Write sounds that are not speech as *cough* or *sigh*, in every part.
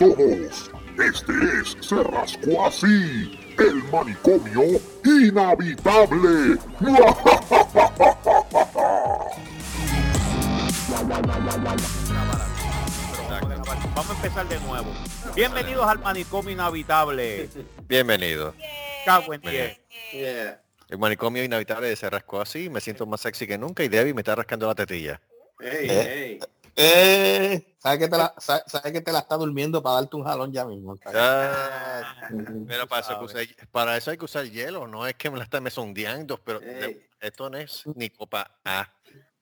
todos. Este es Se Rascó Así, el manicomio inhabitable. Vamos a empezar de nuevo. Bienvenidos al manicomio inhabitable. Bienvenido. Cago en. Yeah. El manicomio inhabitable se rascó así, me siento más sexy que nunca y Debbie me está rascando la tetilla. Hey, Eh. hey. Eh, ¿sabes que te la, sabes que te la está durmiendo para darte un jalón ya mismo? Ah, pero para eso, hay que usar, para eso hay que usar hielo, no es que me la está mesondeando, pero de- Ey. esto no es ni copa A.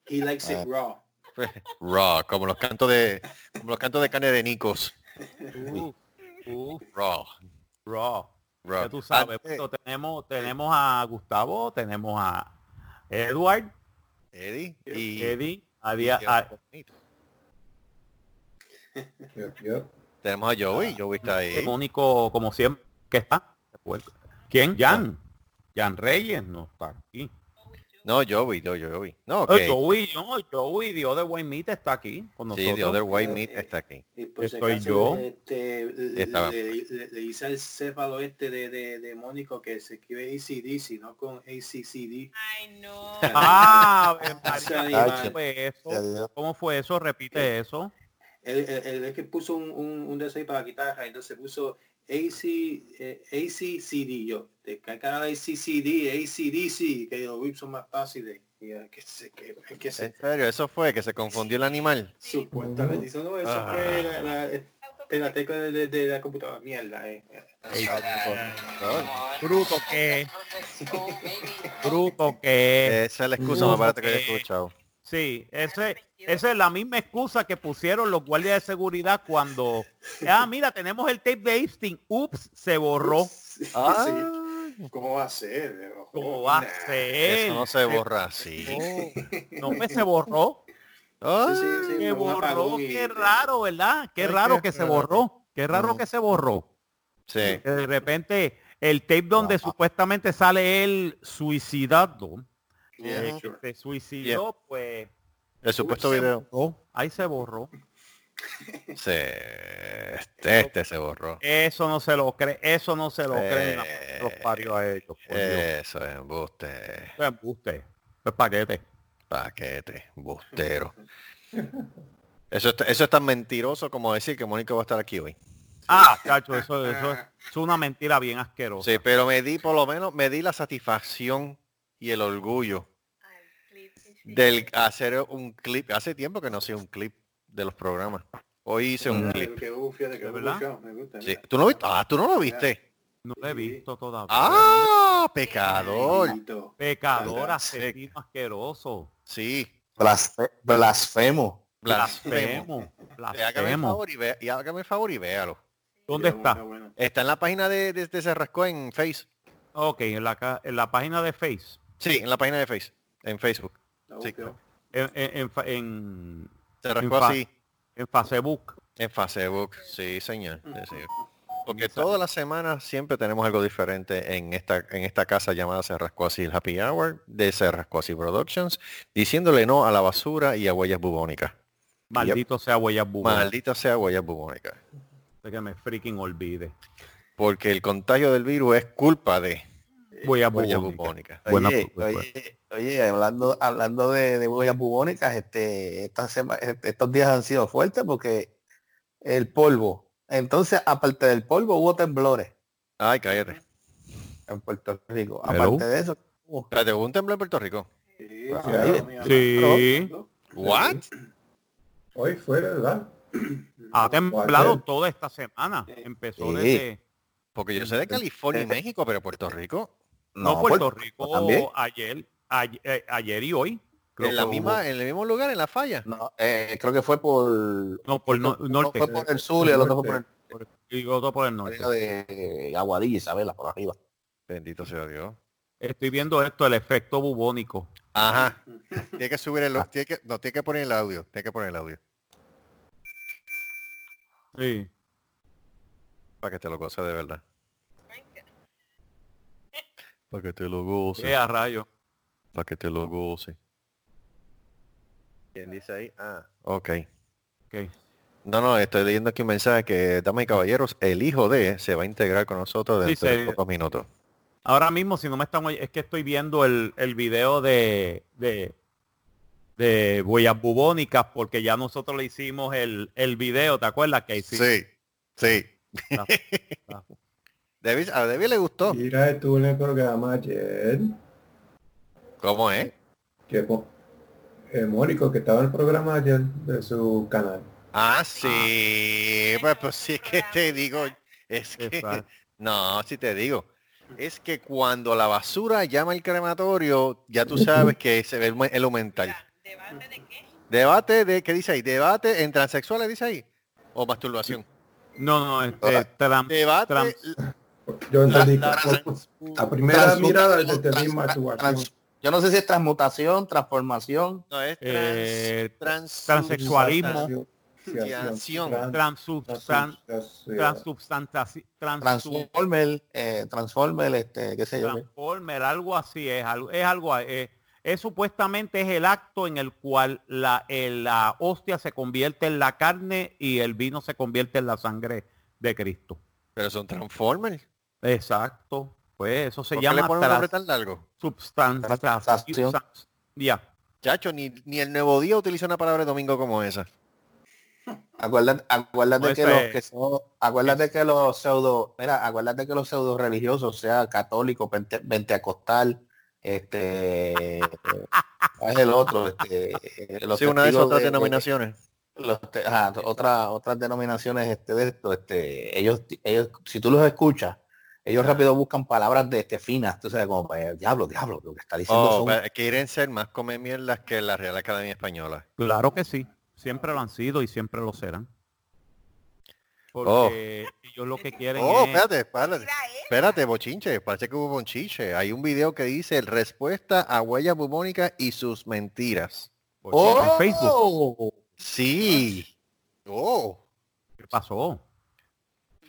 He likes Ah. it raw. *laughs* Raw, como los cantos de como los cantos de carne de Nicos. Uh, uh, Raw. raw. raw. Ya tú sabes, pues, tenemos, tenemos a Gustavo, tenemos a Edward, Eddie y, Eddie, a día- tenemos a Joey, Joey está ahí. el único, como siempre, que está. ¿Quién? Jan. Jan Reyes no está aquí. No, Joey, no, Joey. No, ok. Eh, Joey, no, Joey, Dios de Buen Meat está aquí con Sí, nosotros. The Other White Eh, Meat eh, está aquí. Y por si Estoy acaso, yo. Este, le, hice el céfalo este de, de, de Mónico que se escribe ACDC, no con ACCD. Ay, no. Ah. *laughs* ¿cómo fue eso? ¿Cómo fue eso? Repite eso. Él, él- él es que puso un, un, un de para la guitarra, entonces puso AC, eh, ACCD, yo, de canal ACCD, ACDC, que los riffs son más fáciles. Eh, que se, que, que se, En serio, eso fue que se confundió el animal. supuestamente, dice, no, eso Ah. fue la, la, de la tecla de, de- de la computadora, mierda, eh. Bruto que, bruto que. Esa es la excusa más barata que he escuchado. Sí, ese, esa es la misma excusa que pusieron los guardias de seguridad cuando, *laughs* ah, mira, tenemos el tape de Hastings, ups, se borró. *laughs* Sí, Ah, sí. ¿Cómo va a ser? ¿Cómo va a ser? eso no se borra así. *laughs* No, me se borró. Ah, Sí, sí, borró, qué raro, ¿verdad? Qué Ay, raro qué que se borró. Qué raro que se borró. Sí. Que de repente el tape donde Ah. supuestamente sale él suicidado, Yeah, eh, sure. se suicidó, pues El supuesto se video. ahí se borró. Sí. Este, este se borró. Eso no se lo cree, eso no se lo Eh, creen a- los parios a ellos. Eso es embuste. Eso es embuste. Eso es paquete. Paquete, bustero. Eso, es- eso es tan mentiroso como decir que Mónica va a estar aquí hoy. Ah, chacho, eso, eso es, es una mentira bien asquerosa. Sí, pero me di, por lo menos, me di la satisfacción y el orgullo del hacer un clip. Hace tiempo que no hacía un clip de los programas. Hoy hice un clip. Sí. ¿Tú no viste? Ah, tú no lo viste. No lo he visto todavía. Ah, pecador. Pecador, asesino, asqueroso. Sí. Blasfe- blasfemo. Blasfemo. Blasfemo. Y, ve- y hágame el favor y véalo. ¿Dónde Está está? en la página de, de, Rascó en Face. Ok, en la, en la página de Face. Sí, en la página de Face. En Facebook. Sí. bufio. En, en, en, fa- en, Se Rascó fa- así. en Facebook. En Facebook. Sí, señor. Sí, señor. Porque Exacto. todas las semanas siempre tenemos algo diferente en esta, en esta casa llamada Se Rascó Así el Happy Hour de Se Rascó Así Productions, diciéndole no a la basura y a huellas bubónicas. Maldito sea huellas bubónicas. Maldita sea huellas bubónicas. De que me freaking olvide. Porque el contagio del virus es culpa de Huellas bubónicas. bubónicas. Buena Oye, propuesta. oye, oye, hablando, hablando de, de huellas bubónicas, este, esta sema- estos días han sido fuertes porque el polvo. Entonces, aparte del polvo, hubo temblores Ay, cállate. en Puerto Rico. Hello. Aparte de eso, hubo- Espérate, ¿hubo un temblor en Puerto Rico? Sí, sí. ¿What? Hoy fue, ¿verdad? Ha temblado toda esta semana. Empezó Sí. desde... Porque yo sé de California y México, pero Puerto Rico. No, Puerto Puerto- Rico también. ayer, ayer, eh, ayer y hoy. Creo En, la misma, hubo- en el mismo lugar, en la falla. No, eh, creo que fue por No, por no- norte. fue por el sur y el otro fue por el Y otro por el norte. de Aguadilla, Isabela, por arriba. Bendito sea Dios. Estoy viendo esto, el efecto bubónico. Ajá. *laughs* Tiene que subir el tiene que, no, tiene que poner el audio. Tiene que poner el audio. Sí. Para que te lo goce de verdad. Para que te lo goce. Eh, a rayo. Para que te lo goce. ¿Quién dice ahí? Ah, ok. Ok. No, no, estoy leyendo aquí un mensaje que, damas y caballeros, el hijo de se va a integrar con nosotros Sí, dentro de pocos minutos. Ahora mismo, si no me están es que estoy viendo el, el video de, de, de huellas bubónicas porque ya nosotros le hicimos el, el video, ¿te acuerdas? Que hicimos? Sí, sí. Ah, ah. David- a David le gustó. Mira, estuvo en el programa ayer. ¿Cómo es? Que eh, Mónico, que estaba en el programa ayer de su canal. Ah, sí. Pues, pues sí es que te digo, es que... *laughs* No, sí te digo. Es que cuando la basura llama al crematorio, ya tú sabes que se ve el, el aumental. ¿Debate de qué? Debate de, ¿qué dice ahí? Debate en transexuales, dice ahí. O masturbación. No, no, este, Debate. Yo entendí la- que- trans- a primera mirada trans- le entendí trans- masturbación. trans- yo no sé si es transmutación, transformación. no, es trans, Eh, trans- transexualismo. Transformer, eh, Transformer, este, qué sé yo. Transformer, algo así es, algo, es algo, eh, es supuestamente es el acto en el cual la, el- la hostia se convierte en la carne y el vino se convierte en la sangre de Cristo. Pero son Transformers. Exacto. Pues eso se ¿Por qué le llama tan largo? Ya. Chacho, ni, ni el Nuevo Día utiliza una palabra de domingo como esa. Acuérdate, acuérdate No, que los es- que son, acuérdate que los pseudo, mira, acuérdate que los pseudo religiosos, sea católico, pente- pentecostal, este, *laughs* ¿cuál es el otro? Este, los Sí, una de esas otras de- de- denominaciones. los te- ajá, otra- otras denominaciones este, de esto, este, ellos, ellos, si tú los escuchas, ellos rápido buscan palabras de este finas, tú sabes, como eh, diablo, diablo, lo que está diciendo Oh, son- pero quieren ser más come mierdas que la Real Academia Española. Claro que sí. Siempre lo han sido y siempre lo serán. Oh. Porque ellos lo que quieren Oh, es... espérate, espérate. Espérate, bochinche, parece que hubo bochinche. Hay un video que dice respuesta a huellas bubónicas y sus mentiras. En Facebook. ¡Oh! Sí. Oh. ¿Qué pasó?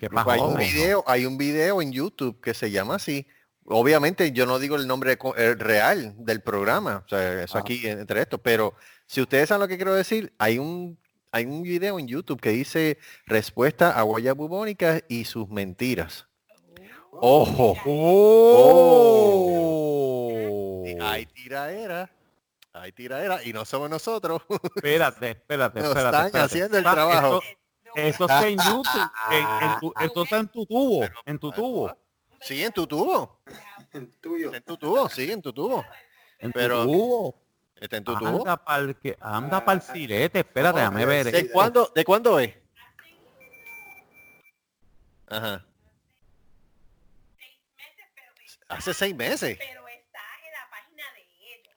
¿Qué Hay un video, hay un video en YouTube que se llama así. Obviamente yo no digo el nombre eh, real del programa, o sea, eso aquí entre esto, pero si ustedes saben lo que quiero decir, hay un hay un video en YouTube que dice respuesta a huellas bubónicas y sus mentiras. Ojo. ¡Oh! Hay tiraera. Hay tiraera y no somos nosotros. Espérate, espérate, *laughs* Nos espérate. están espérate. haciendo el Ah, trabajo. Eso, eso está en YouTube. en- en tu- esto está en tu tubo. En tu tubo. Sí, en tu tubo. El tuyo. En tu tubo, sí, en tu tubo. En Pero- tu tubo. Está en tu tubo. Anda pa'l que, anda pa'l sirete. Espérate, déjame ver. ¿De cuándo, ¿De cuándo es? Ajá. meses, pero está, Hace seis meses. pero está en la página de ellos.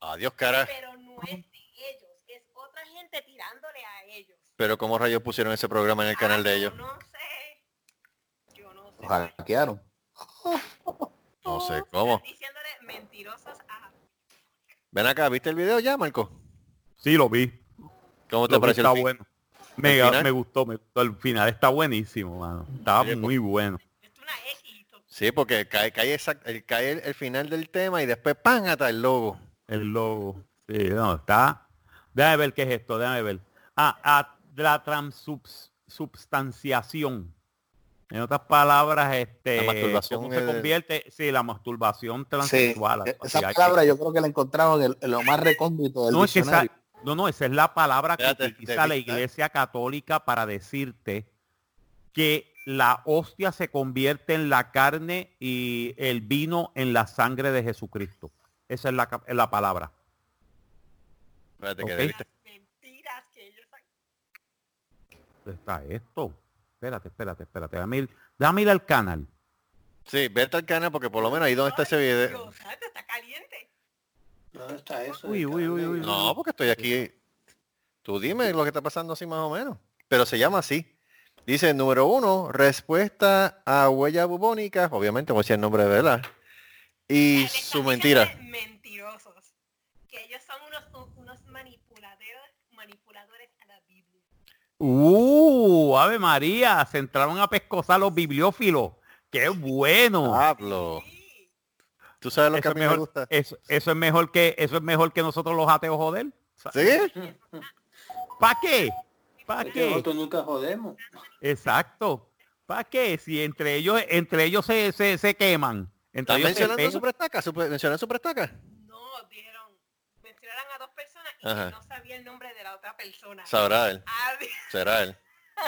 Adiós, cara. Pero no es de ellos, es otra gente tirándole a ellos. Pero ¿cómo rayos pusieron ese programa en el canal de Ah, ellos? Yo no sé. Yo no sé. Hackearon. *laughs* No sé cómo. Diciéndole mentirosos a... Ven acá, ¿viste el video ya, Marco? Sí, lo vi. ¿Cómo te Lo pareció está el bueno. Me, ¿El final? me gustó, me gustó. El final está buenísimo, mano. Estaba Oye, muy bueno. Sí, porque cae, cae, exact- el, cae el, el final del tema y después ¡pam! hasta el logo. El logo. Sí, no, está. Déjame ver qué es esto, déjame ver. Ah, ah, la transubstanciación. En otras palabras, este, La masturbación, ¿cómo se convierte? Sí, la masturbación Sí, transexual. algo así, esa hay que- palabra yo creo que la encontraron en, el- en lo más recóndito del no, es que esa, diccionario. no, no, esa es la palabra que Espérate, utiliza la iglesia católica para decirte que la hostia se convierte en la carne y el vino en la sangre de Jesucristo. Esa es la, es la palabra. Espérate, Ok. que debiste- Mentiras que ellos... ¿Dónde está esto? Espérate, espérate, espérate. Déjame ir, déjame ir al canal. Sí, vete al canal porque por lo menos ahí donde está ese video. Está caliente. ¿Dónde está eso? Uy, uy, uy, uy, No, porque estoy aquí. Tú dime lo que está pasando así más o menos. Pero se llama así. Dice, número uno, respuesta a huellas bubónicas. Obviamente, voy a decir el nombre de verdad. Y su mentira. Mentirosos. Que ellos son unos, unos manipuladores, manipuladores a la Biblia. ¡Uh! Ave María, se entraron a pescosar los bibliófilos. ¡Qué bueno! Hablo. Sí. ¿Tú sabes lo que a mí me mejor, gusta? eso, eso es mejor que eso es mejor que nosotros los ateos joder. ¿Sí? ¿Para qué? ¿Para qué? nosotros nunca jodemos. Exacto. ¿Para qué? Si entre ellos, entre ellos se, se, se queman. ¿Estás mencionando pegan. Superestaca? Super, ¿Mencionan Superestaca? No, mencionaron a dos personas y Ajá. no sabía el nombre de la otra persona. Sabrá él. Ah, di- Será él.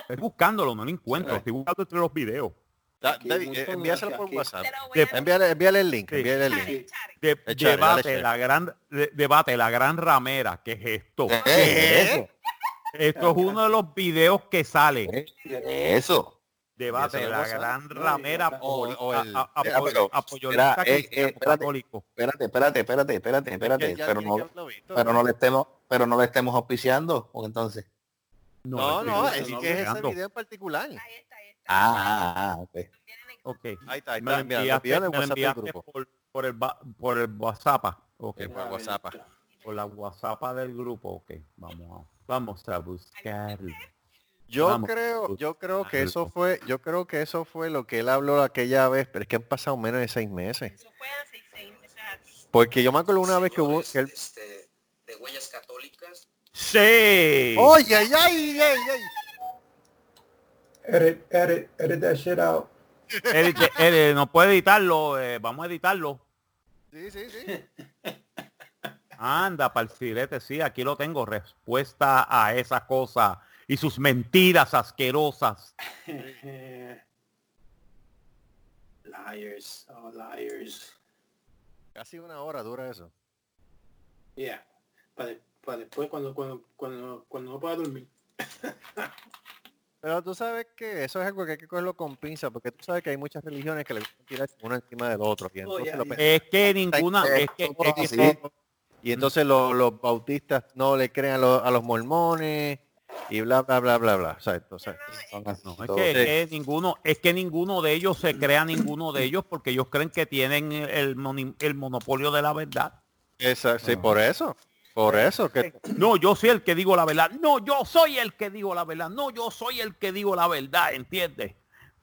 Estoy buscándolo, no lo encuentro. Estoy buscando entre los videos. Da- Aquí David, eh, envíaselo por aquí. WhatsApp. De- Envíale, envíale el link, Sí. envíale el link. De- Echar, dale, debate, echar. la gran, de- debate, la gran ramera. ¿Qué es esto? ¿Qué ¿Qué? es eso? Esto es uno de los videos que sale. ¿Qué es eso? Debate, la pasa. gran ramera o- o apoyolista eh, eh, católico. Espérate, espérate, espérate, espérate, espérate. Pero ya- no, pero no le estemos, pero no le estemos auspiciando, porque entonces. No, no, es que es ese video en particular. Ahí está, ahí está. Ah, ah, ah, ok. Ok. Ahí está, ahí está. Enviaste, por, por el, por el WhatsApp. Ok, por WhatsApp. por la WhatsApp del grupo. Ok, vamos a, vamos a buscarlo. Yo Vamos. creo, yo creo que eso fue, yo creo que eso fue lo que él habló aquella vez, pero es que han pasado menos de seis meses. Eso fue hace seis meses. o sea, Porque yo me acuerdo una vez que hubo que él. este, de huellas católicas. Sí. ¡Oye, ay, ay, ay, ay! Edit, edit, edit that shit out. Edit- edit, no puede editarlo. eh, vamos a editarlo. Sí, sí, sí. Anda, parcilete, sí, aquí lo tengo. Respuesta a esa cosa y sus mentiras asquerosas. *laughs* liars, oh liars. Casi una hora dura eso. Yeah. Para, para después cuando, cuando, cuando, cuando no pueda dormir. Pero tú sabes que eso es algo que hay que cogerlo con pinza, porque tú sabes que hay muchas religiones que le gustan tirarse uno encima del otro. Y entonces, ya. pe- Es que ninguna, es que, es que y entonces los, los bautistas no le creen a los, a los mormones y bla, bla, bla, bla, bla. O sea, entonces, No, es que, es que ninguno, es que ninguno de ellos se crea ninguno de ellos porque ellos creen que tienen el, moni- el monopolio de la verdad. esa- sí, por eso. Por eso que No, yo soy el que digo la verdad. No, yo soy el que digo la verdad. No, yo soy el que digo la verdad, ¿entiendes?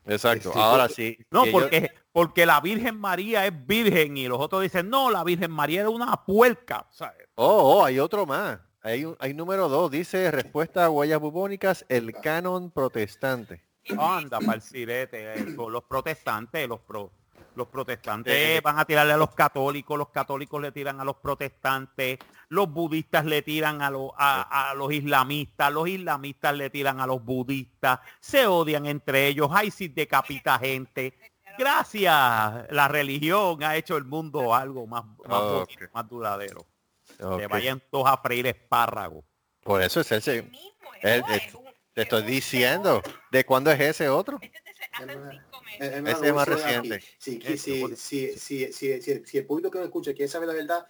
Exacto. Sí, Ahora sí. No, yo- porque, porque la Virgen María es virgen y los otros dicen, no, la Virgen María era una puerca. ¿sabes? Oh, oh, hay otro más. Hay, un- hay número dos. Dice respuesta a huellas bubónicas, el canon protestante. Anda, parcirete, eso. Los protestantes, los pro- los protestantes Eh, van a tirarle a los católicos, los católicos le tiran a los protestantes, los budistas le tiran a, los a, a los islamistas, los islamistas le tiran a los budistas, se odian entre ellos, ISIS decapita gente. Gracias, la religión ha hecho el mundo algo más, más Ok. bonito, más duradero. Ok. Que vayan todos a freír espárragos. Por eso es ese. el mismo, el- eso el- es un- Te estoy diciendo. ¿De cuándo es ese otro? Este es de hace Hermano, cinco Eh, meses. hermano, Ese es más reciente. Si, el público que me escucha quiere saber la verdad,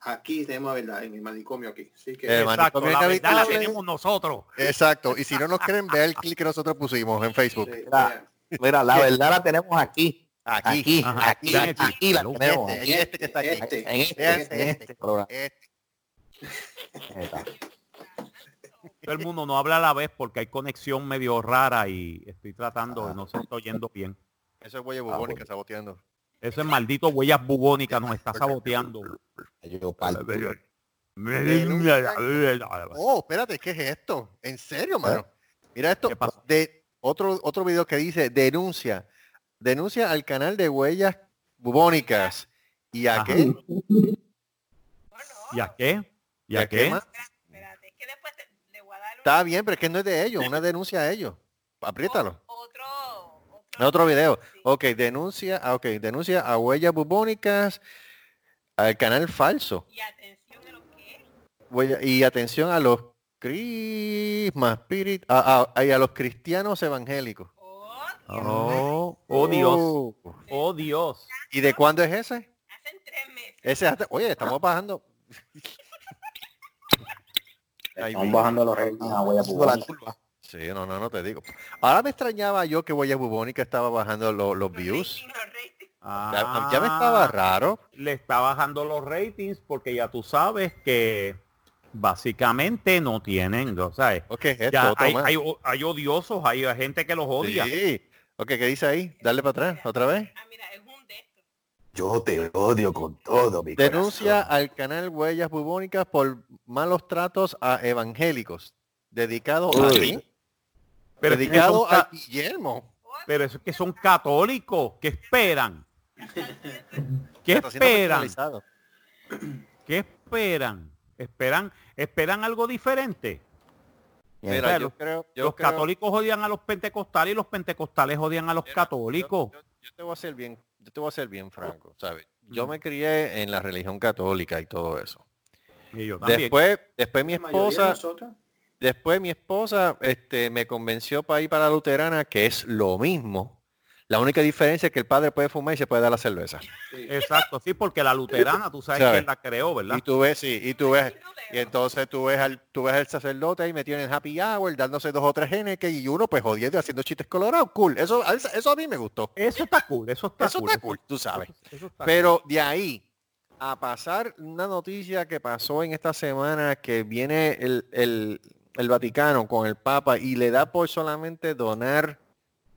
aquí tenemos la verdad, en el manicomio aquí. Así que, Eh, Exacto, manicomio la verdad la tenemos nosotros. Exacto. Y si no nos creen, ve el clic que nosotros pusimos en Facebook. sí, Mira, Mira, la verdad la tenemos aquí. Aquí. Aquí, aquí, aquí. aquí la tenemos. Este, en este que está aquí. Este. En este, Este, en este programa. Este. Ahí está. Todo el mundo no habla a la vez porque hay conexión medio rara y estoy tratando, no se está oyendo bien. Eso es huella Ah, bubónica bueno. saboteando. Ese maldito huellas bubónicas nos está saboteando. Oh, espérate, ¿qué es esto? ¿En serio, mano? Mira esto de otro otro video que dice denuncia. Denuncia al canal de huellas bubónicas. ¿Y a Ajá. qué? ¿Y a qué? ¿Y ¿Y a qué qué? más? Espérate, es que después te- le voy a dar una- Está bien, pero es que no es de ellos, una denuncia a ellos. Apriétalo. Otro, En otro video. Sí. Ok, denuncia, ah, ok, denuncia a huellas bubónicas al canal falso. Y atención a lo que Huella- y atención a los Christmas Spirit, a, a- y a los cristianos evangélicos. Oh, Oh, oh Dios, Oh. oh Dios. ¿Y de cuándo es ese? hacen tres meses. Ese hasta- oye, estamos bajando. *laughs* Estamos bajando los reyes a huella bubónica. Sí, no, no, no te digo. Ahora me extrañaba yo que Huella Bubónica estaba bajando lo- los views. Ratings, Ya, ya me estaba Ah, raro. Le está bajando los ratings porque ya tú sabes que básicamente no tienen, o sea, Ok, esto, ya hay, hay, hay odiosos, hay gente que los odia. Sí. Ok, ¿qué dice ahí? Dale para atrás, otra vez. Ah, mira. Yo te odio con todo mi Denuncia corazón. al canal Huellas Bubónicas por malos tratos a evangélicos. dedicado Uy. a ti, Pero es que dedicado a Guillermo. Pero es que son católicos. ¿Qué esperan? ¿Qué esperan? ¿Qué esperan? ¿Esperan, esperan algo diferente? Mira, sea, yo los- creo, yo los creo- católicos odian a los pentecostales y los pentecostales odian a los Mira, católicos. Yo, yo- yo te voy a ser bien, yo te voy a ser bien franco, ¿sabes? Yo me crié en la religión católica y todo eso. Y yo. Después, después mi de esposa, después mi esposa, este, me convenció para ir para la luterana, que es lo mismo. La única diferencia es que el padre puede fumar y se puede dar la cerveza. sí. Exacto, sí, porque la luterana, tú sabes ¿Sabes? quién la creó, ¿verdad? Y tú ves, sí, y tú ves, y entonces tú ves al, tú ves al sacerdote ahí metido en el happy hour, dándose dos o tres genes que y uno pues jodiendo y haciendo chistes colorados. Cool. Eso, eso, a mí me gustó. Eso está cool, eso está Eso cool. está cool, tú sabes. Eso- eso está Pero de ahí a pasar una noticia que pasó en esta semana que viene el, el- el Vaticano con el Papa y le da por solamente donar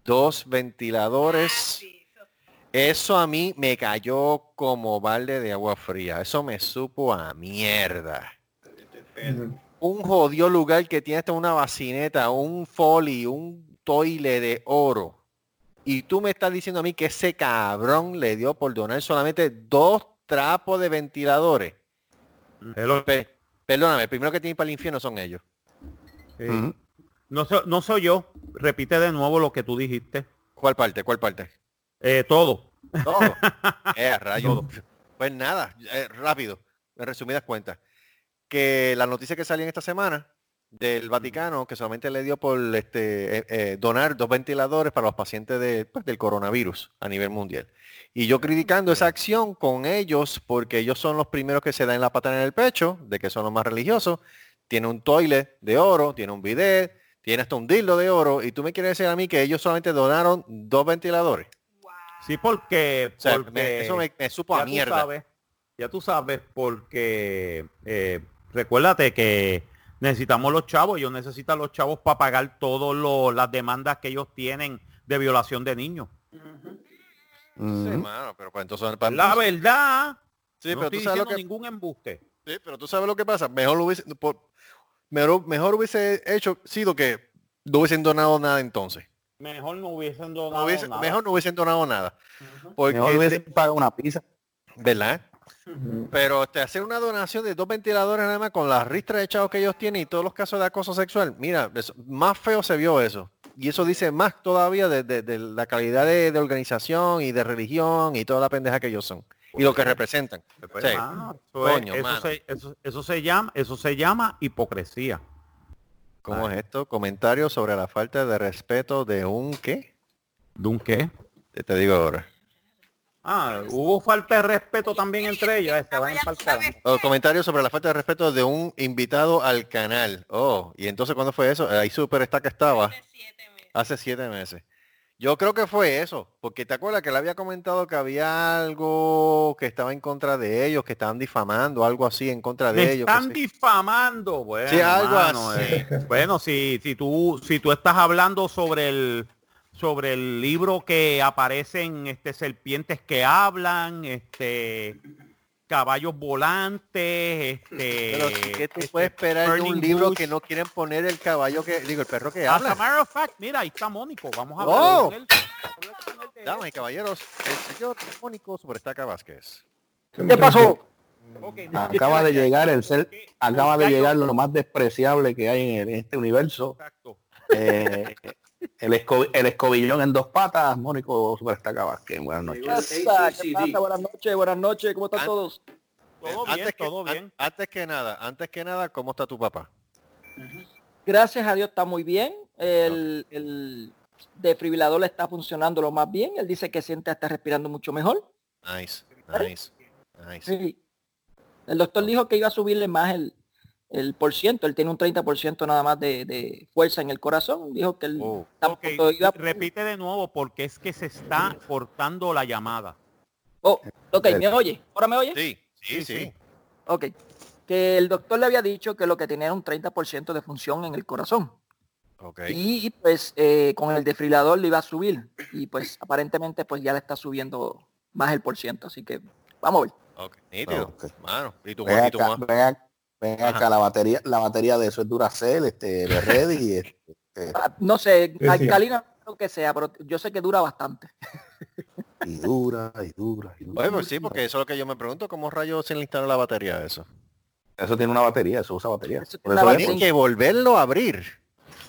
dos ventiladores. Sí, eso- Eso a mí me cayó como balde de agua fría. Eso me supo a mierda. Un jodido lugar que tiene hasta una bacineta, un folly, un toile de oro. Y tú me estás diciendo a mí que ese cabrón le dio por donar solamente dos trapos de ventiladores. Hello. Pe- perdóname, el primero que tiene para el infierno son ellos. Sí. Ujú. No, soy, no soy yo. Repite de nuevo lo que tú dijiste. ¿Cuál parte? ¿Cuál parte? Eh, todo. Todo. *laughs* Eh, rayo. Pues nada, eh, rápido, en resumidas cuentas. Que la noticia que salió en esta semana del Vaticano, que solamente le dio por este eh, eh, donar dos ventiladores para los pacientes de, pues, del coronavirus a nivel mundial. Y yo criticando esa acción con ellos, porque ellos son los primeros que se dan la pata en el pecho, de que son los más religiosos. Tiene un toilet de oro, tiene un bidet, tiene hasta un dildo de oro, y tú me quieres decir a mí que ellos solamente donaron dos ventiladores. Wow. Sí, porque, O sea, porque me- eso me, me supo ya a tú mierda. sabes, ya tú sabes, porque eh, recuérdate que necesitamos los chavos, ellos necesitan los chavos para pagar todas las demandas que ellos tienen de violación de niños. Sí, mano, pero pues entonces para- La verdad, Sí, no pero estoy tú sabes lo diciendo que ningún embuste. sí, pero tú sabes lo que pasa. Mejor lo hubiese por- mejor, mejor hubiese hecho sido que no hubiesen donado nada entonces. Mejor no hubiesen No donado hubiese- nada. mejor no hubiesen donado nada. Porque, Mejor hubiese pagado una pizza. ¿verdad? Pero este, hacer una donación de dos ventiladores nada más con las ristras de chavos que ellos tienen y todos los casos de acoso sexual, mira, eso- más feo se vio eso. Y eso dice más todavía de, de- de la calidad de, de organización y de religión y toda la pendeja que ellos son. Y lo que representan. Sí. mano, eso, es- Coño, eso mano. se, eso- eso se llama, eso se llama hipocresía. ¿Cómo es esto? Comentarios sobre la falta de respeto de un qué? ¿De un qué? Te- Te digo ahora. Ah, hubo falta de respeto también entre ellos. eh, se carajo. Oh, comentarios sobre la falta de respeto de un invitado al canal. Oh, y entonces ¿cuándo fue eso? Ahí super está que estaba. Hace siete meses. Hace siete meses. Yo creo que fue eso, porque te acuerdas que le había comentado que había algo que estaba en contra de ellos, que estaban difamando, algo así en contra de ellos. están sí. difamando. Bueno, Sí, algo mano, así. eh, bueno, si, si tú si tú estás hablando sobre el sobre el libro que aparecen este serpientes que hablan, este caballos volantes, este Pero ¿qué tú este, puedes esperar de un libro Bush. que no quieren poner el caballo que, digo, el perro que As a habla? matter of fact, mira, ahí está Mónico. Vamos a Oh. hablar Damas y caballeros, el señor Mónico Sobrestaca Vázquez. ¿Qué pasó? Ok, Acaba de llegar el ser, acaba de llegar lo más despreciable que hay en, el- en este universo. Exacto. Eh, el, esco- el escobillón en dos patas, Mónico Superestaca Vázquez. Buenas noches. Buenas noches, buenas noches, ¿cómo están An- todos? Todo bien, antes que, todo an- bien. antes que nada, antes que nada, ¿cómo está tu papá? Gracias a Dios está muy bien. El, el defibrilador le está funcionando lo más bien. Él dice que siente hasta respirando mucho mejor. Nice, nice, nice. Sí. El doctor dijo que iba a subirle más el, el por ciento. Él tiene un 30% nada más de, de fuerza en el corazón. Dijo que él Oh, está Ok, punto- iba- repite de nuevo porque es que se está cortando la llamada. Oh, ok, ¿me oye? ¿Ahora me oye? sí, sí, Sí, sí. Ok. Que el doctor le había dicho que lo que tenía era un 30% de función en el corazón. Ok. Y pues eh, con el desfibrilador le iba a subir. Y pues aparentemente pues ya le está subiendo más el por ciento. Así que vamos a ver. Ok, nítido. Ok. Mano, y tu, Ven y tu acá, mamá. ven acá, Ven acá, la batería, la batería de eso es Duracell, este, de Ready y *laughs* este, Ah, No sé, alcalina lo que sea, pero yo sé que dura bastante. *laughs* y dura, y dura, y dura. Oye, pues sí, porque eso es lo que yo me pregunto, ¿cómo rayos se le instala la batería a eso? Eso tiene una batería, eso usa batería. Eso Por Tienen que volverlo a abrir.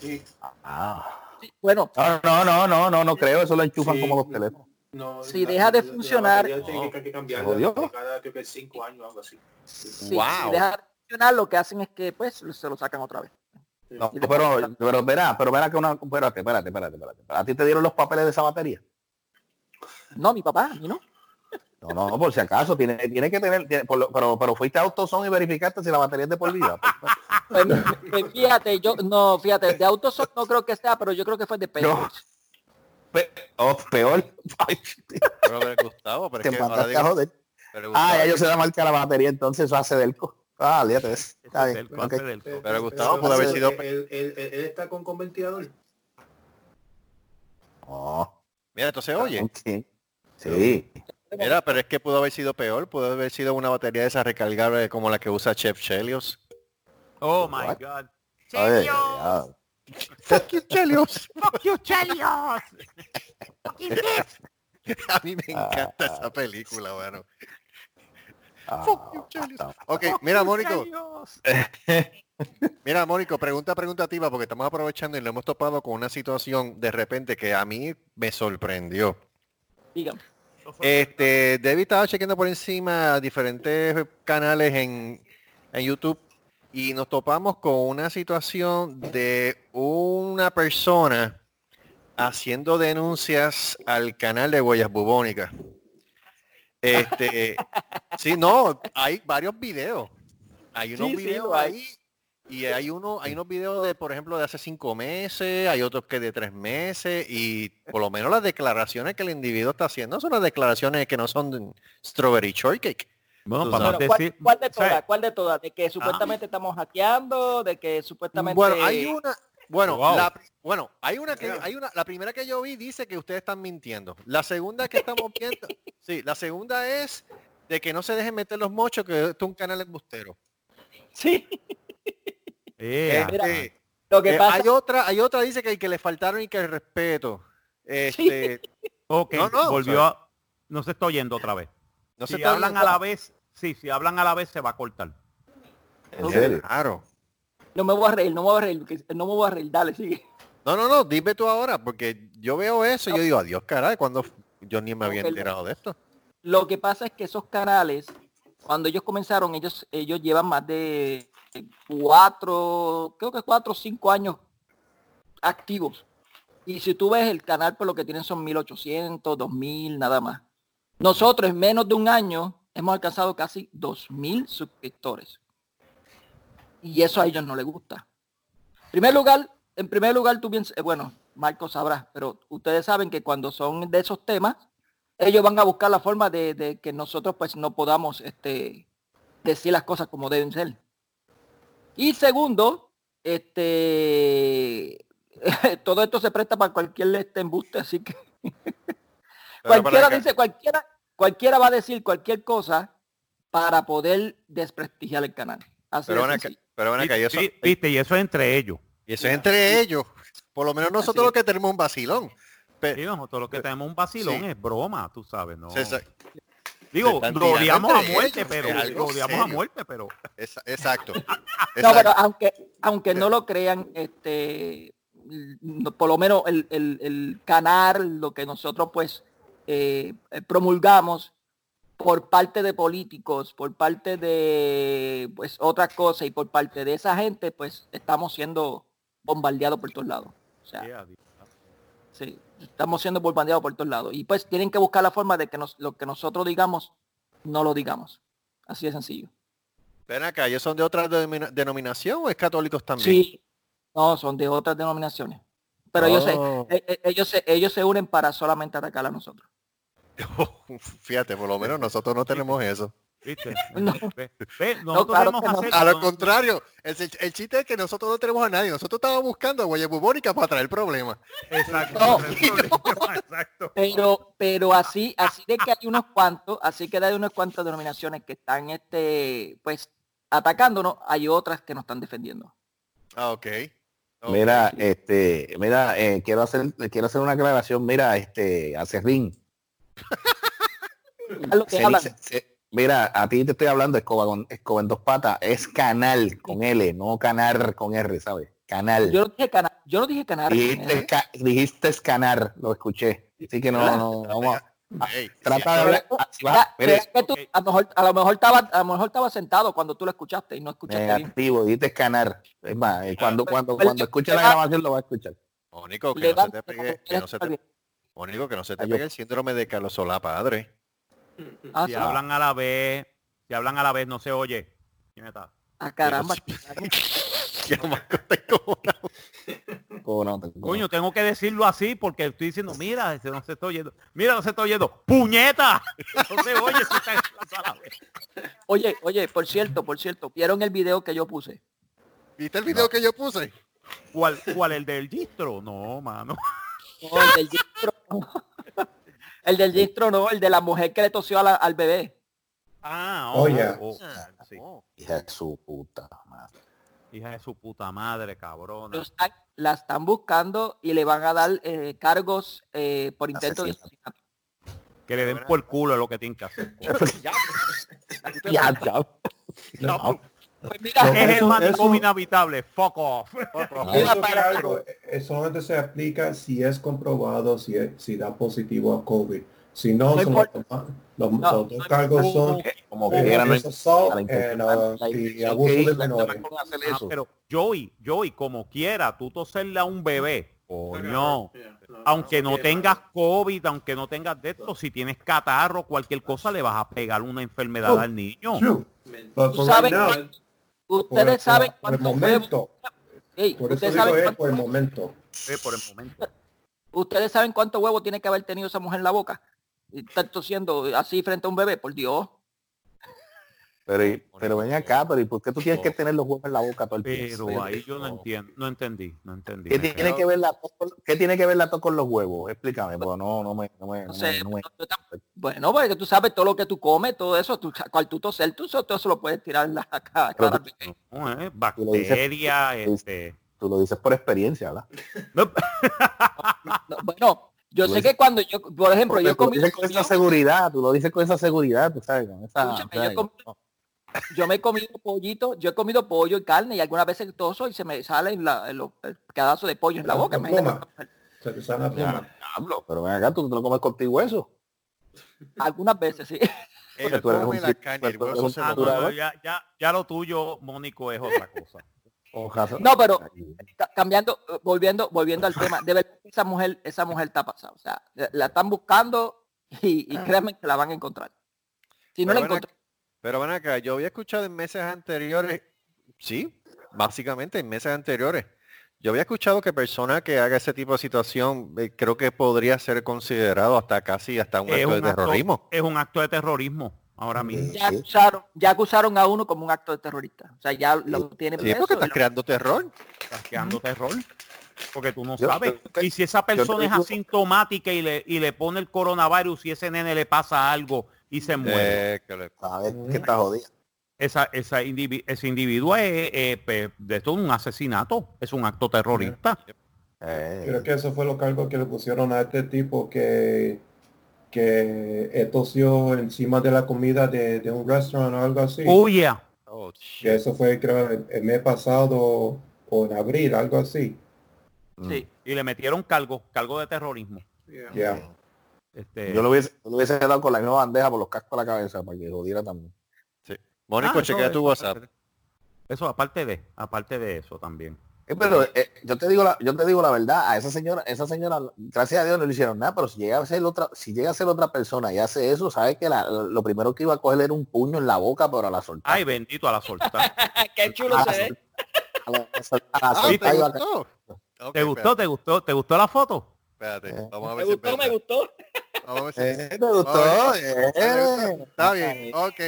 Sí, Ah. Sí, Bueno, No, no, no, no, no, no creo, eso lo enchufan Sí, como los no. teléfonos. no, Si la- deja de la- la funcionar- batería tiene que, que cambiarla ¿Se jodió? cada creo que cinco años algo así. Wow. si deja de funcionar, lo que hacen es que pues se lo sacan otra vez. No, pero, pero verá, pero verá que una, espérate, espérate, espérate, espérate. ¿A ti te dieron los papeles de esa batería? No, mi papá, a mí no. No, no, por si acaso, tiene, tiene que tener, tiene- por lo- pero, pero fuiste a AutoZone y verificaste si la batería es de por vida. Pues, pues, fíjate, yo no, fíjate, de autos no creo que sea, pero yo creo que fue de No. Patriots. Pe- oh, peor. Ay, Pero, pero, Gustavo, pero es que ahora mandaste a digo, joder. pero, Ah, ya yo marca la batería, entonces eso hace delco. Ah, eso. Está bien. es del- Pero Gustavo pudo haber sido- Él, él- él- él está con, con ventilador. Oh, mira, esto se oye. Sí. Mira, pero es que pudo haber sido peor, pudo haber sido una batería de esa recargable como la que usa Chef Chelios. Oh my What? God. Chelios. *laughs* Fuck you, Chelios. *laughs* Fuck you, Chelios. *laughs* Fucking this. A mí me encanta esa película, bueno. Ah, Fuck you, Chelios. Ok, Fuck mira, Mónico, *laughs* mira, Mónico, pregunta preguntativa porque estamos aprovechando y lo hemos topado con una situación de repente que a mí me sorprendió. Dígame. Este, David estaba chequeando por encima diferentes canales en, en YouTube y nos topamos con una situación de una persona haciendo denuncias al canal de Huellas Bubónicas. Este, sí, no, hay varios videos. Hay unos Sí, sí, videos hay. ahí y hay uno, hay unos videos de, por ejemplo, de hace cinco meses, hay otros que de tres meses, y por lo menos las declaraciones que el individuo está haciendo son las declaraciones que no son de strawberry shortcake. Bueno, para ¿Cuál, decir, cuál de todas? ¿Cuál de todas? De que supuestamente estamos hackeando, de que supuestamente... Bueno, hay una, bueno, Wow. la, bueno, hay una que, hay una, la primera que yo vi dice que ustedes están mintiendo. La segunda que estamos viendo, *laughs* sí, la segunda es de que no se dejen meter los mochos, que esto es un canal embustero. Sí, *laughs* Mira, Este, lo que eh, pasa... hay otra, hay otra dice que, que le faltaron y que el respeto. Este, ok, No, no, volvió o sea- a... No se está oyendo otra vez. no se si está hablan a la vez, sí, si hablan a la vez se va a cortar. Claro. No me voy a reír, no me voy a reír, no me voy a reír, dale, sigue. No, no, no, dime tú ahora, porque yo veo eso y yo digo, adiós, caray, cuando yo ni me había enterado de esto. Lo que pasa es que esos canales, cuando ellos comenzaron, ellos, ellos llevan más de cuatro, creo que cuatro o cinco años activos. Y si tú ves el canal, por lo que tienen son 1800, 2000, nada más. Nosotros en menos de un año hemos alcanzado casi 2000 suscriptores. Y eso a ellos no les gusta. En primer lugar, en primer lugar, tú bien, eh, bueno, Marco sabrá, pero ustedes saben que cuando son de esos temas, ellos van a buscar la forma de, de que nosotros pues no podamos este, decir las cosas como deben ser. Y segundo, este *laughs* todo esto se presta para cualquier este embuste, así que cualquiera dice, cualquiera, cualquiera va a decir cualquier cosa para poder desprestigiar el canal. Así Pero ven acá, pero ven acá, y eso, viste, y eso es entre ellos. y eso es entre ellos. Por lo menos nosotros es. lo que tenemos un vacilón. Pe- Sí, nosotros lo que tenemos un vacilón Sí. es broma, tú sabes, ¿no? se- se- Digo, lo odiamos a muerte, ellos, pero es lo odiamos a muerte, pero esa- exacto. *laughs* No, pero aunque, aunque no lo crean, este, por lo menos el, el- el canal, lo que nosotros pues eh, eh, promulgamos por parte de políticos, por parte de pues otras cosas y por parte de esa gente, pues estamos siendo bombardeados por todos lados. O sea, Yeah, sí, estamos siendo bombardeados por todos lados. Y pues tienen que buscar la forma de que nos, lo que nosotros digamos, no lo digamos. Así de sencillo. Ven acá, ¿ellos son de otra denomina- denominación o es católicos también? Sí, no, son de otras denominaciones. Pero ellos, se, Oh. e- e- ellos, se, ellos se unen para solamente atacar a nosotros. *laughs* Fíjate, por lo menos nosotros no tenemos eso. ¿Viste? *laughs* No. Ve, ve, nosotros claro debemos que no. hacer... A lo no- contrario, el, el chiste es que nosotros no tenemos a nadie. Nosotros estábamos buscando a Guaya Bubónica para traer problemas. Exacto. No. *laughs* Exacto. Pero, pero así, así de que hay unos cuantos, así que hay unas cuantas denominaciones que están este, pues, atacándonos, hay otras que nos están defendiendo. Ah, ok. Ok. Mira, este, mira, eh, quiero hacer, quiero hacer una aclaración, mira, este, a Serrín. Es lo que Se hablan. dice- se- mira, a ti te estoy hablando escoba con escoba en dos patas, es canal con L, no canar con R, ¿sabes? Canal. Yo no dije canar, yo no dije canar. dijiste, eh. ca- dijiste escanar, lo escuché. Así que no, no, vamos a- trata de hablar. lo mejor, a lo mejor estaba a lo mejor estaba sentado cuando tú lo escuchaste y no escuchaste bien. negativo, dijiste escanar. Es más, eh, cuando, cuando, cuando escuche la grabación lo va a escuchar. Mónico, que Le no se dan- te pegue, que no se te, Mónico, que no se te yo- pegue el síndrome de Carlos Solá, padre. Ah, Si sí. hablan a la vez, si hablan a la vez no se oye. ¿Quién está? Ah, caramba. *laughs* Coño, tengo que decirlo así porque estoy diciendo, mira, ese no se está oyendo. Mira, no se está oyendo. ¡Puñeta! *laughs* No se oye si está a la vez. Oye, oye, por cierto, por cierto, ¿vieron el video que yo puse? ¿Viste el video que yo puse? ¿Cuál, ¿Cuál? ¿El del distro? No, mano. No, el del distro. *laughs* el del distro no, el de la mujer que le tosió a la- al bebé. Ah, Oh, yeah. sí. Hija de su puta madre. Hija de su puta madre, están- la están buscando y le van a dar eh, cargos eh, por intento de Asesinato. Que le den por el culo lo que tienen que hacer. *laughs* Ya, ya. No, Pues mira, No, es el manicomio inhabitable. Fuck off. *laughs* Eso algo, eh, solamente se aplica si es comprobado, si, es- si da positivo a COVID. Si no, No son importa. los, los- No, los no dos cargos son Como que eh, uh, la y abuso de menores. Ah, pero Joey, Joey, como quiera, tú toserle a un bebé, coño, aunque no tengas COVID, aunque no tengas de esto, si tienes catarro, cualquier cosa, le vas a pegar una enfermedad Oh, al niño. Tú sabes cuánto- ustedes por- saben por el cuántos momento, huevos- Ey, por ustedes saben es cuánto- por el momento. Eh, por el momento. ustedes saben cuánto huevo tiene que haber tenido esa mujer en la boca. Y estar tosiendo así frente a un bebé, por Dios. Pero, pero ven acá, pero ¿y por qué tú tienes que tener los huevos en la boca todo el tiempo? Pero ahí yo no entiendo, no entendí, no entendí. ¿Qué tiene que ver la tos con, qué tiene que ver la tos con los huevos? Explícame, no, no me, no me, No sé, me- no me- no- no tam- bueno, porque tú sabes todo lo que tú comes, todo eso, tú, cual tú toser, tú todo eso lo puedes tirar en la cara. Pero cara tú-. No, eh, Tú lo dices- bacteria, este. tú lo dices por experiencia, ¿verdad? *laughs* no, No, bueno, yo sé que cuando yo, por ejemplo, yo he tú lo dices con esa seguridad, tú lo dices con esa seguridad, tú sabes, con esa, Escúchame, yo yo me he comido pollito, yo he comido pollo y carne y algunas veces toso y se me sale la- el, el pedazo de pollo en la La boca. Se te sale la pluma. diablo, pero ven acá, tú te lo comes contigo eso. Algunas veces, sí. *laughs* Hueso ah, no, no, come. ya, lo tuyo, Mónico, es otra cosa. *laughs* Ojalá- No, pero ca- cambiando, eh, volviendo, volviendo al tema, de verdad que esa mujer, esa mujer está pasada. O sea, la- están buscando y, y créanme que la van a encontrar. Si no Pero la encuentran, Pero ven acá, yo había escuchado en meses anteriores, sí, básicamente en meses anteriores, yo había escuchado que persona que haga ese tipo de situación, eh, creo que podría ser considerado hasta casi hasta un Es acto de acto- terrorismo. Es un acto de terrorismo ahora mismo. ya Sí. acusaron, ya acusaron a uno como un acto de terrorista. O sea, ya lo tienen Sí, preso porque estás lo- creando terror. Estás creando terror. Porque tú no Yo- sabes. yo y si esa persona es asintomática y le, y le pone el coronavirus y ese nene le pasa algo y se muere. Eh, que le- Sabes que está jodida. esa, esa ese individuo es, eh, pe- de todo un asesinato. Es un acto terrorista. Eh, Creo que eso fue los cargos que le pusieron a este tipo que que eh, tosió encima de la comida de, de un restaurante o algo así. Oh, yeah. oh, Que eso fue creo el, el mes pasado o en abril, algo así. Sí. Y le metieron cargo, cargo de terrorismo. Yeah. Ya. Este, Yo lo hubiese, yo lo hubiese dado con la misma bandeja por los cascos a la cabeza para que jodiera también. Mónico, Ah, eso chequea tu WhatsApp. Eso aparte de, aparte de eso también. Eh, pero eh, yo te digo la, yo te digo la verdad, a esa señora, esa señora, gracias a Dios no le hicieron nada, pero si llega a ser otra, si llega a ser otra persona y hace eso, sabes que la- lo primero que iba a coger era un puño en la boca, pero a la soltar. Ay, bendito a la soltar. *laughs* Qué chulo a se la ve. sol- a la- a la Ah, soltar ¿te iba a- gustó? Ok, ¿Te gustó? ¿Te gustó? ¿Te gustó la foto? Espérate, Eh. vamos a Me ver si es gustó, me gustó. Vamos a ver si- Eh, ¿Te gustó? Eh. Está bien, ok.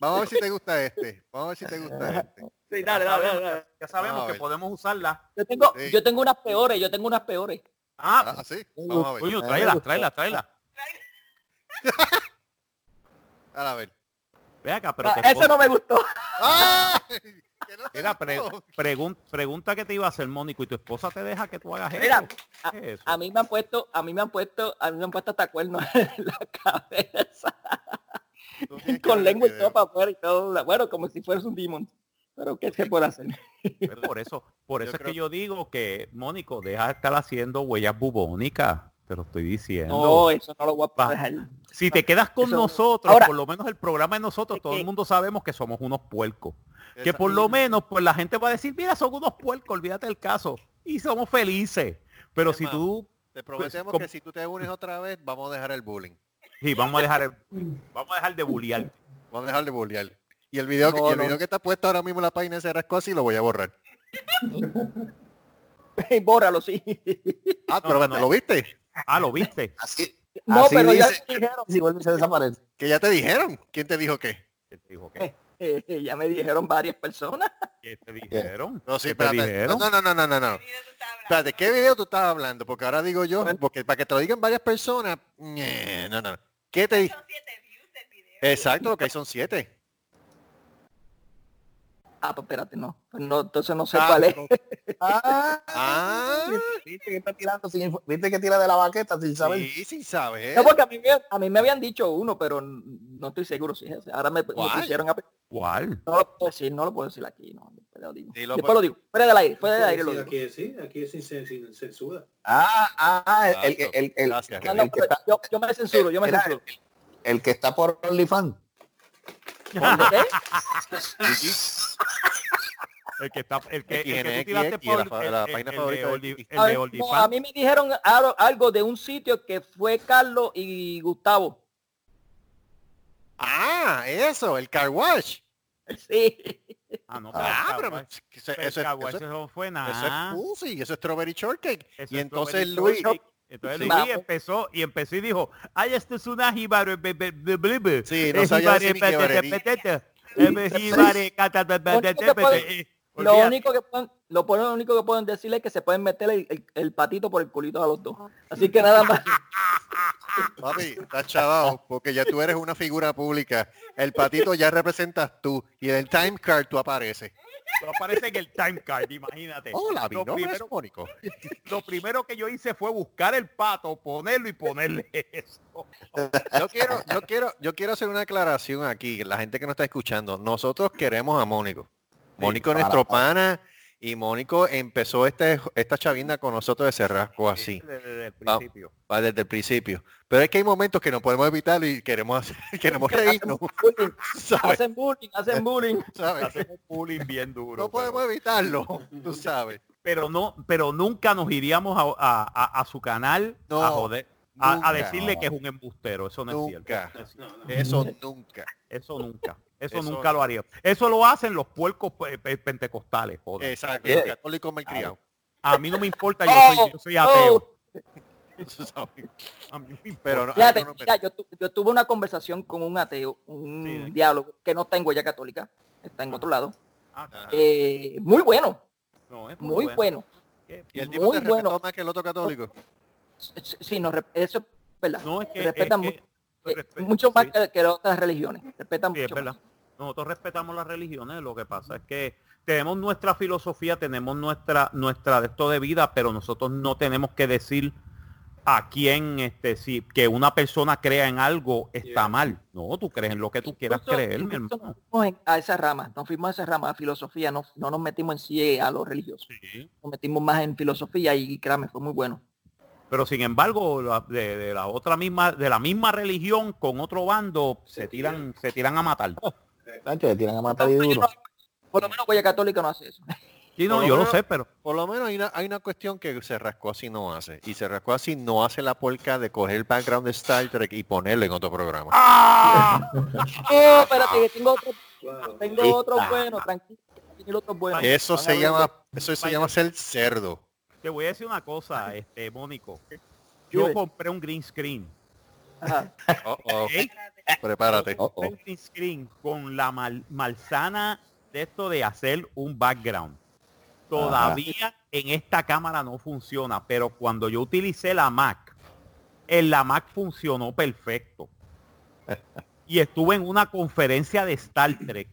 Vamos a ver si te gusta este. Vamos a ver si te gusta este. Sí, dale, dale, dale, dale. Ya sabemos que podemos usarla. Yo tengo, Sí. yo tengo unas peores, yo tengo unas peores. Ah, Ah, sí. Vamos a ver. coño, tráela, tráela, tráela. *laughs* A ver. Ve acá, pero Ah, te eso no me gustó. ¡Ah! Mira, pre- pregun- pregunta que te iba a hacer, Mónico, y tu esposa te deja que tú hagas eso. Mira, ¿Qué es eso? A mí me han puesto, a mí me han puesto, a mí me han puesto hasta cuernos *laughs* en la cabeza. Con lengua y todo para afuera y todo. Bueno, como si fueras un demon. Pero ¿qué se puede hacer? Pues por eso, por *laughs* Yo eso es creo- que yo digo que, Mónico, deja de estar haciendo huellas bubónicas. Te lo estoy diciendo. No, eso no lo voy a dejar. si te quedas con eso- nosotros, Ahora- por lo menos el programa de nosotros, Es todo el mundo sabemos que somos unos puercos. Que por lo menos, pues la gente va a decir, mira, son unos puercos, olvídate del caso. Y somos felices. Pero Es si más, tú, Te prometemos como- que si tú te unes otra vez, vamos a dejar el bullying. sí, vamos a dejar, el- vamos a dejar de bullear. Vamos a dejar de bullear. Y el video, que, No, y el video que está puesto ahora mismo en la página de Cerrasco así lo voy a borrar. *laughs* Bórralo, sí. Ah, No, pero no. ¿te lo viste? Ah, lo viste. *laughs* Así, No, así pero ya dice, me dijeron, *laughs* si vuelve se desaparece. Que ya te dijeron. ¿Quién te dijo qué? ¿Qué te dijo qué? *laughs* eh, ya me dijeron varias personas. ¿Qué te dijeron? No, sí, ¿Qué te espérate. dijeron? No, no, no, no, no, no. ¿Qué video tú estás hablando? Espérate, ¿qué video tú estás hablando? Porque ahora digo yo, porque para que te lo digan varias personas, no, no. no. ¿Qué te di- Son siete views del video. Exacto, lo que hay son siete. Ah, pues espérate, no. Pues no, entonces no sé Ah, cuál es. no. *laughs* Ah, Ah, viste que está tirando sin viste que tira de la baqueta sin saber. sí, sí sabes. No, porque a mí, me- a mí me habían dicho uno, pero no estoy seguro si es ese. Ahora me, me ¿Cuál? pusieron a... ¿Cuál? No lo puedo decir, no lo puedo decir aquí. No, después lo digo. Dilo, después lo digo. Fuera del aire, fuera del aire lo Sí, digo. aquí sí, aquí es sin, sin- sin censura. Ah, ah, el, el, el, el- Gracias. No, que está, yo, yo me censuro, yo me censuro. el que está por OnlyFans. *laughs* El que está, el que, A, mí- me dijeron algo, de un sitio que fue Carlos y Gustavo. Ah, eso, el car wash. Sí. Ah, no, Ah, pero eso, eso, pero eso, eso, eso fue eso nada. es pussy, eso es strawberry shortcake. Eso y es entonces Luis. Entonces. Luis empezó y empezó y dijo, ay, esto es una be- Sí, no eh, sabía Lo único que Lo pueden, lo, lo único que pueden decirle es que se pueden meter el, el- el patito por el culito a los dos. Así que nada más. *laughs* papi, estás chavado, porque ya tú eres una figura pública. El patito ya representas tú y en el time card tú apareces. Aparece en el time card, imagínate. Hola, mi lo, primero, Mónico. lo primero que yo hice fue buscar el pato, ponerlo y ponerle eso. Yo quiero, yo quiero, yo quiero hacer una aclaración aquí, la gente que nos está escuchando. Nosotros queremos a Mónico. Mónico es nuestro pana y Mónico empezó este, esta chavinda con nosotros de Cerrasco así, Desde el principio. va desde el principio. Pero es que hay momentos que no podemos evitarlo y queremos hacer, *laughs* queremos reírnos, bullying, *laughs* ¿sabes? hacen bullying, hacen *laughs* bullying. ¿sabes? Hacemos bullying bien duro. No pero- podemos evitarlo, tú sabes. pero no pero nunca nos iríamos a, a- a- a su canal No, a joder a, decirle que es un embustero eso no es Nunca. cierto Eso no es cierto. Eso nunca. eso nunca eso, Eso nunca lo haría eso lo hacen los puercos pe- pe- pentecostales joder. Exacto. Yeah. Católico malcriado. a mí no me importa yo *laughs* soy, yo soy ateo Oh, Tú sabes. a mí no me importa. Pero no, fíjate, no, mira, yo, tu- yo tuve una conversación con un ateo, un Sí. diálogo que no está en huella católica, está en otro lado. Ah, claro. Eh, muy bueno, No, es muy bueno. Y el tipo muy te bueno. más que el otro católico. Sí, Sí, no, eso es verdad. no es que, respetan es que- Respe- mucho más sí. que, que las otras religiones. Respetan Sí, es verdad. más. Nosotros respetamos las religiones, lo que pasa es que tenemos nuestra filosofía, tenemos nuestra nuestra de esto de vida, pero nosotros no tenemos que decir a quién este si que una persona crea en algo está Yeah. mal. No, tú crees en lo que tú quieras Incluso- creer, mi hermano. nos fuimos en- a esa rama, nos fuimos a esa rama, a filosofía, no, no nos metimos en sí a lo religioso, Sí. nos metimos más en filosofía y créame, fue muy bueno. Pero sin embargo, la- de, de la otra misma de la misma religión con otro bando se tiran se tiran a matar. Nacho, le tiran a matar y duro. por lo menos Huella Católica no hace eso. Sí, no, lo yo lo sé, pero Por lo menos hay una, hay una cuestión que se rascó así no hace. Y se rascó así no hace la polca de coger el background de Star Trek y ponerlo en otro programa. ¡Ah! *laughs* No, espérate, que tengo otro, tengo bueno, tranquilo, tengo otro bueno. Eso Van se llama, eso se llama ser cerdo. Te voy a decir una cosa, este Mónico. Yo compré un green screen. Oh, oh, prepárate. Oh, oh. un green screen con la mal- malsana de esto de hacer un background. Todavía en esta cámara no funciona, pero cuando yo utilicé la Mac, en la Mac funcionó perfecto. *laughs* Y estuve en una conferencia de Star Trek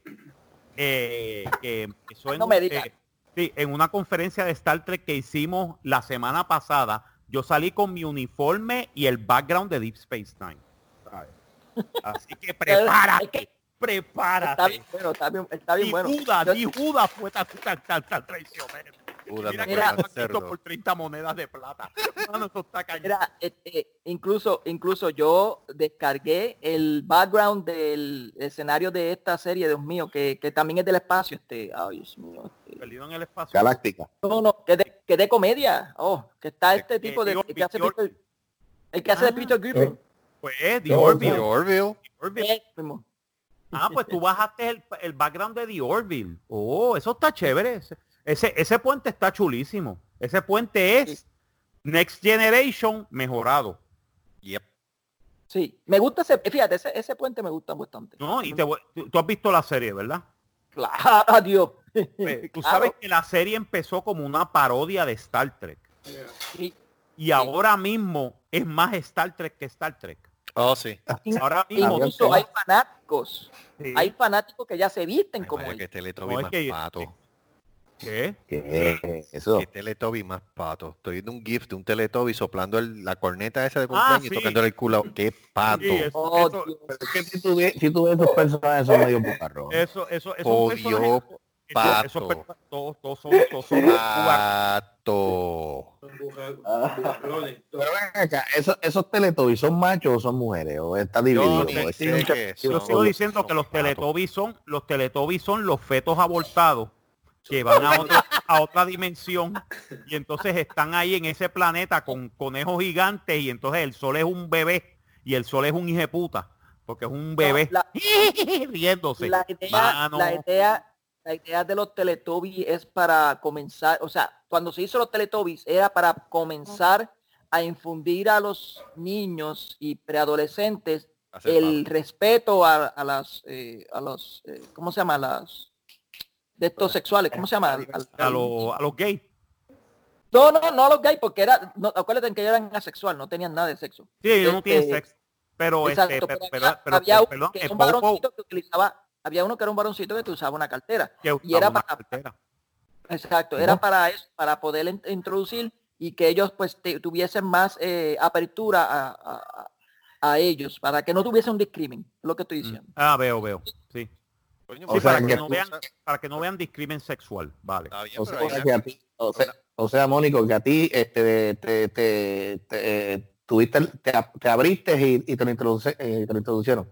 eh, que empezó en, No me un- digas. eh, sí, en una conferencia de Star Trek que hicimos la semana pasada. Yo salí con mi uniforme y el background de Deep Space Nine. ¿sabes? Así que *laughs* prepárate, Es *laughs* que Está prepárate. bien bueno, está bien, está bien Ni bueno. Judas, Yo- ni Judas fue tan, tan, tan, tan traicionero. Judas Mira visto por 30 monedas de plata. Mano, eso está cañón. Mira, eh, eh, incluso, incluso yo descargué el background del escenario de esta serie, Dios mío, que, que también es del espacio. Este, ay, Dios mío. este. Perdido en el espacio. Galáctica. No, no, que de, que de comedia. Oh, que está este que tipo de digo, el que hace Peter- el que hace de Ah. Peter Griffin. Pues es The Orville. The Orville. The Orville. Ese mismo. Ah, pues tú bajaste el, el background de The Orville. Oh, eso está chévere. Ese, ese, puente está chulísimo. Ese puente es Next Generation mejorado. Yep. Sí, me gusta ese, fíjate, ese, ese puente me gusta bastante. ¿No? Y te tú, tú has visto la serie, ¿verdad? Claro, *laughs* adiós. Pues, *laughs* tú Claro. sabes que la serie empezó como una parodia de Star Trek. Sí. Y ahora mismo es más Star Trek que Star Trek. Oh, sí. Ahora mismo. Incluso hay fanáticos, Sí. hay fanáticos que ya se visten Ay, como vaya, él. que Teletubby No, es más que- pato. ¿Qué? ¿Qué es eso? Que Teletubby más pato. Estoy viendo un GIF de un Teletubby soplando el- la corneta esa de Ah, cumpleaños sí. y tocándole el culo. ¡Qué pato! Sí, eso, Oh, eso. Pero es que si tú, ves- si tú ves esos personajes son medio bucarros. eso, eso, esos Odio esos- pato. esos todos, todos son, todos son Pato. Ah. Pero ven acá, ¿esos, esos teletubbies son machos o son mujeres? ¿O está dividido? qué Yo sigo diciendo que los teletubbies son, los teletubbies son los fetos abortados que van a, otro- a otra dimensión y entonces están ahí en ese planeta con conejos gigantes y entonces el sol es un bebé y el sol es un hijo de puta porque es un bebé la- *laughs* riéndose. La idea, la idea, la idea de los Teletubbies es para comenzar, o sea, cuando se hizo los Teletubbies era para comenzar a infundir a los niños y preadolescentes el respeto a, a las, eh, a los, eh, ¿cómo se llama? Las de estos sexuales, ¿cómo se llama? Al- al- a, los, a los gays. no, no, no a los gays, porque era, no, acuérdate que ellos eran asexual, no tenían nada de sexo. Sí, ellos no tienen Este, sexo. Pero, Exacto, este, pero pero, pero, había, pero- había uno perdón, que un varoncito que utilizaba, había uno que era un varoncito que usaba una cartera. y era para- cartera. Exacto, era para eso, para poder in- introducir y que ellos pues te- tuviesen más eh, apertura a, a- a- ellos, para que no tuviese un discrimen, es lo que estoy diciendo. Ah, veo, veo. Sí. Coño, O Sí, pues, sea, para, que que no vean, para que no vean discrimen sexual, vale. está bien, O sea, que a ti- o sea, o sea, Mónico, que a ti este, te, te, te, eh, tuviste, te, te abriste y, y te, lo introduce- eh, te lo introducieron.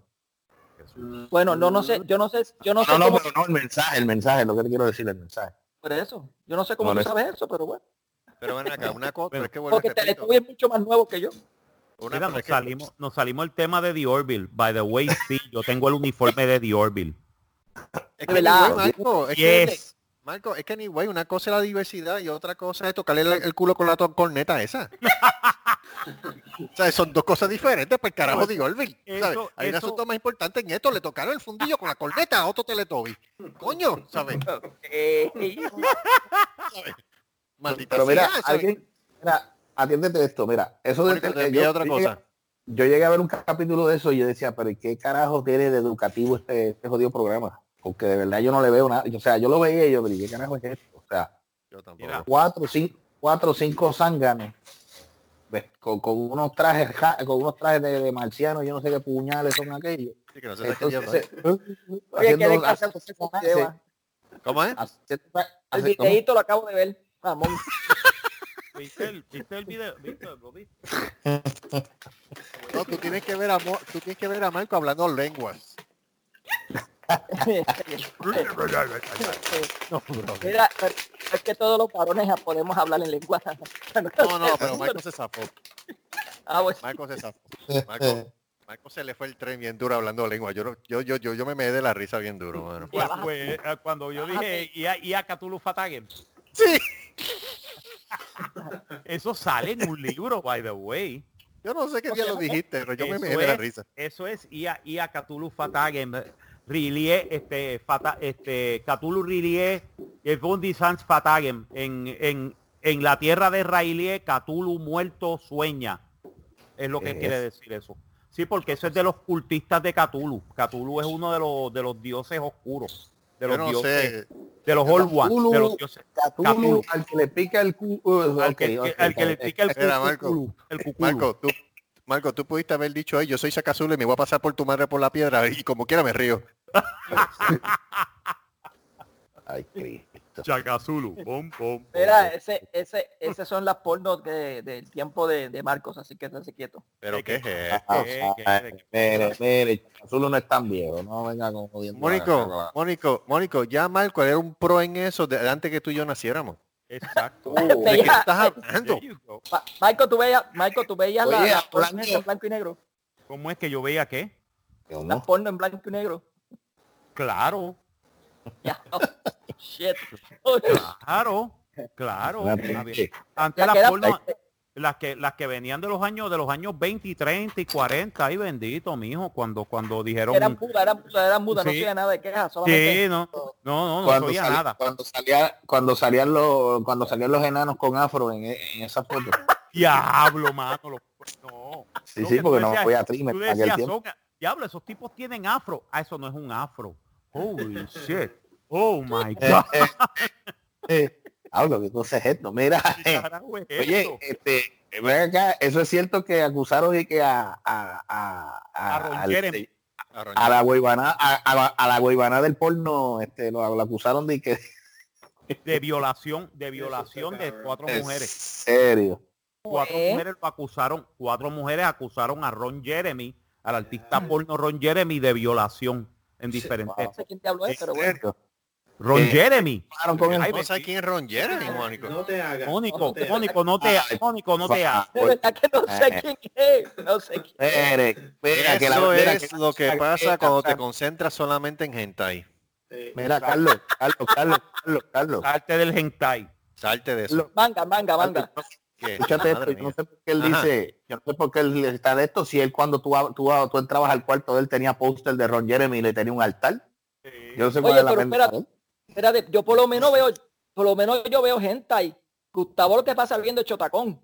Bueno, no, no sé, yo no sé, yo no sé No, no, cómo, pero no el mensaje, el mensaje, es lo que te quiero decir, el mensaje. por eso, yo no sé cómo tú sabes eso, pero bueno, Pero ven acá, una cosa, pero es que vuelvo porque y repito, Teletubby es mucho más nuevo que yo. una Mira, nos que- salimos, nos salimos el tema de The Orville. By the way, sí, yo tengo el uniforme de The Orville. Es que anyway, Marco, es que, Yes. Marco, es que anyway, una cosa es la diversidad y otra cosa es tocarle el, el culo con la corneta esa. *laughs* o sea, son dos cosas diferentes, pues carajo digo, Orville. ¿sabes? Eso- Hay un asunto más importante en esto, le tocaron el fundillo con la corneta a otro Teletubby. Coño, ¿sabes? Pero mira, sea, alguien, mira, atiéndete esto, mira, eso de Mónico, te yo- envié otra yo cosa. llegué- yo llegué a ver un capítulo de eso y yo decía, pero ¿y ¿qué carajo tiene de educativo este, este jodido programa? Porque de verdad yo no le veo nada. O sea, yo lo veía y yo, pero ¿y ¿qué carajo es esto? O sea, Yo tampoco. Cuatro, cinco, cuatro o cinco zánganos ves, con, con unos trajes con unos trajes de, de marciano, yo no sé qué puñales son aquellos. Sí, que no sé de qué Entonces, eh, personajes, ¿Cómo es? el videíto lo acabo de ver. Vamos. *laughs* ¿Viste el, viste el video? ¿Viste? ¿Lo viste? No, tú tienes que ver a Mo- tú tienes que ver a Marco hablando lenguas. No, bro. Mira, es que todos los varones ya podemos hablar en lengua. No, no, pero Marco se zafó. Ah, Marco se zafó. Marco, Marco se le fue el tren bien duro hablando lengua. Yo, yo, yo, yo, yo me me de la risa bien duro, mano. Pues, pues, eh, cuando yo dije y a, y a Cthulhu Fatagen. Sí. Eso sale en un libro, by the way. Yo no sé qué día lo dijiste, pero yo me Eso me de la risa. Eso es Ia, Ia Cthulhu Fatagen. Rilie, este, fata, este, Cthulhu Rilie, Evondi Sans Fatagen. En, en, en la tierra de Railie, Cthulhu muerto sueña. Es lo que Es. quiere decir eso. Sí, porque eso es de los cultistas de Cthulhu. Cthulhu es uno de los, de los dioses oscuros. de los no dioses, sé. de los Old Ones, de los dioses. Cthulhu, Cthulhu. al que le pica el cu... uh, Al que, al que le pica el Marco. el tú, Marco, tú pudiste haber dicho, yo soy Sacazul y me voy a pasar por tu madre por la piedra y como quiera me río. *laughs* Ay, Cristo. Chacazulu. Pom, pom, Mira, ese, ese, esas son las pornos de- del tiempo de, de Marcos, así que estate quieto. Pero qué es Mire, mire, Azul no es tan viejo, no venga con jodiendo. Mónico, Mónico, Mónico, ya Marco era un pro en eso de antes que tú y yo naciéramos. Exacto. ¿De qué estás hablando? Michael, tú veías, Michael, tú veías la, Oye, la porno en blanco y negro. ¿Cómo es que yo veía qué? La no. porno en blanco y negro. Claro, Ya. Oh, shit. *laughs* claro, claro. Antes queda- porno, las que las que venían de los años de los años 20 y 30 y 40, ay bendito, mijo, cuando cuando dijeron Eran mudas, eran mudas, eran mudas, no Sí. se nada de quejas, solamente. Sí, no, no, no, no Cuando, oía sal- nada. cuando salía, cuando salían los, cuando salían los enanos con afro en, en esa foto. Diablo, mano, lo- no. Sí, Lo sí, porque no decías- voy a trimmer aquel decías, tiempo. son- diablo, esos tipos tienen afro. Ah, eso no es un afro. Holy shit. Oh my Eh, god. eh, eh, Hablo, ¿qué cosa es esto? Mira, ¿Qué eh, es oye, esto? este, ven acá, eso es cierto que acusaron y que a, a, a, A al- Jeremy. a la guaybana, a, a la- a la guaybana del porno, este, lo, lo acusaron de que de violación, de violación de cuatro en mujeres. serio. Cuatro ¿Eh? mujeres lo acusaron, cuatro mujeres acusaron a Ron Jeremy, al artista porno Ron Jeremy de violación en diferentes. No sé quién te habló, ¿En pero bueno. Ron Eh, Jeremy. Pararon con el- Ay, ¿No sabes quién es Ron Jeremy, Mónico? No te hagas. Mónico, no te Mónico, no te, Ay, Mónico, no te hagas. De verdad que no sé Eh. quién es. No sé quién es. Mira, que la- Eso mira, es que- lo que pasa que- cuando te concentras solamente en hentai. Mira, Carlos, Carlos, Carlos, Carlos, Carlos. Salte del hentai. Salte de eso. Manga, manga, manga. Escúchate esto, yo no sé por qué él Ajá. dice, yo no sé por qué él está de esto, si él cuando tú, tú, tú entrabas al cuarto de él tenía póster de Ron Jeremy y le tenía un altar. Yo no sé cuál Oye, es la pero espérate. Espérate, yo por lo menos veo, por lo menos yo veo hentai. Gustavo lo que pasa viendo es chotacón.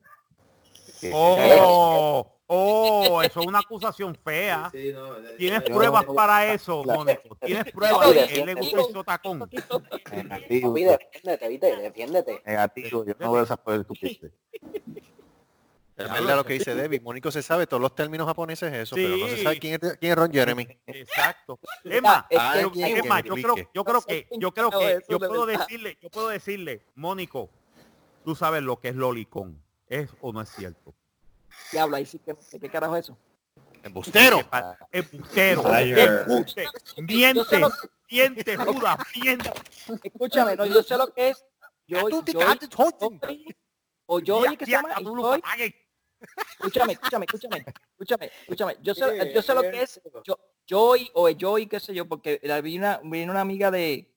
Que- Oh, oh, eso es una acusación fea. sí, no, eh, ¿Tienes eh, pruebas no- para eso, la- Mónico? ¿Tienes pruebas de que él le gusta el sotacón? Negativo, Papi, defiéndete, viste, defiéndete. negativo, yo no veo esas cosas estupideces. Es verdad lo que dice Debbie. Mónico se sabe todos los términos japoneses eso, pero no se sabe quién es, quién es Ron Jeremy. Exacto. Ah, pero- me yo creo, explique. yo creo que, yo creo que, yo puedo decirle, yo puedo decirle, Mónico, tú sabes lo que es lolicón. ¿Es o no es cierto? Diablo, ahí sí que no sé qué carajo es eso. ¡Embustero! Embustero, embuste, miente, lo- miente, Judas, miente. Escúchame, no, yo sé lo que es. Yo, yo- o yo Ya, que se ya, llama Escúchame, escúchame, escúchame, escúchame, escúchame. Yo *laughs* sé, yo sé lo que es yo, Joy o Joy, qué sé yo, porque la- vi una, vi una amiga de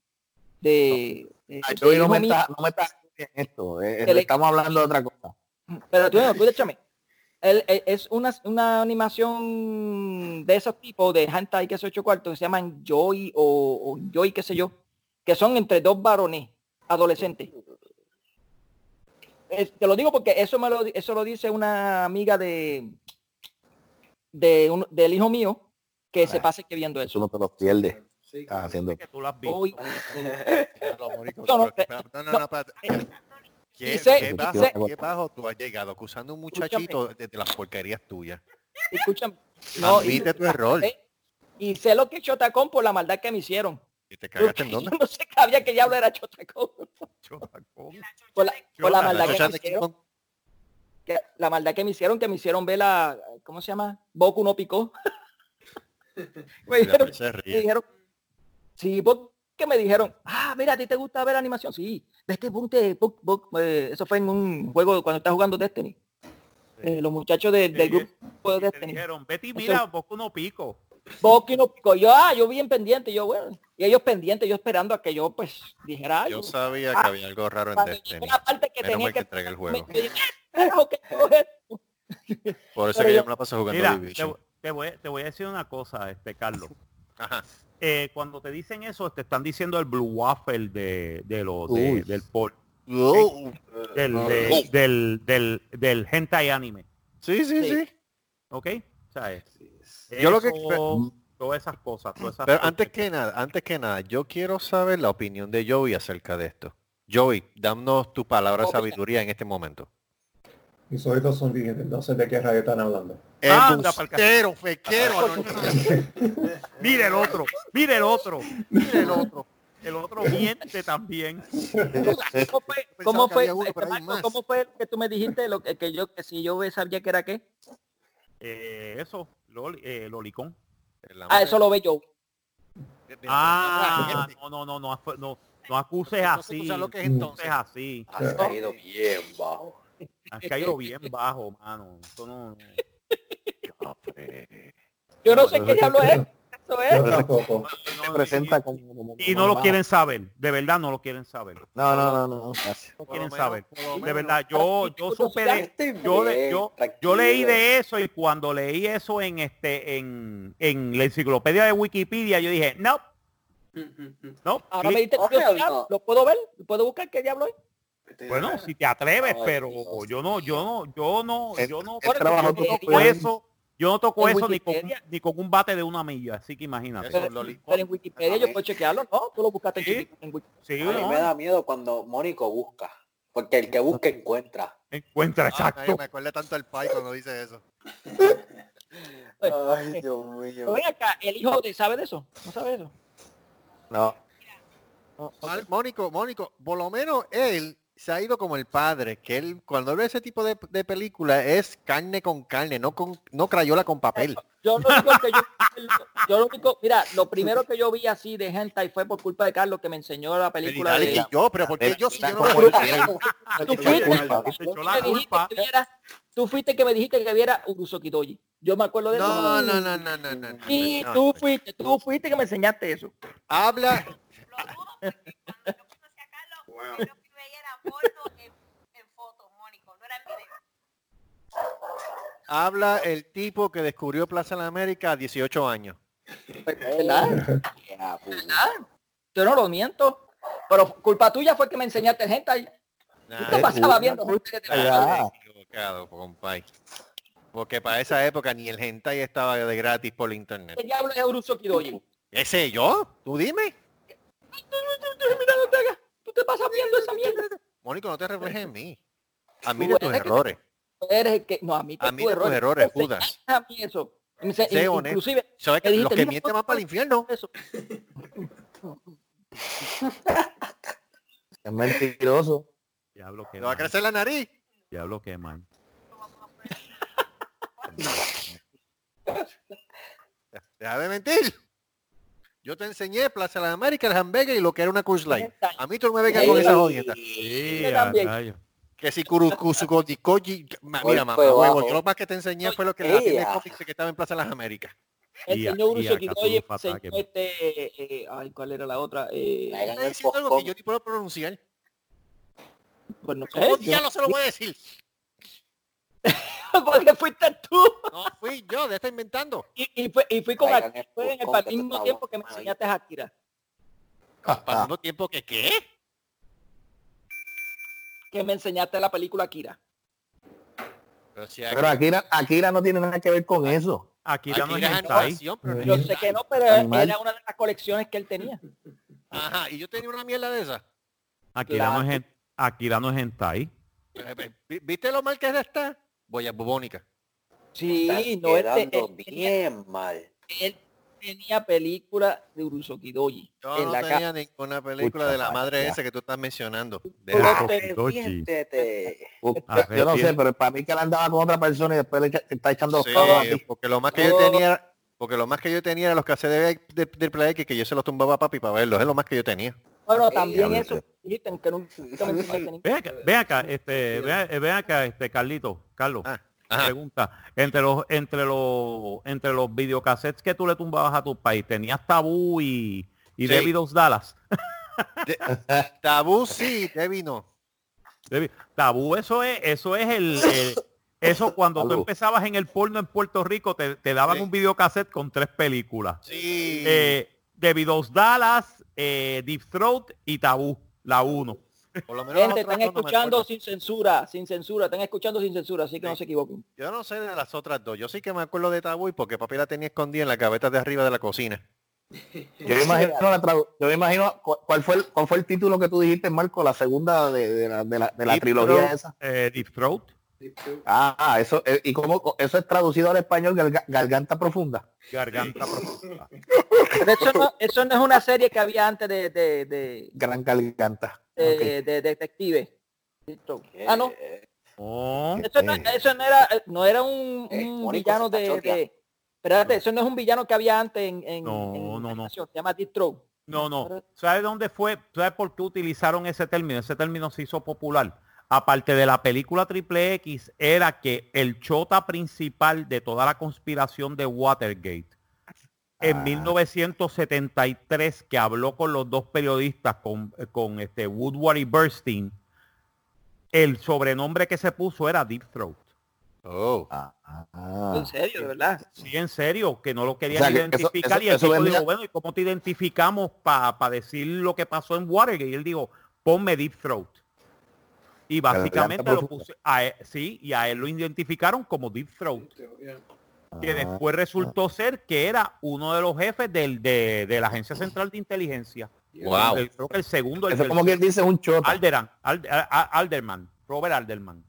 de, de- Ay, de Joey, no me está, no me está en esto, eh, le- estamos hablando de otra cosa. Pero tú no, escúchame. Él, él- es una, una animación de esos tipos de hentai que se ocho cuartos que se llaman Joy o, o Joy, qué sé yo, que son entre dos varones adolescentes. Eh, te lo digo porque eso me lo, eso lo dice una amiga de, de un- del hijo mío que se Ah. pase que viendo Eso eso. no te los pierdes. Sí, Estás haciendo. Que tú lo has visto. *laughs* No, No, no, eh, no, no, no, no, espérate. eh, ¿Qué, y sé- qué y bajo, sé- qué bajo tú has llegado acusando a un muchachito de, de las porquerías tuyas? Escúchame. No, y- Admite tu error. eh, Y sé lo que Chotacón por la maldad que me hicieron. ¿Y te cagaste en Yo dónde? *laughs* no sé sabía que diablo era Chotacón. Chotacón. *laughs* Por la, por la maldad que Chocha me hicieron. Que- la maldad que me hicieron, que me hicieron ver la, ¿cómo se llama? Boku no picó. *laughs* me la dijeron, me dijeron, sí, porque me dijeron, ah, mira, ¿a ti te gusta ver animación? Sí, de este Boku, eh, eso fue en un juego cuando estás jugando Destiny. Eh, los muchachos de- del grupo de Y te Destiny. dijeron, Betty, mira, Boku no pico. Boku no picó. Yo, ah, yo bien pendiente, yo, bueno, y ellos pendientes, yo esperando a que yo, pues, dijera algo. Yo sabía Ah, que había algo raro en Destiny. llegó la parte que Menos tenía mal que que... entregué el juego. me dije, "¿Qué carajo que es esto?". *laughs* Por eso pero que yo- yo me la paso jugando Mira, te, voy, te voy a decir una cosa, este Carlos. *laughs* Ajá. Eh, cuando te dicen eso, te están diciendo el blue waffle de, de lo, de- Uy. del, por, Oh, del, de- del, del, del hentai anime. Sí, sí, Sí. sí. ¿Ok? O sea, es- Yo lo que- todas esas cosas. Todas esas Pero cosas. antes que nada, antes que nada, yo quiero saber la opinión de Joey acerca de esto. Joey, danos tu palabra de sabiduría en este momento. Mis oídos son videntes, no sé de qué radio están hablando. Anda pa'l ca- Embustero, fequero, Mire el otro, mire el otro, mire el otro. El otro miente también. ¿Cómo fue, este, Marco, cómo fue que tú me dijiste lo que, que yo que si yo sabía que era qué? Eh, eso, loli- eh, lolicón. Ah, eso lo ve yo. Ah, no, no, no, no, no, no, acuses así. que es no entonces. acuses así. Has caído bien bajo. Has caído bien bajo, mano. Eso no- Yo no sé qué diablo es. Eso Yo es. tampoco. Se presenta como, como- Y no lo quieren saber, de verdad no lo quieren saber. No, no, no, no. gracias. Quieren menos- saber. De verdad, yo, yo supe de, Estoy yo, yo, yo leí de eso y cuando leí eso en este, en, en la enciclopedia de Wikipedia, yo dije, no, no. Ahora me no. ¿Lo puedo ver? ¿Puedo buscar qué diablo es? Bueno, si te atreves, pero Dios. yo no, yo no, yo no, El- yo no, el yo trabajo no yo no eso ni con, Wikipedia. ni con un bate de una milla, así que imagínate. Pero, en Wikipedia yo puedo chequearlo, ¿no? Tú lo buscaste en Sí. En Wikipedia. Sí, A mí no, me da miedo cuando Mónico busca. Porque el que busca encuentra. encuentra Ah, exacto. nadie me acuerda tanto el pai cuando dice eso. *laughs* Ay, Dios mío. Ven acá, el hijo de, ¿sabe de eso? ¿No sabe eso? No. No, Mónico, Mónico, por lo menos él se ha ido como el padre, que él cuando ve ese tipo de, de película es carne con carne, no con no crayola con papel. Yo lo único que yo, *laughs* yo lo único, mira, lo primero que yo vi así de hentai fue por culpa de Carlos que me enseñó la Y película dale de que yo, pero ¿por qué yo si yo no lo. Tú Te fuiste, tú fuiste que me dijiste que viera Urusoki Doji. Yo me acuerdo de eso. No, no, no, no, no, no. no, Y no. tú fuiste, tú fuiste que me enseñaste eso. Habla, Lo dudo porque cuando yo conocí a Carlos, Wow. yo lo que veía era porno en, en fotos, Mónico, no era en video. habla el tipo que descubrió Plaza de la América a 18 años. ¿Verdad? Ya, pu- ¿Verdad? Yo no lo miento. Pero culpa tuya fue que me enseñaste el hentai. Tú te Nah, viendo de Allá. estás equivocado, compay. Porque para esa época ni el hentai estaba de gratis por internet. ¿Qué diablo es Urusoki Doji? ¿Ese yo? ¿Tú dime? Mira, no te hagas. Tú te pasas viendo esa mierda. Mónico, no te reflejes en mí. Admite tus errores. Eres el que no admite Admite tu tus error. errores, Judas. A mí eso. Sé honesto. Inclusive ¿Sabes que me los dijiste, que mienten no, van para el infierno? eso. *laughs* Es mentiroso. Diablo que ¿Te va a crecer la nariz? diablo que mal. *laughs* Deja de mentir. Yo te enseñé Plaza de la América, el hamburger y lo que era una Cruise Line. A mí tú no me vengas con esa jodienda. Sí. Que si Kurukusugodicoji... Mira, mamá, huevo, yo lo más que te enseñé fue lo que la tienda de Ea. cómics que estaba en Plaza de las Américas. El señor este, eh, ay, ¿cuál era la otra? Eh, Hagan Estoy el diciendo algo que postcom. yo ni puedo pronunciar. pues no sé, ¿Cómo yo- diablos se lo voy a decir? *laughs* porque fuiste tú. No fui yo, de estar inventando. Y, y, fue, y fui con Akira, el fue en el mismo tiempo que me enseñaste a Akira. Pasando tiempo que qué? Que me enseñaste la película Akira. Pero si Pero Akira, Akira no tiene nada que ver con eso. Aquí ya no es animación, pero Yo sé que no, pero Animal. era una de las colecciones que él tenía. Ajá, y yo tenía una mierda de esa. Akira no es Akira no es hentai. Eh, ¿vi- ¿Viste lo mal que es esta? Voy a bubónica. Sí, Estás no, este, quedando él, bien mal. él tenía película de Urusoki Doji Yo en no la tenía ninguna película de la madre ya. esa que tú estás mencionando. Arrepiéntete. Ah, Yo no sé, pero para mí que él andaba con otra persona y después le está echando los Sí, cabros a ti. porque lo más que yo tenía, porque lo más que yo tenía era los cassettes de, de, del Play X que yo se los tumbaba a papi para verlos, es lo más que yo tenía. Bueno, también ya eso, dijiste que nunca me Ven acá, ven acá, este, ven, eh, ven acá, este, Carlito, Carlos. Ah, ajá. Pregunta, entre los, entre los, entre los videocassettes que tú le tumbabas a tu país, ¿tenías Tabú y, y Sí. Dos Dallas? *laughs* Tabú sí, Debbie no. Debbie- Tabú, eso es, eso es el, el- eso cuando tú Salud. empezabas en el porno en Puerto Rico, te, te daban Sí. un videocassette con tres películas. Sí. Eh, Debbie Dos Dallas, eh, Deep Throat y Tabú, la 1. Por lo menos las Gente, están no escuchando sin censura, sin censura, están escuchando sin censura, así que no se equivoquen. Yo no sé de las otras dos. Yo sí que me acuerdo de Tabuy porque papi la tenía escondida en la gaveta de arriba de la cocina. Yo me imagino, yo me imagino cu- cuál fue el, cuál fue el título que tú dijiste, Marco, la segunda de, de la, de la, de la trilogía Throat. esa. Eh, Deep Throat. Ah, eso, eh, y cómo eso es traducido al español garga- garganta profunda. Garganta profunda. Pero eso no, eso no es una serie que había antes de, de, de, Gran garganta. de- detective. Ah, no. Oh, Eso no, eso no era, no era un, Eh, villano de, Espérate, eso no es un villano que había antes en, en, No, en no, no. Se llama Deep. No, no. ¿Sabes dónde fue? ¿Sabes por qué utilizaron ese término? Ese término se hizo popular. Aparte de la película Triple X, era que el chota principal de toda la conspiración de Watergate, en Ah. 1973, que habló con los dos periodistas, con, con este Woodward y Bernstein, el sobrenombre que se puso era Deep Throat. Oh. Ah, ah. En serio, de verdad. Sí, en serio, que no lo querían O sea, que eso- identificar eso- y el tipo venía- dijo, bueno, ¿y cómo te identificamos para decir lo que pasó en Watergate? Y él dijo, ponme Deep Throat. Y básicamente lo puse, a él- sí, y a él lo identificaron como Deep Throat, que Ah, después resultó ser que era uno de los jefes del, de, de la Agencia Central de Inteligencia. Wow. El- creo que el segundo, el Eso como que dice un chota. Alderan, Alderman, Robert Alderman.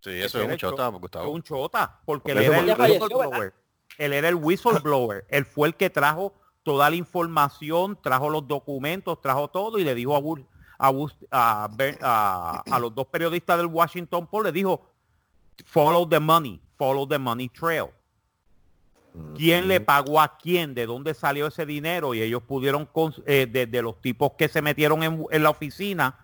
Sí, eso es un chota, fue Gustavo. un chota, porque él era el falleció, whistleblower. Él era el whistleblower. él fue el que trajo toda la información, trajo los documentos, trajo todo y le dijo a, Bur- a, Bus- a Ben- a- a los dos periodistas del Washington Post, le dijo, follow the money, follow the money trail. ¿Quién le pagó a quién? ¿De dónde salió ese dinero? Y ellos pudieron, cons- eh, de, de los tipos que se metieron en, en la oficina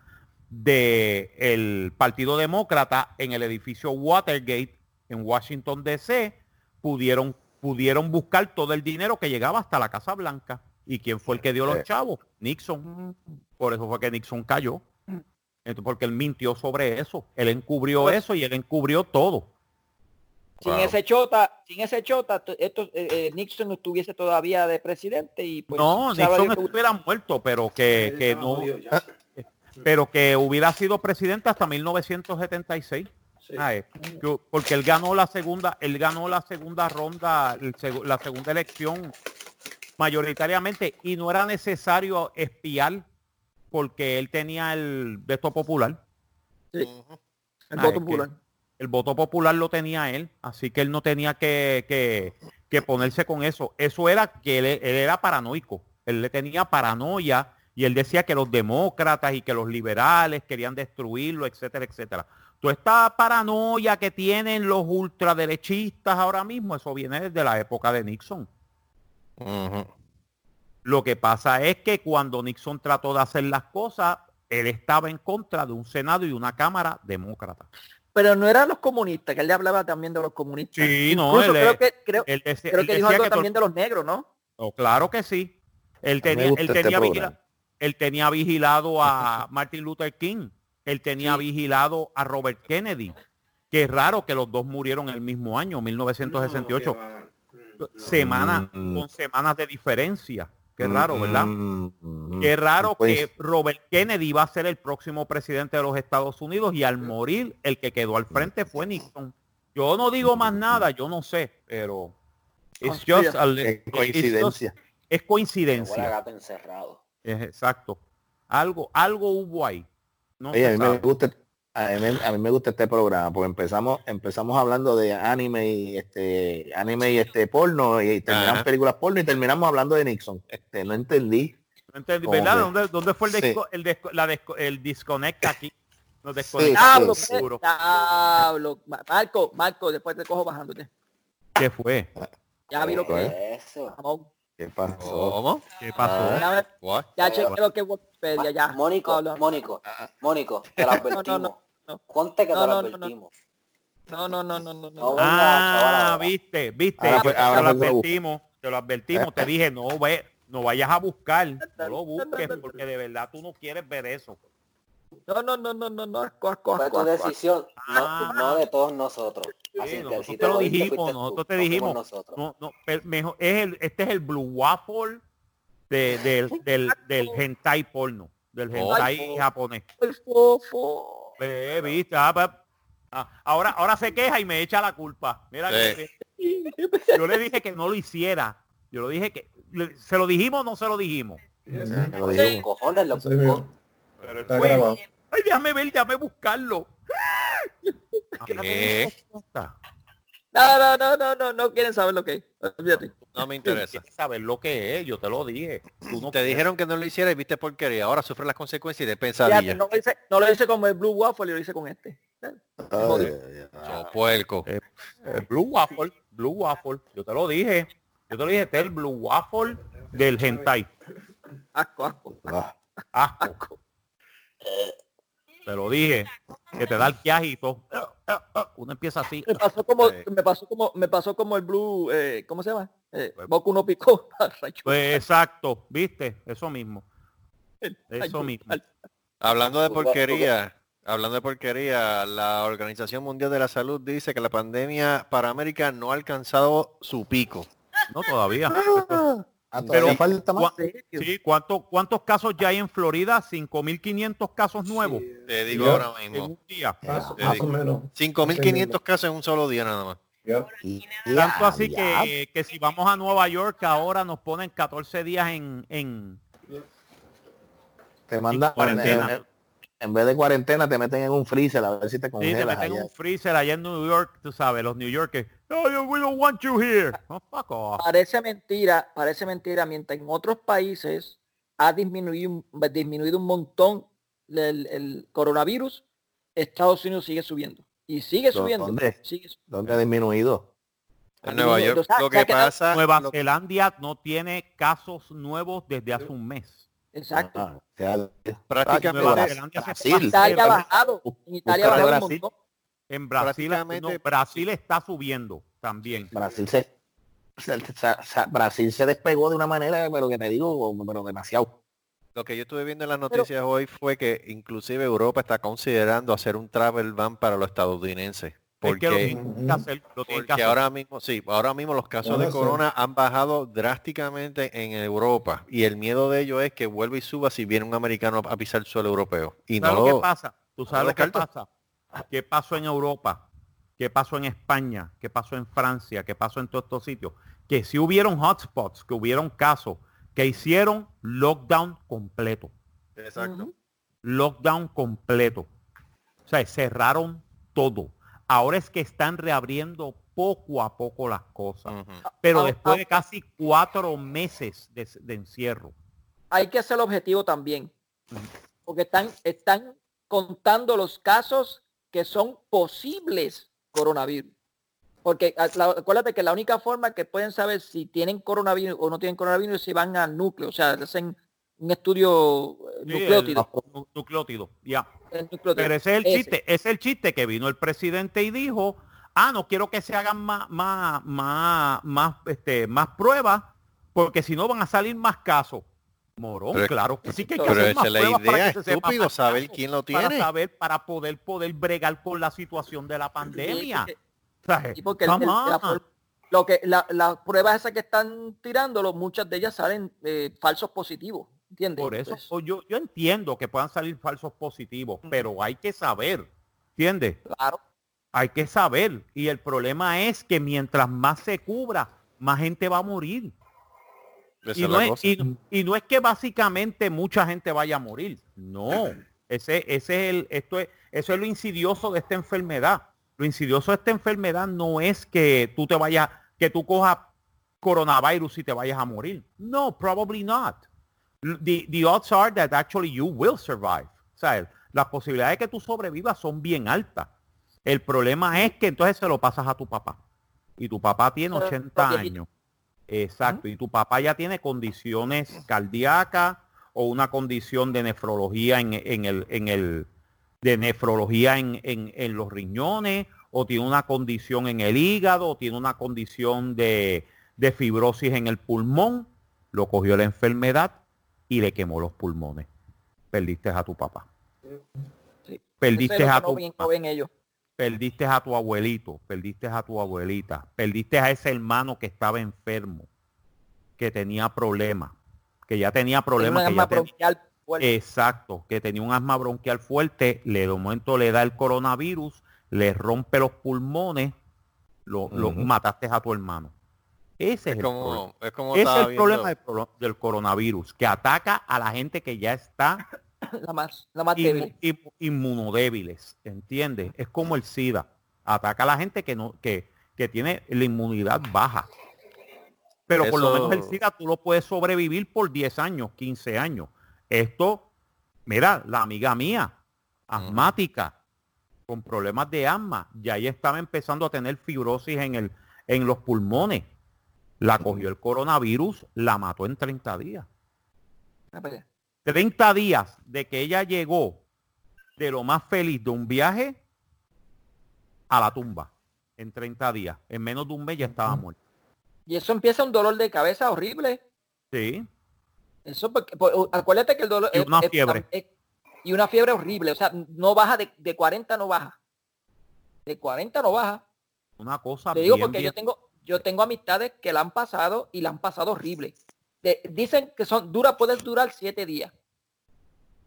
del Partido Demócrata en el edificio Watergate en Washington, D.C., pudieron, pudieron buscar todo el dinero que llegaba hasta la Casa Blanca. ¿Y quién fue el que dio los Eh. chavos? Nixon. Por eso fue que Nixon cayó. Entonces, porque él mintió sobre eso. Él encubrió Pues- eso y él encubrió todo. Sin Wow. ese chota, sin ese chota, esto, eh, eh, Nixon no estuviese todavía de presidente y pues no, Nixon que- estuviera muerto, pero que, que no, *laughs* pero que hubiera sido presidente hasta 1976. Sí. Ah, eh, que- porque él ganó la segunda, él ganó la segunda ronda, el seg- la segunda elección mayoritariamente y no era necesario espiar porque él tenía el veto popular. Sí. Ujú. el Ah, voto popular. El voto popular lo tenía él, así que él no tenía que, que- que ponerse con eso. Eso era que él, él era paranoico. Él le tenía paranoia y él decía que los demócratas y que los liberales querían destruirlo, etcétera, etcétera. Toda esta paranoia que tienen los ultraderechistas ahora mismo, eso viene desde la época de Nixon. Lo que pasa es que cuando Nixon trató de hacer las cosas, él estaba en contra de un Senado y una Cámara demócrata. Pero no eran los comunistas, que él le hablaba también de los comunistas. Sí, no, Incluso él, creo que creo, él decía- creo él que dijo decía algo que todo- también de los negros, ¿no? Oh, claro que sí. Él tenía, él este tenía, programa. vigila- él tenía vigilado a *laughs* Martin Luther King. Él tenía Sí. vigilado a Robert Kennedy. Que es raro que los dos murieron el mismo año, 1968. No, que va. Mm, no. Semanas, Mm. con semanas de diferencia. Qué raro, ¿verdad? Mm, mm, Qué raro pues, que Robert Kennedy iba a ser el próximo presidente de los Estados Unidos y al morir el que quedó al frente fue Nixon. Yo no digo más nada, yo no sé, pero it's Conspira. just a li- es it's just- coincidencia. es coincidencia. gato encerrado. Es exacto. Algo, algo hubo ahí. No Oye, a se mí me gusta a mí, me- a mí me gusta este programa porque empezamos empezamos hablando de anime y este anime y este porno y terminamos Ajá. películas porno y terminamos hablando de Nixon. Este no entendí. No entendí, ¿verdad? que- ¿Dónde, dónde fue el, Sí. disco, el, disco- la disco- el disconnect aquí? Nos Sí, desconectamos. Sí. Diablo. Ma- Marco, Marco, después te cojo bajándote. ¿Qué fue? Ya vi lo que ¿Eh? Eso. ¿Qué pasó? ¿Cómo? ¿Qué pasó? Ya, What? ya que Wikipedia, ya. Mónico. Mónico, Mónico, te lo advertimos. *laughs* No, no, no. Ponte que No, te lo no, no, no. advertimos. No, no, no, no, no, No, no. Ah, ahora. viste, viste. Ahora te, fue- te ahora lo lo advertimos, te lo advertimos, te dije, no ve, no vayas a buscar, no lo busques porque de verdad tú no quieres ver eso. No, no, no, no, no, no, asco, asco, Fue asco, tu decisión, Ah. no, no de todos nosotros. Así Sí, que nosotros si te lo dijimos, nosotros te no dijimos. nosotros. No, no, mejor, es el, este es el blue waffle de- del, del, del hentai porno. del Oh. hentai Ay, japonés. El fofo. Eh, viste, ah, pa- ah, ahora, ahora se queja y me echa la culpa. Mira, que- yo le dije que no lo hiciera. Yo lo dije que le- se lo dijimos o no se lo dijimos. Te lo Los digo. cojones, los Así mismo. Pero Está fue- grabado. Ay, déjame ver, déjame buscarlo. ¿Qué? No, no, no, no, no, no quieren saber lo que es. Olvídate. No me interesa. Saber lo que es, yo te lo dije. Tú no Te dijeron que no lo hiciera y viste porquería. Ahora sufre las consecuencias y de Fíjate, pensadilla. no, lo hice, no lo hice como el Blue Waffle, lo hice con este. Puerco. Eh, eh, Blue Waffle, Blue Waffle, yo te lo dije. Yo te lo dije, este es el Blue Waffle del hentai. Asco, asco. Ah, Asco. Te lo dije, que te da el quejito. Uno empieza así. Me pasó como, Sí. me pasó como, me pasó como el Blue, eh, ¿cómo se llama? Eh, Boku no picó. *laughs* Pues exacto, viste, eso mismo. Eso mismo. Hablando de Pues, porquería, hablando de porquería, la Organización Mundial de la Salud dice que la pandemia para América no ha alcanzado su pico. No todavía. Ah, Pero- falta más. ¿Cuá- Sí, ¿cuánto- ¿cuántos casos ya hay en Florida? 5.500 casos nuevos Te digo ahora en mismo. un día. Más, Te más digo. o menos. 5.500 casos en un solo día nada más. Tanto así que, que si vamos a Nueva York ahora nos ponen 14 días en, en te mandan cuarentena. En, vez de cuarentena te meten en un freezer a ver si te sí, te congelas meten en un freezer allá en New York, tú sabes, los New Yorkers. No, we don't want you here. Oh, fuck off. Parece mentira, parece mentira, mientras en otros países ha disminuido, un- disminuido un montón el, el coronavirus, Estados Unidos sigue subiendo. Y sigue subiendo. ¿Dónde? Sigue ¿Dónde ha disminuido? En Nueva York lo que pasa, Nueva Zelanda no tiene casos nuevos desde hace un mes. Exacto. Ah, o sea, prácticamente Nueva Zelanda se Brasil. Italia ha Brasil. bajado. En Italia bajado un Brasil. En Brasil, no, Brasil está subiendo también. Brasil se, se- se- se- Brasil se despegó de una manera, pero que te digo, pero demasiado. lo que yo estuve viendo en las noticias hoy fue que inclusive Europa está considerando hacer un travel ban para los estadounidenses. Es que lo Porque, tienen que hacer, lo tienen que porque hacer. ahora mismo, sí, ahora mismo los casos de corona han bajado drásticamente en Europa y el miedo de ellos es que vuelva y suba si viene un americano a pisar el suelo europeo. Y no ¿Sabes lo que pasa? ¿Tú sabes lo lo que pasa? ¿Qué pasó en Europa? ¿Qué pasó en España? ¿Qué pasó en Francia? ¿Qué pasó en todos estos sitios? Que si hubieron hotspots, que hubieron casos, que hicieron lockdown completo. Exacto. Lockdown completo. O sea, cerraron todo. Ahora es que están reabriendo poco a poco las cosas. Ujú. Pero Ah, después ah. de casi cuatro meses de, de encierro. Hay que ser objetivo también. Porque están, están contando los casos que son posibles coronavirus. Porque la- acuérdate que la única forma que pueden saber si tienen coronavirus o no tienen coronavirus es si van al núcleo, o sea, hacen un estudio eh, Sí, nucleótido. el nucleótido. Ya. el nucleótido. Pero ese es el Ese. chiste, es el chiste que vino el presidente y dijo, ah, no quiero que se hagan más, más, más, más, este, más pruebas, porque si no van a salir más casos. Morón, Pero- claro que sí que hay que Pero hacer esa más es la pruebas para idea, que se estúpido, más saber quién lo Para tiene. saber, para poder, poder bregar con la situación de la pandemia. Sí, porque el- el- la, lo que la- las pruebas esas que están tirándolo, muchas de ellas salen eh, falsos positivos, ¿entiendes? Por eso o yo, yo entiendo que puedan salir falsos positivos, pero hay que saber, ¿entiendes? claro, Hay que saber. Y el problema es que mientras más se cubra, más gente va a morir. Y no es, y no es que básicamente mucha gente vaya a morir. No. *clears throat* Ese, ese es el, esto es, eso es lo insidioso de esta enfermedad. Lo insidioso de esta enfermedad no es que tú te vayas, que tú cojas coronavirus y te vayas a morir. No, probably not. The, the odds are that actually you will survive. O sea, las posibilidades de que tú sobrevivas son bien altas. El problema es que entonces se lo pasas a tu papá. Y tu papá tiene Pero, 80 porque- años. Exacto. Y tu papá ya tiene condiciones cardíacas o una condición de nefrología en, en el, en el, de nefrología en, en, en los riñones, o tiene una condición en el hígado, o tiene una condición de, de fibrosis en el pulmón, lo cogió la enfermedad y le quemó los pulmones. Perdiste a tu papá. Sí. Perdiste es a no tu ven, no ven ellos. perdiste a tu abuelito, perdiste a tu abuelita, perdiste a ese hermano que estaba enfermo, que tenía problemas, que ya tenía problemas, que asma ya, ten- bronquial fuerte. Exacto, que tenía un asma bronquial fuerte, le de momento le da el coronavirus, le rompe los pulmones, lo, lo- mataste a tu hermano. Ese es, Es el problema. es como Ese es estaba el problema del, coronavirus, que ataca a la gente que ya está la más, la más inmu- inmunodébiles, ¿entiendes? Es como el SIDA, ataca a la gente que no que, que tiene la inmunidad baja. Pero por lo menos el SIDA tú lo puedes sobrevivir por 10 años, 15 años. Esto, mira, la amiga mía, asmática, con problemas de asma, ya ella estaba empezando a tener fibrosis en, el, en los pulmones. La cogió el coronavirus, la mató en 30 días. Ah, pues, 30 días de que ella llegó de lo más feliz de un viaje a la tumba. En 30 días. En menos de un mes ya estaba muerta. Y eso empieza un dolor de cabeza horrible. Sí. Eso porque, por- acuérdate que el dolor Y una es- fiebre. es- y una fiebre horrible, o sea, no baja de, de 40 no baja. De 40 no baja. Una cosa Te digo bien, porque bien- yo tengo yo tengo amistades que la han pasado y la han pasado horrible. De- dicen que son dura puedes durar 7 días.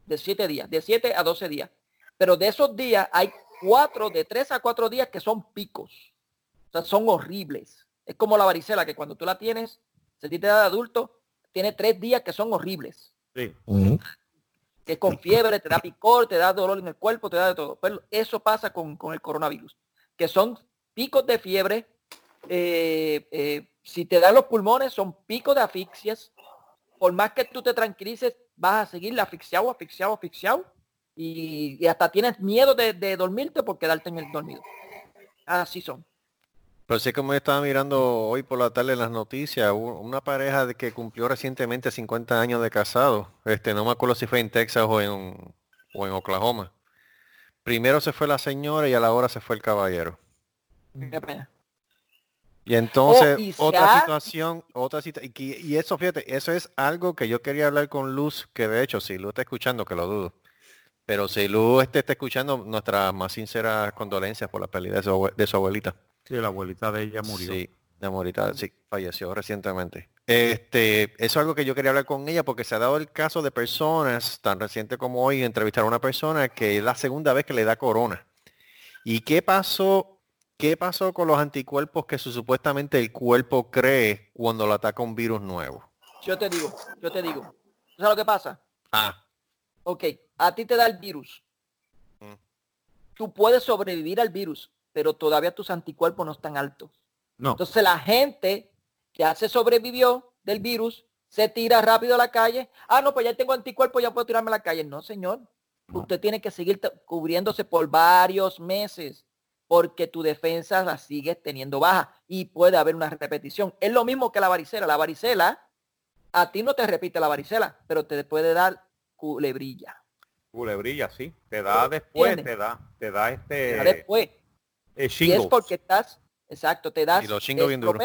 De 7 días, de 7 a 12 días. Pero de esos días hay cuatro, de 3 a 4 días que son picos. O sea, son horribles. Es como la varicela, que cuando tú la tienes, se te da de adulto, tiene tres días que son horribles. sí. Que es con fiebre, te da picor, te da dolor en el cuerpo, te da de todo. Pero eso pasa con, con el coronavirus. Que son picos de fiebre. Eh, eh, si te dan los pulmones, son picos de asfixias. Por más que tú te tranquilices, vas a seguir asfixiado, asfixiado, asfixiado. Y, y hasta tienes miedo de, de dormirte por quedarte en el dormido. Así son. Pero sí como yo estaba mirando hoy por la tarde en las noticias, una pareja de que cumplió recientemente 50 años de casado. Este, no me acuerdo si fue en Texas o en, o en Oklahoma. Primero se fue la señora y a la hora se fue el caballero. Qué pena. Y entonces, Oh, y otra situación, otra situación, y, eso, fíjate, eso es algo que yo quería hablar con Luz, que de hecho, si Luz está escuchando, que lo dudo, pero si Luz este, está escuchando, nuestras más sinceras condolencias por la pérdida de de su abuelita. Sí, la abuelita de ella murió. Sí, la abuelita, sí, falleció recientemente. Este, eso es algo que yo quería hablar con ella porque se ha dado el caso de personas, tan reciente como hoy, entrevistar a una persona que es la segunda vez que le da corona. ¿Y qué pasó? ¿Qué pasó con los anticuerpos que su- supuestamente el cuerpo cree cuando lo ataca un virus nuevo? Yo te digo, yo te digo. ¿Tú ¿Sabes lo que pasa? Ah, Ok, a ti te da el virus. Mm. Tú puedes sobrevivir al virus, pero todavía tus anticuerpos no están altos. No, Entonces la gente que ya se sobrevivió del virus se tira rápido a la calle. Ah, no, pues ya tengo anticuerpos, ya puedo tirarme a la calle. No, señor. No. Usted tiene que seguir cubriéndose por varios meses porque tu defensa la sigues teniendo baja y puede haber una repetición. Es lo mismo que la varicela. La varicela, a ti no te repite la varicela, pero te puede dar culebrilla. culebrilla, sí. Te da después, te da, te da este Ya después. eh, Y es porque estás, exacto, te das Y lo chingo es bien duro.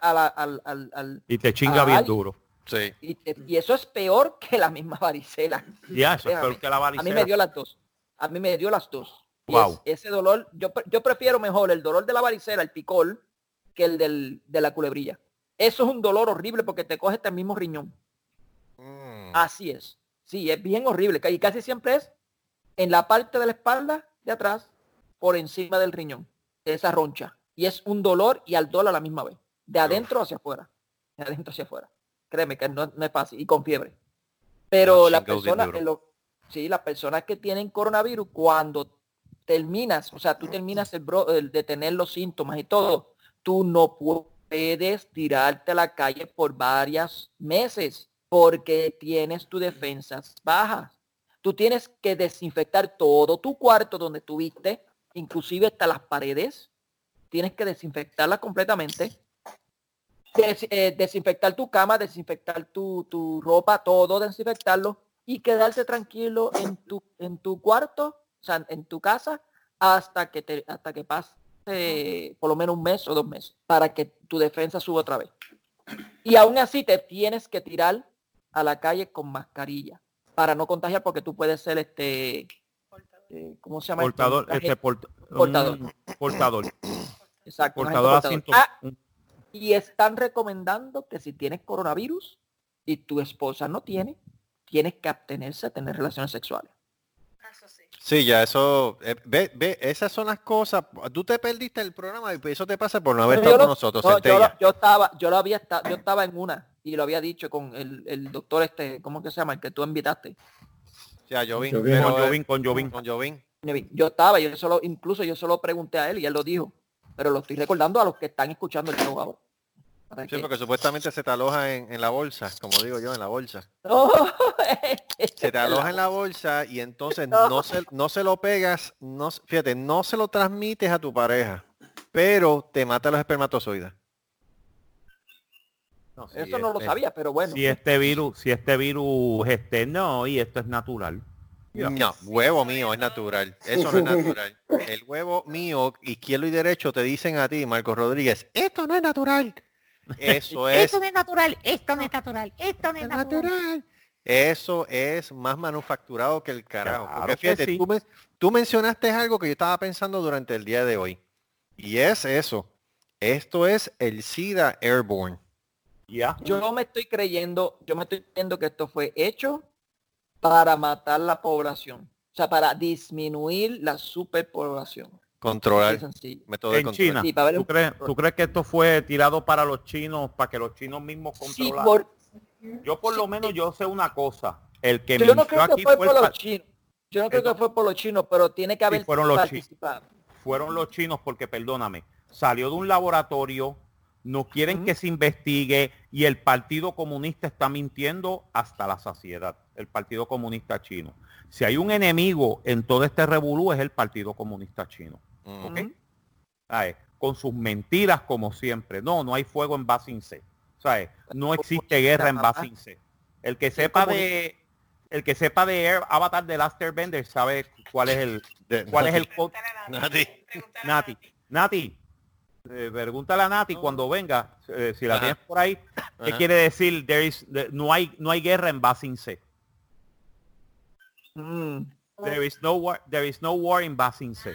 a la- al, al- al- y te chinga a bien alguien. duro. sí. y, te- y eso es peor que la misma varicela. Ya, eso es peor que la A varicela. mí me dio las dos. A mí me dio las dos. Wow. es- ese dolor, yo, yo prefiero mejor el dolor de la varicela, el picor, que el del, de la culebrilla. Eso es un dolor horrible porque te coge el mismo riñón. Mm, Así es. Sí, es bien horrible. Y casi siempre es en la parte de la espalda de atrás, por encima del riñón, de esa roncha. Y es un dolor y al dolor a la misma vez. De adentro hacia afuera. De adentro hacia afuera. Créeme que no, no es fácil. Y con fiebre. Pero las personas, sí, las personas que tienen coronavirus, cuando terminas, o sea, tú terminas el bro- el de tener los síntomas y todo, tú no puedes tirarte a la calle por varios meses porque tienes tus defensas bajas. Tú tienes que desinfectar todo tu cuarto donde tuviste, inclusive hasta las paredes. Tienes que desinfectarlas completamente. Des- eh, desinfectar tu cama, desinfectar tu, tu ropa, todo desinfectarlo y quedarse tranquilo en tu, en tu cuarto, o sea, en tu casa, hasta que te, hasta que pase eh, por lo menos un mes o dos meses, para que tu defensa suba otra vez. Y aún así te tienes que tirar a la calle con mascarilla para no contagiar porque tú puedes ser este eh, ¿cómo se llama? portador, este port- portador. portador, exacto, portador portador. Ah, y están recomendando que si tienes coronavirus y tu esposa no tiene, tienes que abstenerse a tener relaciones sexuales. Sí. Ya eso, eh, ve, ve, esas son las cosas. Tú te perdiste el programa y eso te pasa por no haber Pero estado con nosotros, no, yo, Centella. lo- yo estaba, yo lo había esta- yo estaba en una y lo había dicho con el, el doctor este, ¿cómo que se llama? El que tú invitaste. Ya, pero, Con eh, Jovín, con Jovín. Con Jovín. Yo estaba, yo solo, incluso yo solo pregunté a él y él lo dijo. Pero lo estoy recordando a los que están escuchando el show ahora. Sí, que- porque supuestamente se te aloja en, en la bolsa, como digo yo, en la bolsa. *laughs* *laughs* *laughs* Se te aloja en la bolsa y entonces no se, no se lo pegas, no, fíjate, no se lo transmites a tu pareja, pero te mata los espermatozoides. No, sí, Eso no lo sabía, pero bueno. Si este virus, si este virus, este no, y esto es natural. No, huevo mío es natural. Eso no es natural. *laughs* El huevo mío, izquierdo y derecho, te dicen a ti, Marcos Rodríguez, esto no es natural. *laughs* Eso es Esto no es natural, esto no es natural, esto no es natural. natural. Eso es más manufacturado que el carajo. Claro Porque que fíjate, sí. tú, men- tú mencionaste algo que yo estaba pensando durante el día de hoy. Y es eso. Esto es el SIDA Airborne. Ya. Yo no me estoy creyendo, yo me estoy creyendo que esto fue hecho para matar la población. O sea, para disminuir la superpoblación. Controlar. Método de En control. China. Sí, ¿Tú crees, ¿Tú crees que esto fue tirado para los chinos, para que los chinos mismos Sí, controlaran? por- Yo por lo sí, menos sí. yo sé una cosa. El que yo no mintió creo que aquí fue fue por el los chinos. Yo no creo que fue por los chinos, pero tiene que haber fueron los chinos. participado. fueron los chinos porque perdóname, salió de un laboratorio, no quieren que se investigue y el Partido Comunista está mintiendo hasta la saciedad, el Partido Comunista chino. Si hay un enemigo en todo este revolú es el Partido Comunista chino, Mm. ¿ok? Ujú. ¿Sabes? Con sus mentiras como siempre. No, no hay fuego en Basin C. ¿Sabes? No existe guerra en Basin C. El que sepa de el que sepa de Air, Avatar de Last Airbender sabe cuál es el cuál es el co- Pregúntale a Nati. Pregúntale a Nati, Nati, eh, pregúntale a Nati cuando venga, eh, si la Ajá. tienes por ahí, ¿qué Ajá. quiere decir there is- de- no hay no hay guerra en Basin C? Mm. There is no war, there is no war in Basin C.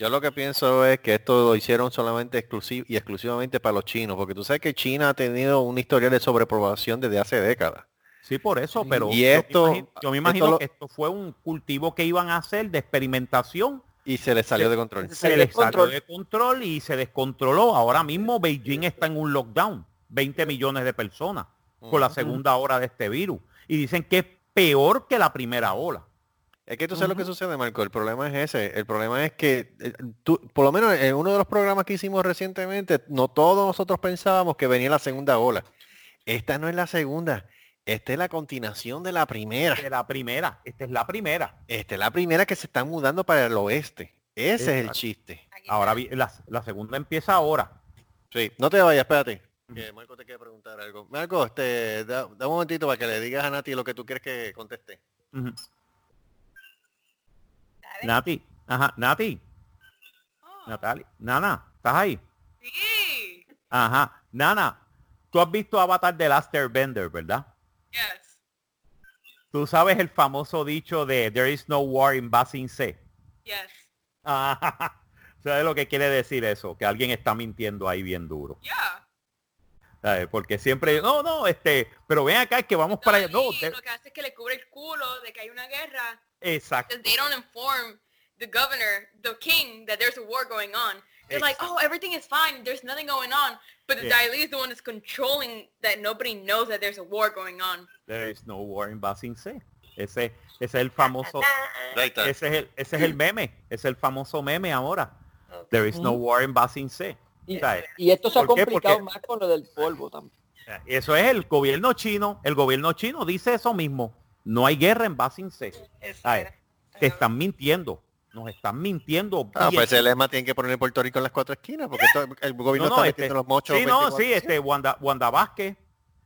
Yo lo que pienso es que esto lo hicieron solamente exclusivo y exclusivamente para los chinos, porque tú sabes que China ha tenido un historial de sobrepoblación desde hace décadas. Sí, por eso, pero Y yo me esto- imagino- yo me imagino esto lo- que esto fue un cultivo que iban a hacer de experimentación, Y se les salió de control. Se les salió de control y se descontroló. Ahora mismo Beijing está en un lockdown, 20 millones de personas con la segunda hora de este virus y dicen que es peor que la primera ola. Es que tú sabes lo que sucede, Marco. El problema es ese. El problema es que eh, tú, por lo menos en uno de los programas que hicimos recientemente, no todos nosotros pensábamos que venía la segunda ola. Esta no es la segunda. Esta es la continuación de la primera. De la primera, esta es la primera. Esta es la primera que se está mudando para el oeste. Ese es el chiste. Ahora la, la segunda empieza ahora. Sí, no te vayas, espérate. Que Marco te quiere preguntar algo. Marco, este, da, da un momentito para que le digas a Nati lo que tú quieres que conteste. Nati, ajá, Nati, Oh, Natalia, Nana, ¿estás ahí? Sí. Ajá, Nana, tú has visto Avatar de Last Airbender, ¿verdad? Yes. Tú sabes el famoso dicho de There is no war in Basin C. Yes. Ajá. *laughs* ¿Sabes lo que quiere decir eso? Que alguien está mintiendo ahí bien duro. Yeah. ¿Sabes? Porque siempre, no, no, este, pero ven acá es que vamos para allá. No, lo que hace es que le cubre el culo de que hay una guerra. Exacto. Because they don't inform the governor, the king, that there's a war going on. They're like, oh, everything is fine. There's nothing going on. But the Yeah. Daily is the one that's controlling that nobody knows that there's a war going on. There is no war in Basin C. Ese, ese es el famoso, *laughs* está. ese es el, ese es el meme, es el famoso meme ahora. There is no war in Basin C. Y, ¿Sabes? y esto se ha complicado Porque- más con lo del polvo también. Eso es el gobierno chino. El gobierno chino dice eso mismo. No hay guerra en Basin C. ¿Sabes? Te están mintiendo. Nos están mintiendo. Ah, pues ese lema tiene que poner Puerto Rico en las cuatro esquinas, porque esto- el gobierno No, está no, metiendo este- los mochos. Sí, no, 24. sí, este Wanda, Wanda Vázquez.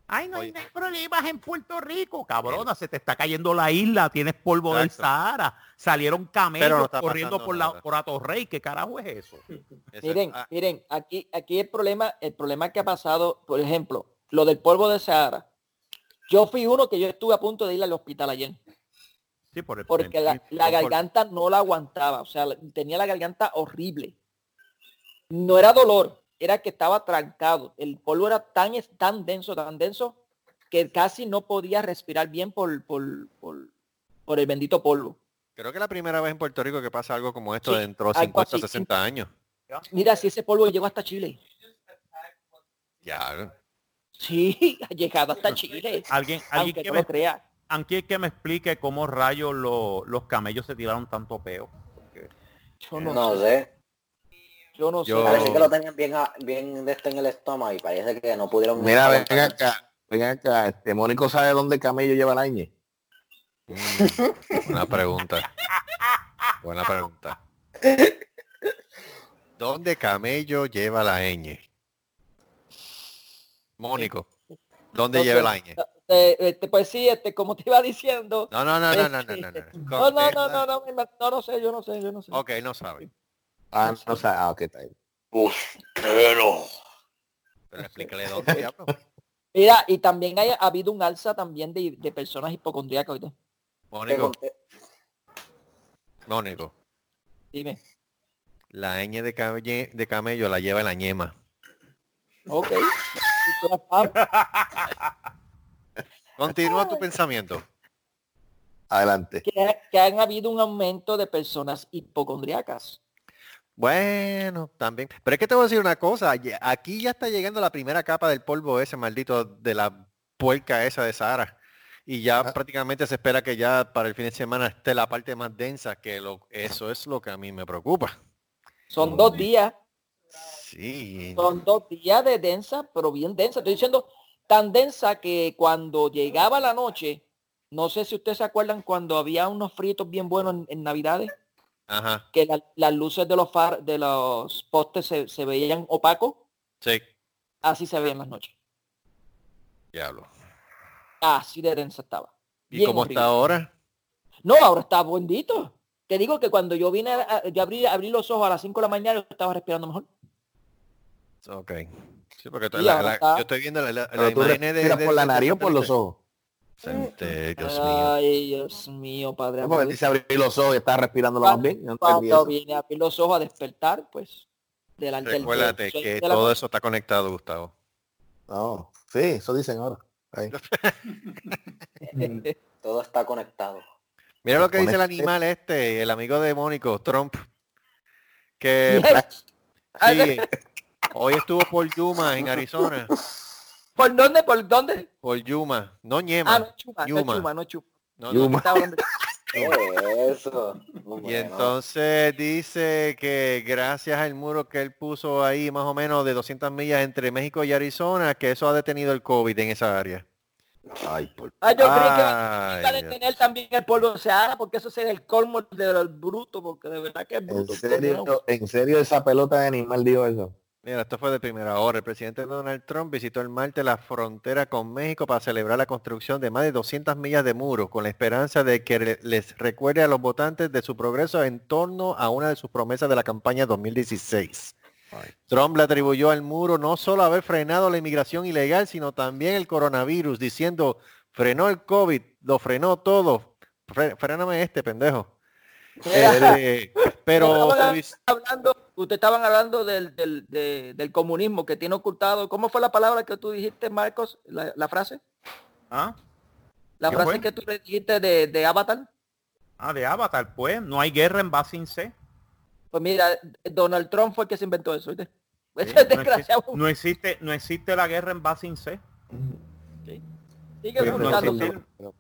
Ay, no hay, Oye. no hay problemas en Puerto Rico. Cabrona, se te está cayendo la isla, tienes polvo del Exacto. Sahara. Salieron camellos no corriendo por la por Atorrey. ¿Qué carajo es eso? Miren, ah, miren, aquí, aquí el problema, el problema que ha pasado, por ejemplo, lo del polvo de Sahara. Yo fui uno que yo estuve a punto de ir al hospital ayer, Sí, por el porque la, la por- garganta no la aguantaba, o sea, tenía la garganta horrible. No era dolor, era que estaba trancado. El polvo era tan, tan denso, tan denso, que casi no podía respirar bien por, por, por, el bendito polvo. Creo que es la primera vez en Puerto Rico que pasa algo como esto Sí, dentro de algo 50, así. 60 años. Mira, si ese polvo llegó hasta Chile. Ya. Sí, ha llegado hasta Chile. Alguien, alguien Aunque que no me, lo crea. alguien que me explique cómo rayos lo- los camellos se tiraron tanto peo. Porque Yo no, No sé. sé. Yo no Yo- sé. Parece que lo tenían bien, bien de en el estómago y parece que no pudieron. Mira, ven acá, ven acá, este Mónico sabe dónde el camello lleva la ñ. Mm, buena pregunta. Buena pregunta. *laughs* ¿Dónde camello lleva la ñ? Mónico. ¿Dónde No lleva sé. la ñ? Eh, este, pues sí, este, como te iba diciendo. No, no, no, no, no, no, no, no. No, no, no, no, no, no, no sé, yo no sé, yo no sé. Ok, no sabe. Ah, no sabe. Ah, ok, está bien. Pero. Explícale dónde, *laughs* diablo. Mira, y también hay, ha habido un alza también de, de personas hipocondríacas. ¿oíste? Mónico, Mónico. Dime. La ñ de, calle- de camello la lleva la ñema. Ok. *laughs* Continúa tu pensamiento. Adelante. que, que han habido un aumento de personas hipocondríacas. Bueno, también. Pero es que te voy a decir una cosa. Aquí ya está llegando la primera capa del polvo ese maldito de la puerca esa de Sahara. Y ya Ah. prácticamente se espera que ya para el fin de semana esté la parte más densa, que lo, eso es lo que a mí me preocupa. Son dos días, Sí. son dos días de densa, pero bien densa. Estoy diciendo tan densa que cuando llegaba la noche, no sé si ustedes se acuerdan cuando había unos fritos bien buenos en, en Navidades, Ajá. que la- las luces de los far, de los postes se, se veían opacos, Sí. así se veían las noches. Diablo. Así de densa estaba. ¿Y Bien cómo horrible. está ahora? No, ahora está bendito. Te digo que cuando yo vine, a, a- yo abrí, abrí los ojos a las 5 de la mañana, yo estaba respirando mejor. Ok. Sí, porque la- ahora la- está. yo estoy viendo la, la, la imagen de, de- por la nariz o por los ojos. Sante, Dios mío. Ay, Dios mío, padre. No, porque dice abrir los ojos y está respirando lo más bien. No Cuando vine a abrir los ojos a despertar, pues, delante del Recuérdate que de todo eso está conectado, Gustavo. No, sí, eso dicen ahora. Ahí. *laughs* *laughs* Todo está conectado. Mira lo que dice el animal este, el amigo de Mónico, Trump. Que *laughs* sí, hoy estuvo por Yuma, en Arizona. ¿Por dónde? ¿Por dónde? Por Yuma, no Ñema. Ah, no es Chuma, no Yuma. Chuma, no Chuma. No, no. Yuma. Hablando- Eso. Y entonces dice que gracias al muro que él puso ahí, más o menos de 200 millas entre México y Arizona, que eso ha detenido el COVID en esa área. Ay, por... Ah, yo creí que iba a Ay, detener también el polvo de Sahara, porque eso sería el colmo del bruto, porque de verdad que es ¿En bruto. serio, ¿En serio esa pelota de animal dijo eso? Mira, esto fue de primera hora. El presidente Donald Trump visitó el martes la frontera con México para celebrar la construcción de más de 200 millas de muros, con la esperanza de que les recuerde a los votantes de su progreso en torno a una de sus promesas de la campaña 2016. Trump le atribuyó al muro no solo haber frenado la inmigración ilegal, sino también el coronavirus, diciendo, frenó el COVID, lo frenó todo. Fre- fréname este, pendejo. Este, pero *laughs* hablando, ustedes estaban hablando del, del, de- del comunismo que tiene ocultado. ¿Cómo fue la palabra que tú dijiste, Marcos? La, la frase. ¿Ah? La ¿Qué frase fue? que tú le dijiste de, de Avatar. Ah, de Avatar, pues. No hay guerra en Basin C. Pues mira, Donald Trump fue el que se inventó eso. Ese Sí, no, desgraciado. existe, no existe, no existe la guerra en Basin C. Sigue Sí, No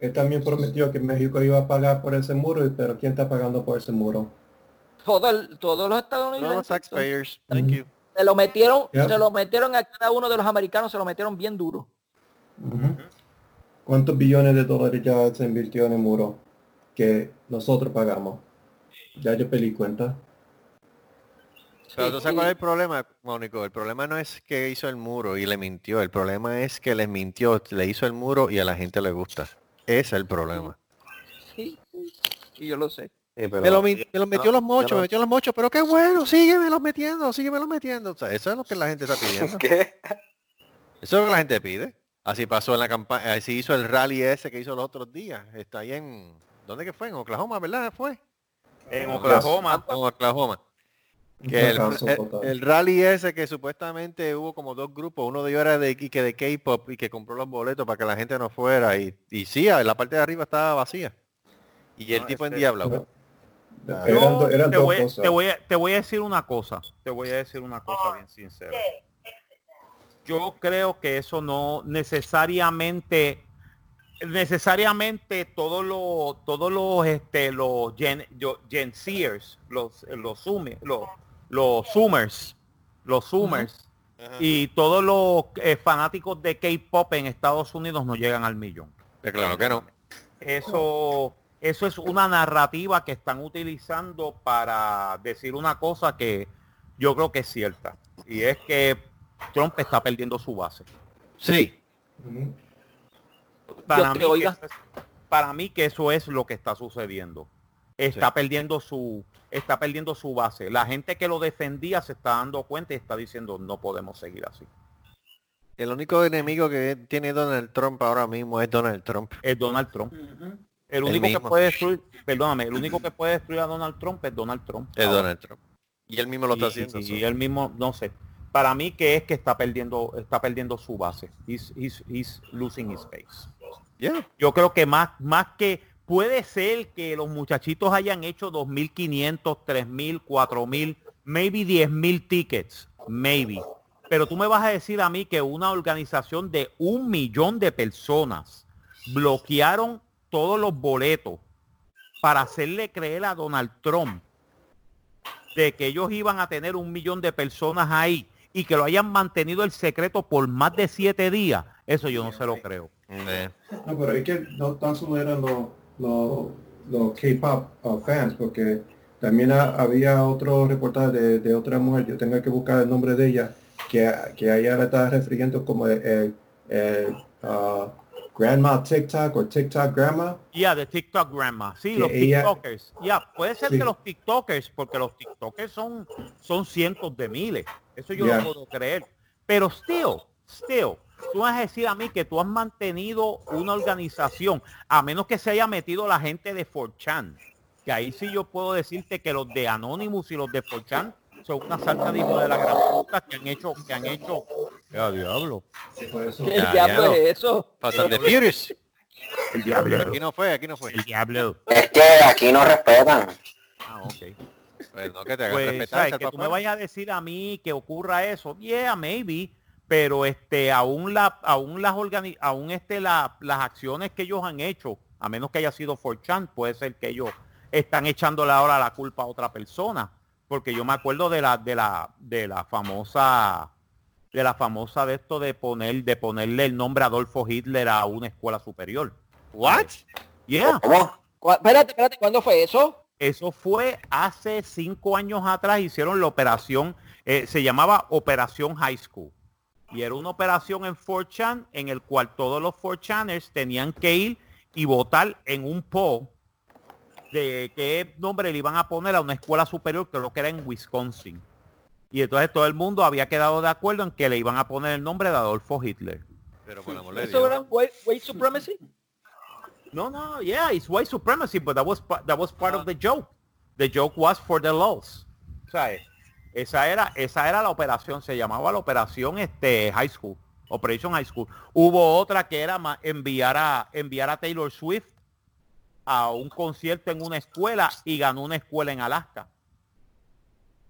Él también prometió que México iba a pagar por ese muro, pero ¿quién está pagando por ese muro? Todo el- todos los no, estadounidenses. taxpayers, thank you. Se lo metieron, se lo metieron a cada uno de los americanos, se lo metieron bien duro. ¿Cuántos billones de dólares ya se invirtió en el muro que nosotros pagamos? Ya yo pedí cuenta. Pero tú sabes cuál es el problema, Mónico. El problema no es que hizo el muro y le mintió. El problema es que les mintió, le hizo el muro y a la gente le gusta. Ese es el problema. Sí, y yo lo sé. Sí, pero- Me lo, me lo metió no, los mochos, me metió los mochos, pero qué bueno, sígueme los metiendo, sígueme los metiendo. O sea, eso es lo que la gente está *laughs* pidiendo. ¿Qué? Eso es lo que la gente pide. Así pasó en la campaña, así hizo el rally ese que hizo los otros días. Está ahí en, ¿dónde que fue? En Oklahoma, ¿verdad? Fue. En Oklahoma. En Oklahoma. Que el, rally ese que supuestamente hubo como dos grupos, uno de ellos era de, y que de K-pop y que compró los boletos para que la gente no fuera y, y sí, la parte de arriba estaba vacía. Y el No, tipo en diablo. Do- eran te, dos voy, cosas. te, voy a, te voy a decir una cosa, te voy a decir una cosa bien sincera. Yo creo que eso no necesariamente necesariamente todos los todos los este los gen, yo- Gen Zers, los los Sume- los los Zoomers, los Zoomers y todos los eh, fanáticos de K-pop en Estados Unidos no llegan al millón. Eh, Claro que no. Eso, eso es una narrativa que están utilizando para decir una cosa que yo creo que es cierta. Y es que Trump está perdiendo su base. Sí. Para mí, que oiga. eso es, para mí que eso es lo que está sucediendo. Está Sí. perdiendo su está perdiendo su base. La gente que lo defendía se está dando cuenta y está diciendo no podemos seguir así. El único enemigo que tiene Donald Trump ahora mismo es Donald Trump. Es Donald Trump. El único que puede destruir, perdóname, el único que puede destruir a Donald Trump es Donald Trump. Es. Donald Trump. Y él mismo lo está y, haciendo. y- y él mismo, no sé. Para mí que es que está perdiendo, está perdiendo su base. He's, he's- he's losing his space. Yeah. Yo creo que más, más que puede ser que los muchachitos hayan hecho 2.500, 3.000, 4.000, maybe 10.000 tickets, maybe. Pero tú me vas a decir a mí que una organización de un millón de personas bloquearon todos los boletos para hacerle creer a Donald Trump de que ellos iban a tener un millón de personas ahí y que lo hayan mantenido el secreto por más de siete días, eso yo no se lo creo. Eh, No, pero es que no tan solo eran los, los, los K-pop uh, fans, porque también ha- había otro reportaje de, de otra mujer, yo tengo que buscar el nombre de ella, que, que a ella le estaba refiriendo como el, el, el, uh, Grandma TikTok o TikTok Grandma. Ya, de TikTok Grandma. Sí, los ella- TikTokers. Ya, puede ser Sí. que los TikTokers, porque los TikTokers son, son cientos de miles. Eso yo Ya. lo puedo creer. Pero still, still, tú vas a decir a mí que tú has mantenido una organización, a menos que se haya metido la gente de 4chan. Que ahí sí yo puedo decirte que los de Anonymous y los de 4chan son una salta de de la gran puta que han hecho, que han hecho. Ya, diablo. Eso- ¿Qué Ya, diablo ya. es eso? Fast and the Furious. El diablo. Aquí no fue, aquí no fue. El diablo. Es que aquí no respetan. Ah, ok. Pues no, que te Pues, respetar. ¿sabes? que tú me vayas a decir a mí que ocurra eso, yeah, maybe, pero este, aún la, aún las organi aún este, la- las acciones que ellos han hecho, a menos que haya sido 4chan, puede ser que ellos están echándole ahora la culpa a otra persona, porque yo me acuerdo de la, de la, de la famosa, de la famosa de esto de poner, de ponerle el nombre Adolfo Hitler a una escuela superior. What? Yeah. Espérate, espérate, ¿cuándo fue eso? Eso fue hace cinco años atrás, hicieron la operación, eh, se llamaba Operación High School. Y era una operación en 4chan en el cual todos los 4chaners tenían que ir y votar en un poll de qué nombre le iban a poner a una escuela superior, creo que era en Wisconsin. Y entonces todo el mundo había quedado de acuerdo en que le iban a poner el nombre de Adolfo Hitler. Pero por el amor de ¿Eso era white, white supremacy? No, no, yeah, it's white supremacy, but that was that was part of the joke. The joke was for the laws. ¿Sabes? Esa era, esa era la operación, se llamaba la operación este High School, Operation High School. Hubo otra que era enviar a enviar a Taylor Swift a un concierto en una escuela y ganó una escuela en Alaska.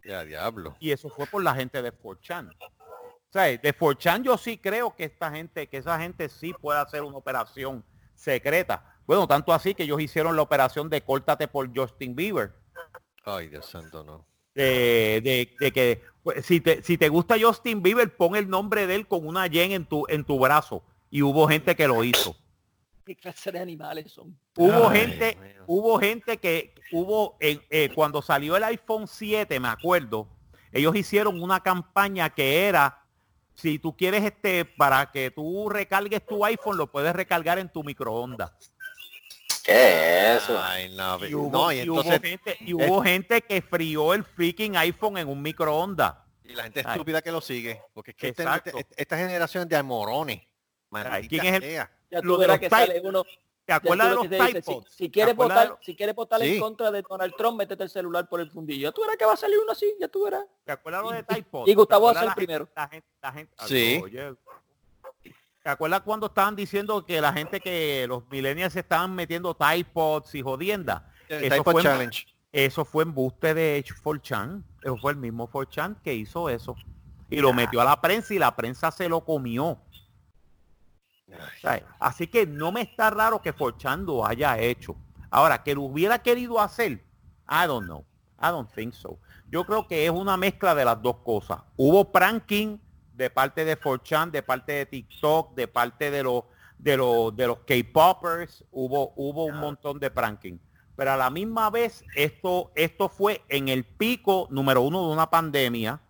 Ya, diablo. Y eso fue por la gente de 4chan. O sea, de 4chan yo sí creo que esta gente, que esa gente sí puede hacer una operación secreta. Bueno, tanto así que ellos hicieron la operación de córtate por Justin Bieber. Ay, Dios santo, no. De, de- de que pues, si te, si te gusta Justin Bieber, pon el nombre de él con una Y en tu, en tu brazo. Y hubo gente que lo hizo. ¿Qué clase de animales son? Hubo Ay, gente, hubo gente que hubo en, eh, cuando salió el iPhone 7, me acuerdo, ellos hicieron una campaña que era si tú quieres este para que tú recargues tu iPhone, lo puedes recargar en tu microondas. ¿Qué es eso? Ay, no. Y hubo, no, y y hubo entonces gente, y hubo gente que frió el freaking iPhone en un microondas. y la gente Ay. estúpida que lo sigue. Porque es que este- este- esta generación de amorones. ¿quién es el-. Ya Lo tú de verás los que sale uno. ¿Te acuerdas de los dice? Si, si quieres ¿Te acuerdas de votar, si quieres votar Sí. en contra de Donald Trump, métete el celular por el fundillo. Ya tú verás que va a salir uno así, ya tú verás. ¿Te acuerdas lo de Tide Pods? Y Gustavo ¿Te va a ser el primero. La gente, la gente, Sí. Oye, ¿Te acuerdas cuando estaban diciendo que la gente que los millennials se estaban metiendo Tide Pods y jodiendas? El Eso fue, en, Challenge. eso fue embuste de 4chan. Eso fue el mismo 4chan que hizo eso. Y lo metió a la prensa y la prensa se lo comió. ¿Sabes? Así que no me está raro que 4chan lo haya hecho. Ahora, que lo hubiera querido hacer, I don't know. I don't think so. Yo creo que es una mezcla de las dos cosas. Hubo pranking de parte de 4chan, de parte de TikTok, de parte de los de los de los K-popers, hubo hubo un montón de pranking. Pero a la misma vez esto esto fue en el pico número uno de una pandemia.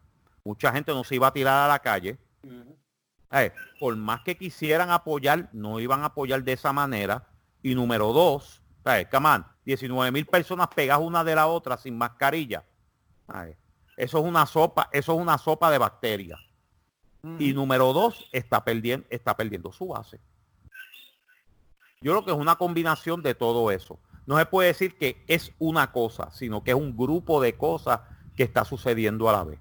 Mucha gente no se iba a tirar a la calle. Eh, por más que quisieran apoyar, no iban a apoyar de esa manera. Y número dos, eh, on, 19 mil personas pegadas una de la otra sin mascarilla. Eh, eso es una sopa, eso es una sopa de bacterias. Y número dos, está perdiendo, está perdiendo su base. Yo creo que es una combinación de todo eso. No se puede decir que es una cosa, sino que es un grupo de cosas que está sucediendo a la vez.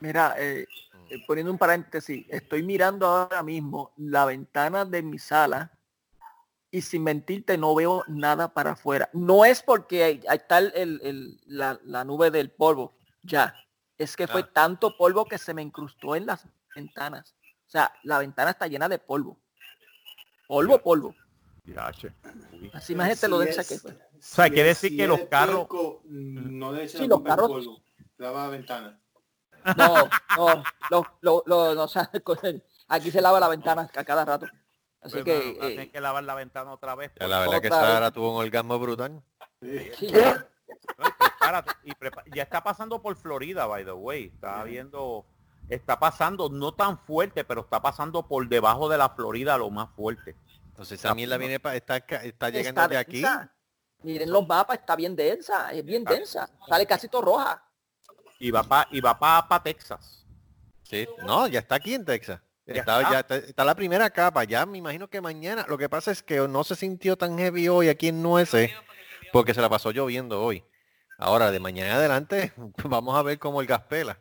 Mira, eh, eh, poniendo un paréntesis, estoy mirando ahora mismo la ventana de mi sala y sin mentirte no veo nada para afuera. No es porque ahí está el- el- el- la, la nube del polvo, ya. Es que fue Ah. tanto polvo que se me incrustó en las ventanas. O sea, la ventana está llena de polvo. Polvo, polvo. Ya, che. Uy. Así imagínate lo Si densa es- que fue. O sea, si quiere decir si que los carros- puerco, no le Sí, los carros- polvo. Lava la ventana. No, no, lo, lo, lo- no, *laughs* o sea, aquí se lava la ventana a cada rato. Así Pues, que a eh, tener que lavar la ventana otra vez. Ya, la verdad que Otra vez. Sara tuvo un orgasmo brutal. Sí. sí, No, y prepárate, y prepa- ya está pasando por Florida, by the way. Está viendo, está pasando no tan fuerte, pero está pasando por debajo de la Florida lo más fuerte. Entonces esa mierda viene pa- está, está llegando está de aquí. Miren los mapas, está bien densa, es bien Ah. densa. Sale casi todo roja. Y va para y va para Texas. Sí, no, ya está aquí en Texas. Ya Está, está. ya está, está la primera capa. Ya me imagino que mañana. Lo que pasa es que no se sintió tan heavy hoy aquí en Nueces porque se la pasó lloviendo hoy. Ahora, de mañana en adelante, *laughs* vamos a ver cómo el gas pela.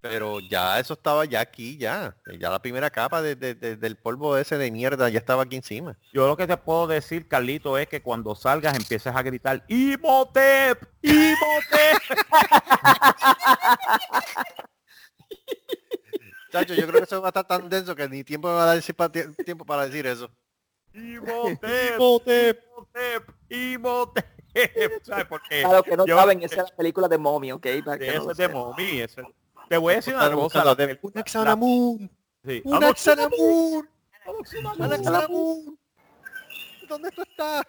Pero ya eso estaba ya aquí, ya. Ya la primera capa de- de- de- del polvo ese de mierda ya estaba aquí encima. Yo lo que te puedo decir, Carlito, es que cuando salgas empieces a gritar ¡Imhotep! ¡Imhotep! *laughs* Chacho, yo creo que eso va a estar tan denso que ni tiempo me va a dar tiempo para decir eso. ¡Imhotep! ¡Imhotep! ¡Imhotep! *laughs* ¿Sabes por qué? Los que no Yo- saben, *laughs* esa es la película de Mommy, ¿ok? Para que no Eso es de mommy. eso es- Te voy a decir una cosa. la de- Un Axanamun. sí. Un Axanamun. Un Axanamun. ¿Dónde tú estás?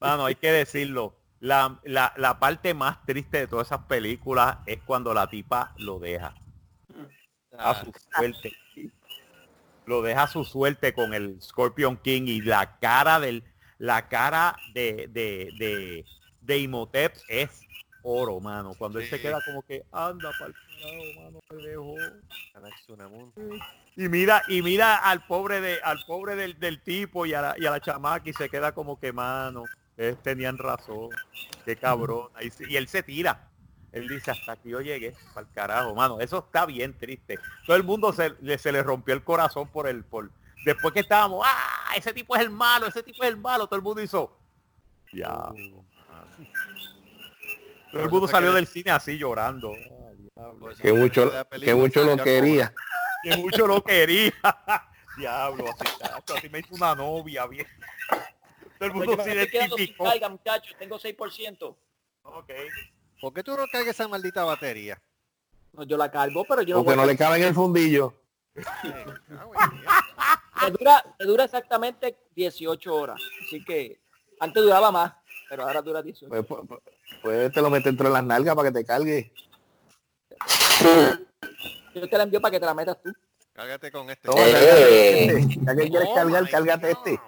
Mano, hay que decirlo. La, la, la parte más triste de todas esas películas es cuando la tipa lo deja a Ah, su suerte. Lo deja a su suerte con el Scorpion King y la cara del la cara de de, de, de Imhotep es oro, mano. Cuando él se queda como que anda para el mano, me dejó. Y mira, y mira al pobre de, al pobre del, del tipo y a, la, y a la chamaca y se queda como que mano, ustedes tenían razón, qué cabrón. Y, él se tira. Él dice, hasta aquí yo llegué, para el carajo, mano. Eso está bien triste. Todo el mundo se, le, se le rompió el corazón por el, por, después que estábamos, ah, ese tipo es el malo, ese tipo es el malo, todo el mundo hizo, ya. Todo el mundo salió del cine así llorando. Ay. Que mucho, que mucho lo quería. que mucho lo quería. *laughs* Diablo, así, así me hizo una novia bien. Todo el mundo se identificó. carga, muchachos, tengo 6%. Ok. ¿Por qué tú no cargas esa maldita batería? No, yo la cargo, pero yo no Porque no le cabe en el fundillo. *laughs* me dura, me dura exactamente 18 horas. Así que antes duraba más, pero ahora dura 18. Pues, pues, pues, pues te lo metes entre las nalgas para que te cargue. Yo te la envío para que te la metas tú. Cárgate con este. Toma, Eh. cárgate este. Ya que quieres Oh cargar, cárgate God. este.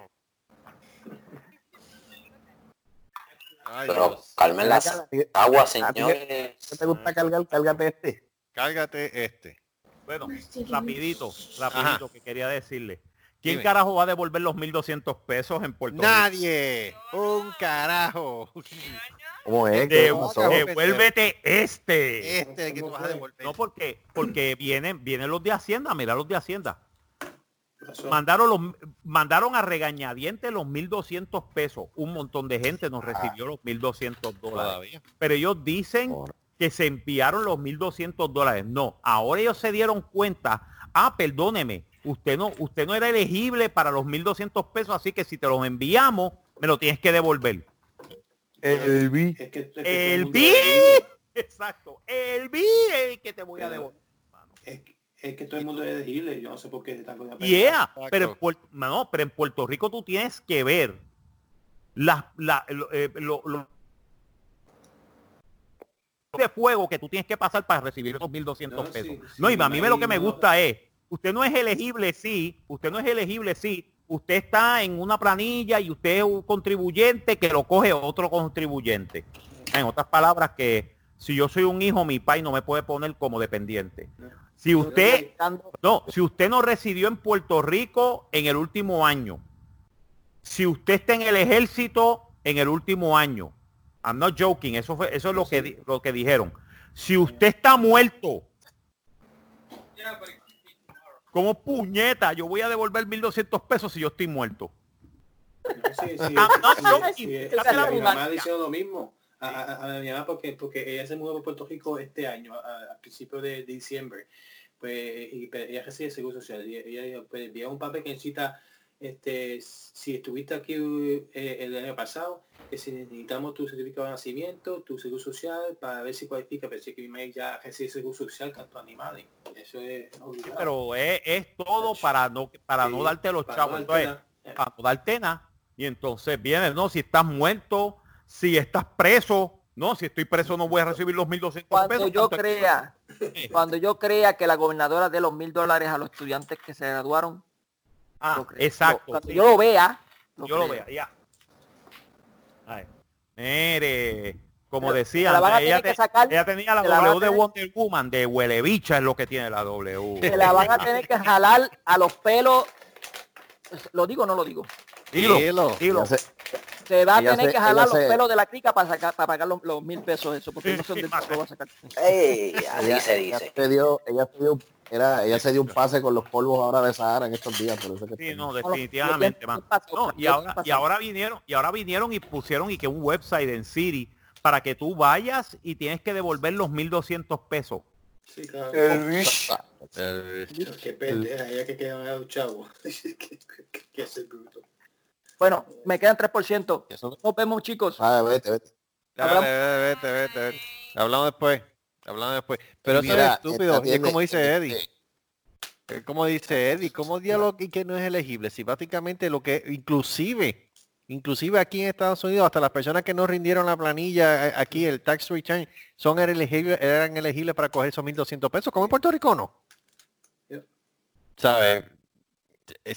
Ay, Pero Dios. calmen las Cárgate. aguas, A ti que- señores. ¿Qué te gusta cargar? Cárgate este. Cárgate este. Bueno, rapidito, rapidito, que quería decirle ¿Quién Dime. carajo va a devolver los 1.200 pesos en Puerto Rico? Nadie. Un carajo. ¿Cómo es? ¿Qué De- pasó? devuélvete este. Este que tú vas a devolver. No, porque, porque vienen, vienen los de Hacienda, mira los de Hacienda. Mandaron los, mandaron a regañadientes los 1.200 pesos. Un montón de gente nos recibió los 1.200 dólares. Todavía. Pero ellos dicen que se enviaron los 1.200 dólares. No, ahora ellos se dieron cuenta. Ah, perdóneme, usted no, usted no era elegible para los 1.200 pesos, así que si te los enviamos, me lo tienes que devolver. El vi. Es que, es que todo el El *laughs* BI. es elegible. Exacto. El BI es el que te voy a devolver. Es, que- es que todo el mundo es elegible. Yo no sé por qué están con la Yeah, pero en, Puer- no, pero en Puerto Rico tú tienes que ver las la, lo- eh, lo- lo- de fuego que tú tienes que pasar para recibir esos 1.200 No, pesos. sí, no, y a mí me lo que me gusta es, usted no es elegible, sí, usted no es elegible, sí, usted está en una planilla y usted es un contribuyente que lo coge otro contribuyente. En otras palabras, que si yo soy un hijo, mi pai no me puede poner como dependiente. Si usted no, si usted no residió en Puerto Rico en el último año, si usted está en el ejército en el último año, I'm not joking, eso fue, eso es lo que lo que dijeron. Si usted está muerto, como puñeta, yo voy a devolver 1200 pesos si yo estoy muerto. Sí, sí, sí, mi mamá dice lo mismo. A, a- a mi mamá porque, porque ella se mudó a Puerto Rico este año, a, a principios de diciembre. Pues, y, ella recibe seguro social. Y ella, ella, pues, envía un papel que necesita, este, si estuviste aquí eh, el año pasado, que si necesitamos tu certificado de nacimiento, tu seguro social, para ver si cualifica, pero sí que mi mamá ya recibe seguro social tanto animales. Eso es obligado. Pero es, es todo para no para no darte los para chavos. no darte Entonces, nada. para no darte nada. Y entonces viene, no, si estás muerto, si estás preso, no, si estoy preso no voy a recibir los 1.200 Cuando pesos. yo crea, *laughs* cuando yo crea que la gobernadora de los mil dólares a los estudiantes que se graduaron, Ah, lo exacto. Cuando sí. yo lo vea, lo yo lo vea, ya. Mire, como Pero decía, se la van a ella, tener que te- sacar, ella tenía la se W de Wonder Woman, de huelebicha es lo que tiene la W. Se la van a tener que jalar a los pelos. ¿Lo digo o no lo digo? Dilo, Dilo. dilo. Sé. Se va a Ella tener se- que jalar ella los se- pelos de la crica para sacar, para pagar los, los mil pesos eso, porque no sé dónde se lo va a sacar. Ey, así Ella, se ella dice. se dio, ella se dio, era, ella se dio un pase con los polvos ahora de Sahara en estos días, por eso que Sí, no, definitivamente, man. No, y ahora, y ahora vinieron, y ahora vinieron y pusieron y que un website en Siri para que tú vayas y tienes que devolver los 1200 pesos. Sí, claro. Qué pendeja, ya que quedan *laughs* bruto. Bueno, me quedan 3%. Eso- Nos vemos, chicos. Ah, vete, vete. Dale, vete, vete, vete. Hablamos después. Hablamos después. Pero eso es estúpido. Y es como dice Eddie. este, Es como dice Eddie, ¿cómo diálogo y que no es elegible? Si básicamente lo que, inclusive, inclusive aquí en Estados Unidos, hasta las personas que no rindieron la planilla eh, aquí, el tax return, son elegibles, eran elegibles para coger esos 1.200 pesos, como en Puerto Rico no. ¿Sabes?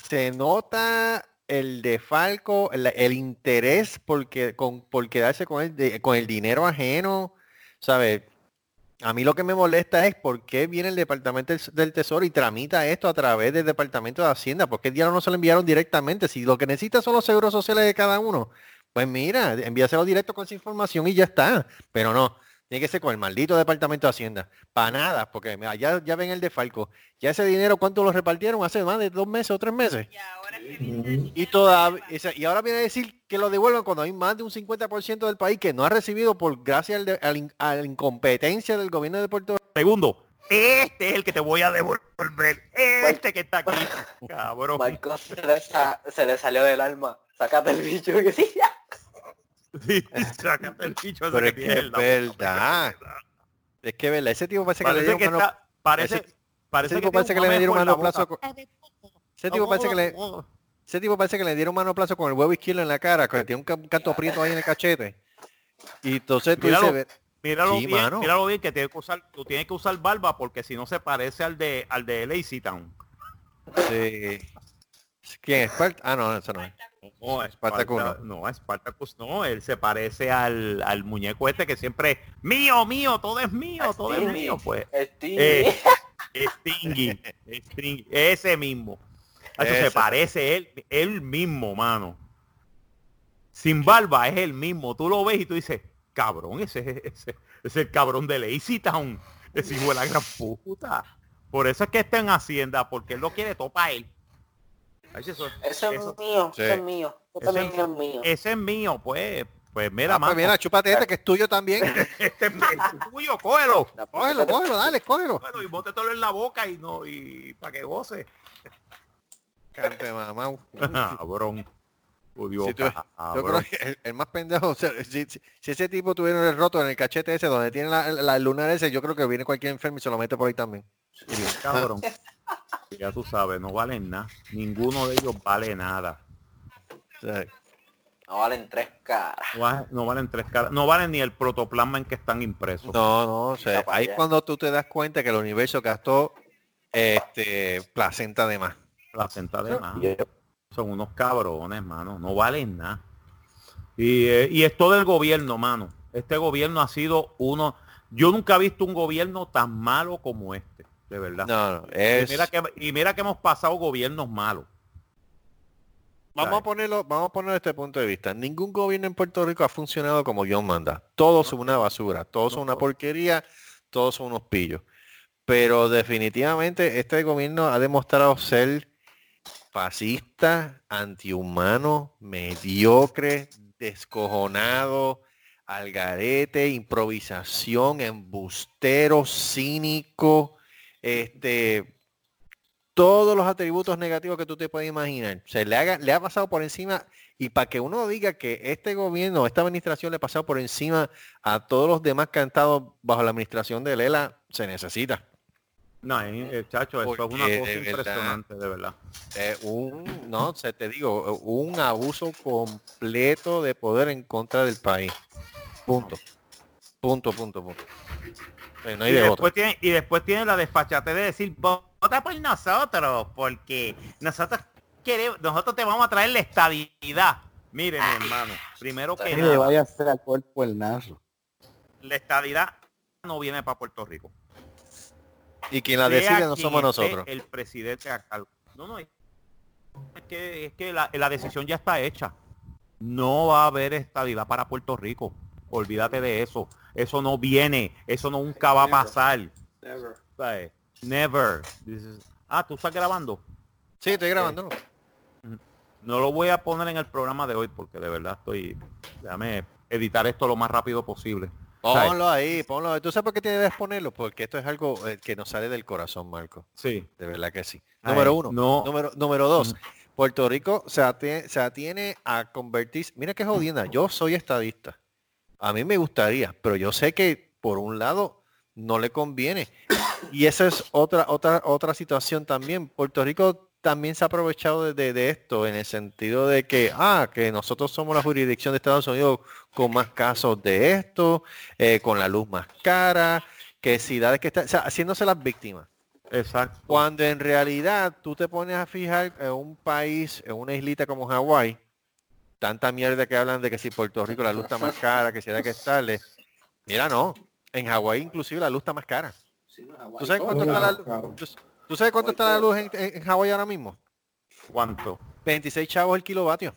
Se nota el defalco, el, el interés por, que- con, por quedarse con el, de- con el dinero ajeno, ¿sabes? A mí lo que me molesta es por qué viene el Departamento del, Tesoro y tramita esto a través del Departamento de Hacienda. ¿Por qué diablo no se lo enviaron directamente? Si lo que necesita son los seguros sociales de cada uno, pues mira, envíaselo directo con esa información y ya está. Pero no, tiene que ser con el maldito Departamento de Hacienda. Para nada, porque mira, ya, ya ven el defalco. Ya ese dinero, ¿cuánto lo repartieron? Hace más de dos meses o tres meses. Y ahora que dice Y ahora viene a decir que lo devuelvan cuando hay más de un 50% del país que no ha recibido por gracias al de- al in- a la incompetencia del gobierno de Puerto Rico. Segundo, este es el que te voy a devolver. Este que está aquí. *laughs* Cabrón. Marcos se le, sa- se le salió del alma. Sácate el bicho. que *laughs* sí, ya. *laughs* Sí, sácate el bicho ese Pero que es que tiene es verdad. Es que verdad, ese tipo parece que le Parece dieron que mano, está, parece, ese- parece ese que, tipo parece que tiene un le dieron mano plazo con- ese tipo parece que le ese tipo parece que le dieron mano plazo con el huevo izquierdo en la cara, que tiene un ca- canto prieto ahí en el cachete. Y entonces tú Míralo. dices, Míralo Sí, bien, mano. míralo bien que tiene que usar, tú tienes que usar barba porque si no se parece al de al de Lazy Town. sí. ¿Quién es? Spart- Ah, no, eso no es. No, Spartacus Sparta- no, Spartacus no, él se parece al, al muñeco este que siempre mío, mío, todo es mío, todo es mío, pues. Stingy. Eh, Stingy, Stingy, ese mismo. Hacho, se Exacto. parece él, él mismo, mano. Sin barba es el mismo. Tú lo ves y tú dices, cabrón, ese es ese, ese es el cabrón de Lazy Town. Ese hijo de la gran puta. Por eso es que está en Hacienda, porque él lo quiere todo para él. Eso- Ese es eso- mío, Sí. ese es mío. Ese Ese- también es mío. ese es mío, pues. Pues mira, Ah, pues mano, mira, chúpate este que es tuyo también. *laughs* este es es tuyo, cógelo. *laughs* cógelo, cógelo, dale, cógelo. Bueno, y bótetelo en la boca y no, y para que goce. Cante, mamá. Cabrón. Si tú- Yo creo que el, el más pendejo, o sea, si, si- si ese tipo tuviera el roto en el cachete ese, donde tiene la, la lunar ese, yo creo que viene cualquier enfermo y se lo mete por ahí también. cabrón. Ya tú sabes, no valen nada. Ninguno de ellos vale nada. No valen tres caras. No, va- no valen tres caras. No valen ni el protoplasma en que están impresos. no, no, o sea, ahí allá. cuando tú te das cuenta que el universo gastó este placenta de más. La senta de más. Son unos cabrones, mano. No valen nada. Y, eh, y es todo el gobierno, mano. Este gobierno ha sido uno... Yo nunca he visto un gobierno tan malo como este. De verdad. No, no, Y es... mira, que, y mira que hemos pasado gobiernos malos. Vamos a ponerlo, vamos a ponerlo desde este punto de vista. Ningún gobierno en Puerto Rico ha funcionado como Dios manda. Todos son una basura, todos son una porquería, todos son unos pillos. Pero definitivamente este gobierno ha demostrado ser fascista, antihumano, mediocre, descojonado, algarete, improvisación, embustero, cínico, este todos los atributos negativos que tú te puedes imaginar. Se le, haga, le ha pasado por encima y para que uno diga que este gobierno, esta administración le ha pasado por encima a todos los demás que han estado bajo la administración de Lela, se necesita. No, eh, eh, chacho, eso es una cosa de verdad, impresionante, de verdad. Eh, un, no, se te digo, un abuso completo de poder en contra del país. Punto. Punto, punto, punto. No hay y, de después tiene, y después tiene la desfachate de decir, vota por nosotros, porque nosotros queremos, nosotros te vamos a traer la estadidad. Mire, mi hermano, primero que nada, vaya a hacer al cuerpo el nazo. la estadidad no viene para Puerto Rico. Y quien la decide no somos nosotros. El presidente a cargo. No, no, es que, es que la, la decisión ya está hecha. No va a haber estadidad para Puerto Rico. Olvídate de eso. Eso no viene. Eso no nunca va a pasar. Never. ¿Sabes? Never. Is- Ah, ¿tú estás grabando? Sí, estoy grabando. No lo voy a poner en el programa de hoy porque de verdad estoy... Déjame editar esto lo más rápido posible. Ponlo ahí, ponlo ahí. ¿Tú sabes por qué tienes que ponerlo? Porque esto es algo eh, que nos sale del corazón, Marco. Sí. De verdad que sí. Ay, número uno. no. Número, número dos. Puerto Rico se atiene, se atiene a convertirse. Mira qué jodienda. Yo soy estadista. A mí me gustaría, pero yo sé que por un lado no le conviene. Y esa es otra, otra, otra situación también. Puerto Rico también se ha aprovechado de, de- esto en el sentido de que, ah, que nosotros somos la jurisdicción de Estados Unidos con más casos de esto, eh, con la luz más cara, que ciudades que están, o sea, haciéndose las víctimas. Exacto. Cuando en realidad tú te pones a fijar en un país, en una islita como Hawái, tanta mierda que hablan de que si Puerto Rico la luz está más cara, que si hay que estarle. Mira, no. En Hawái inclusive la luz está más cara. ¿Tú sabes cuánto está la luz? caro. ¿Tú, tú sabes cuánto está la luz en, en- Hawái ahora mismo? ¿Cuánto? 26 chavos el kilovatio.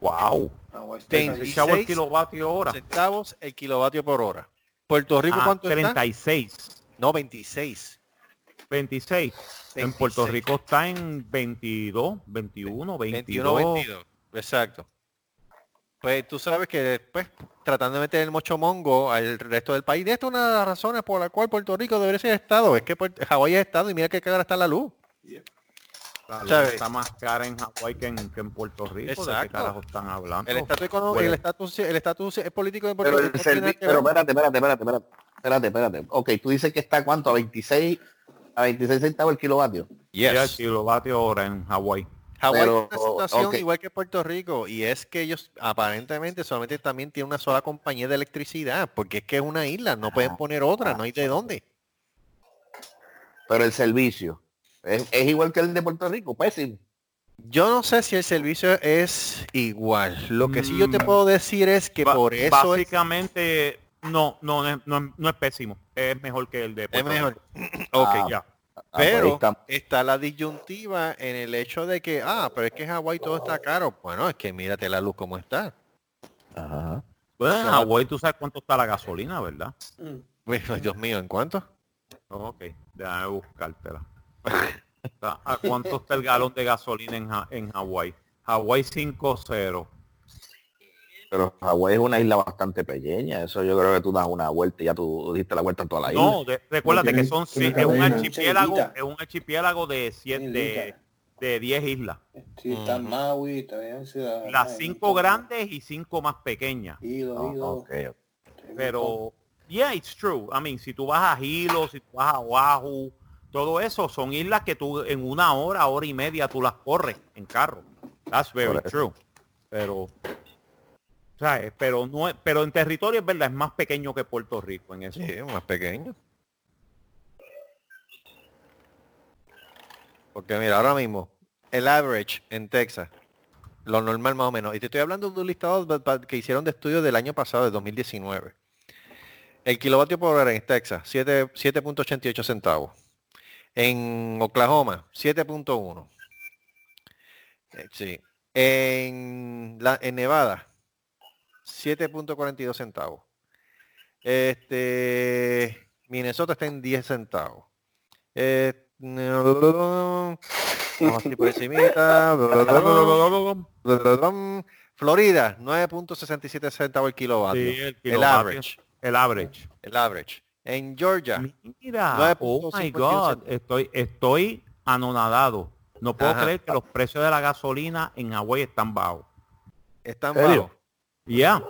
Wow. Hawái está- 26 Chavo el kilovatio hora. centavos el kilovatio por hora. Puerto Rico Ah, cuánto está? 36. No, 26. 26. En Puerto 26. Rico está en 22, 21, 22. 21, 22. Exacto. Pues tú sabes que después, tratando de meter el mocho mongo al resto del país, de esto es una de las razones por la cual Puerto Rico debería ser Estado. Es que Puerto- Hawái es Estado y mira que cara está la luz. La luz está más cara en Hawái que en, que en Puerto Rico. ¿De qué Exacto. carajo están hablando? El estatus económico, Bueno. el estatus, el estatus político de Puerto Pero, Rico pero espérate, espérate, espérate, espérate, espérate, espérate. Ok, tú dices que está cuánto, a 26, a 26 centavos el kilovatio. Ya el Yes. kilovatio hora en Hawái. Hawái tiene una situación ok. igual que Puerto Rico y es que ellos aparentemente solamente también tienen una sola compañía de electricidad porque es que es una isla, no pueden poner otra, no hay de dónde. Pero el servicio es, es igual que el de Puerto Rico, pésimo. Yo no sé si el servicio es igual. Lo que sí yo te Mm. puedo decir es que Ba- por eso es, Básicamente, no, no, no, es- no, es- no es pésimo. Es mejor que el de es mejor. Rico. Ok, Ah, Ya. Ah, pues Pero está. está la disyuntiva en el hecho de que, ah, pero es que en Hawái todo está caro. Bueno, es que mírate la luz como está. Ajá. Bueno, en Hawái tú sabes cuánto está la gasolina, ¿verdad? Mm. Bueno, *laughs* Dios mío, ¿en cuánto? Ok, déjame buscártela. Está- *laughs* ¿A cuánto está el galón de gasolina en, Ja- en Hawái? Hawái 5-0. Pero Hawái es una isla bastante pequeña. Eso yo creo que tú das una vuelta y ya tú diste la vuelta a toda la isla. No, de- recuérdate tiene- que son sí, es un archipiélago, es un archipiélago de siete, de, Chiquita. de 10 islas. Sí, está Ujú. Maui, también la- Las cinco grandes y cinco más pequeñas. Hilo, Ah, hilo. ok, ok. Pero, yeah, it's true. I mean, si tú vas a Hilo, si tú vas a Oahu, todo eso son islas que tú en una hora, hora y media tú las corres en carro. That's very true. Pero, ¿sabes? Pero no es- pero en territorio es verdad, es más pequeño que Puerto Rico en eso. Sí, más pequeño. Porque mira, ahora mismo, el average en Texas, lo normal más o menos, y te estoy hablando de un listado que hicieron de estudios del año pasado, de 2019. El kilovatio por hora en Texas, 7 7.88 centavos. En Oklahoma, 7.1. Eh, Sí. En, la, en Nevada, 7.42 centavos. Este, Minnesota está en 10 centavos. Eh, vamos así por encimita. Florida, 9.67 centavos el kilovatio. Sí, el average. El average. El average. En Georgia, Mira, oh my 9.51 God, estoy, estoy anonadado. No puedo Ajá. creer que los precios de la gasolina en Hawái están bajos. están bajos. Ya.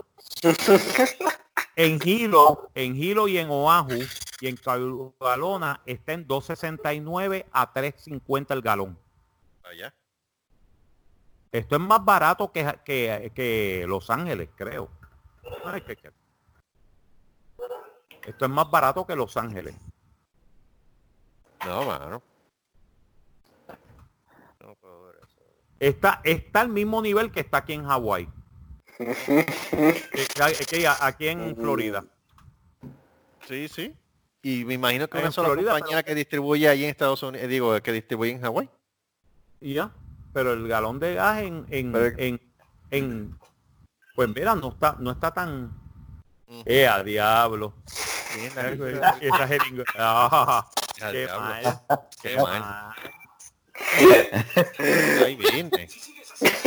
*laughs* en Hilo, en Hilo y en Oahu y en Calona está en 2.69 a 3.50 el galón. Allá. Esto es más barato que, que, que Los Ángeles, creo. Esto es más barato que Los Ángeles. No, mano. Está, está al mismo nivel que está aquí en Hawái. Está aquí, aquí en Florida. Sí, sí. Y me imagino que En una sola Florida, compañía que distribuye allí en Estados Unidos, digo, que distribuye en Hawái. Y ya. Pero el galón de gas en, en, Pero- en, en- pues mira, no está, no está tan eh a diablo. Esa jeringa. *laughs* Ah, qué mal. Qué mal. Ay.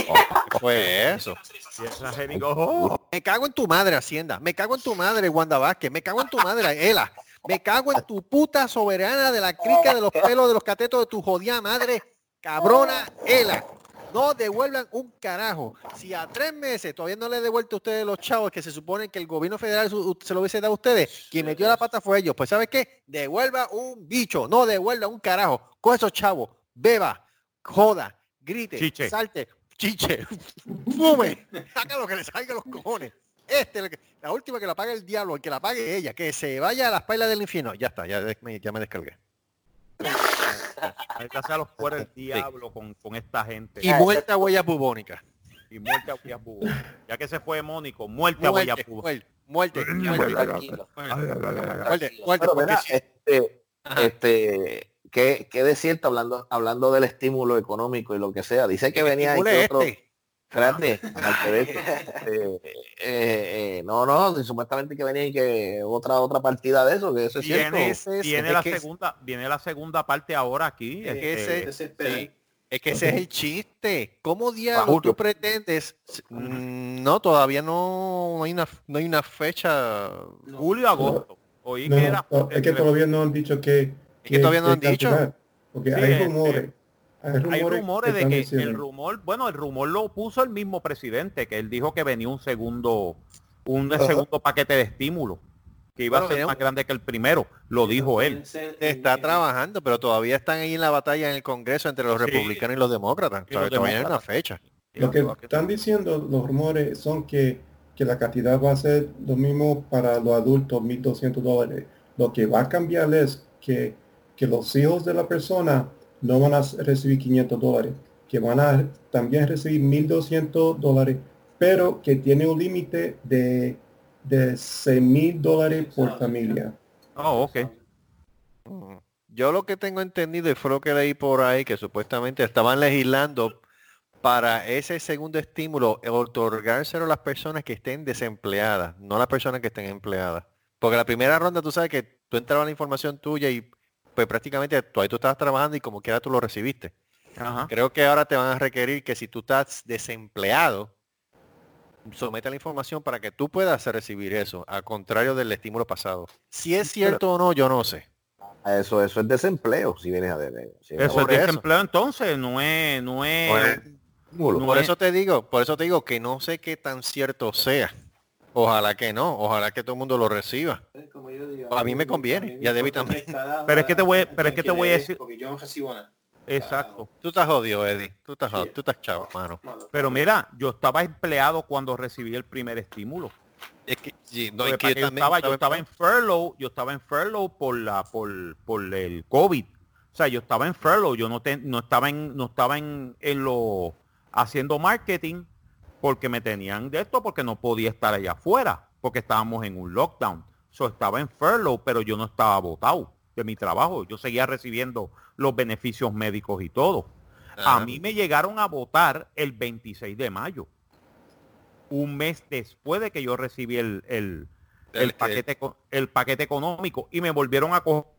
Oh, *laughs* ¿Qué fue eso? Y esa jeringa. oh, Me cago en tu madre, Hacienda. Me cago en tu madre, Wanda Vázquez. Me cago en tu madre, Ela. Me cago en tu puta soberana de la crica de los pelos de los catetos de tu jodida madre, cabrona, Ela. No devuelvan un carajo. Si a tres meses todavía no le he devuelto a ustedes los chavos que se supone que el gobierno federal se lo hubiese dado a ustedes, quien metió la pata fue ellos. Pues ¿sabes qué? Devuelva un bicho, no devuelva un carajo. Con esos chavos, beba, joda, grite, Chiche. salte, chiche, fume, haga lo que le salga a los cojones. Este, el que- la última que la pague el diablo, el que la pague ella, que se vaya a las pailas del infierno. Ya está, ya, me- ya me descargué. Hay que hacerlos fuera el diablo con, con esta gente. Y muerta huella bubónica. Y muerte a Huellas Bubó. Ya que se fue Mónico, muerte a Huellas Muerte, Bubó. muerte, muerte, muerte, muerte, muerte, este, este, ¿qué, qué de cierto hablando, hablando del estímulo económico y lo que sea? Dice que venía ahí que otro, este. espérate, *laughs* eso, este, eh, eh, no, no, supuestamente que venía y que otra otra partida de eso, que eso es cierto. Viene, Ese es- viene es la es- segunda, viene la segunda parte ahora aquí. Es que este, ese- Desespera. sí, es que ese es el chiste. ¿Cómo diablos julio. tú pretendes? Mm, No, todavía no hay una, no hay una fecha. julio, agosto. Oí No, que era no, es que todavía no han dicho que... que todavía no han dicho. Porque Sí, hay este, rumores. Hay rumores, hay rumores de que diciendo- el rumor, bueno, el rumor lo puso el mismo presidente, que él dijo que venía un segundo, un Ajá. segundo paquete de estímulo, que iba a ser más grande que el primero, lo dijo él. Está trabajando, pero todavía están ahí en la batalla en el Congreso entre los Sí. republicanos y los demócratas. Y los Todavía hay una fecha. Lo que están diciendo los rumores son que, que la cantidad va a ser lo mismo para los adultos, 1.200 dólares. Lo que va a cambiar es que, que los hijos de la persona no van a recibir 500 dólares, que van a también recibir 1.200 dólares, pero que tiene un límite de, de 6.000 dólares por familia. Oh, ok. Yo lo que tengo entendido y fue lo que leí por ahí, que supuestamente estaban legislando para ese segundo estímulo, otorgárselo a las personas que estén desempleadas, no a las personas que estén empleadas. Porque la primera ronda, tú sabes que tú entrabas la información tuya y pues prácticamente tú ahí tú estabas trabajando y como quiera tú lo recibiste. Ajá. Creo que ahora te van a requerir que si tú estás desempleado, somete la información para que tú puedas recibir eso, al contrario del estímulo pasado. Si es cierto o no, yo no sé. Eso, eso es desempleo, si vienes a ver. si a Eso es eso. desempleo entonces, no es, no es, Por- estímulo. no Por es- eso te digo, por eso te digo que no sé qué tan cierto sea. Ojalá que no, ojalá que todo el mundo lo reciba. Como yo digo, A mí me conviene, y a Debbie también. Pero es que te voy- a- pero es que te voy a decir- Porque yo no recibo nada. exacto. Tú estás jodido, Eddie. Tú estás, Sí. jodido, tú estás chavo, mano. Pero mira, yo estaba empleado cuando recibí el primer estímulo. Es que, sí, no, es que yo, también estaba, yo estaba en furlough, yo estaba en furlough por la, por, por el COVID. O sea, yo estaba en furlough, yo no, te- no estaba en, no estaba en, en lo haciendo marketing porque me tenían de esto porque no podía estar allá afuera, porque estábamos en un lockdown. So, estaba en furlough, pero yo no estaba votado de mi trabajo. Yo seguía recibiendo los beneficios médicos y todo. A mí me llegaron a votar el 26 de mayo, un mes después de que yo recibí el, el, el El que- paquete, el paquete económico y me volvieron a co-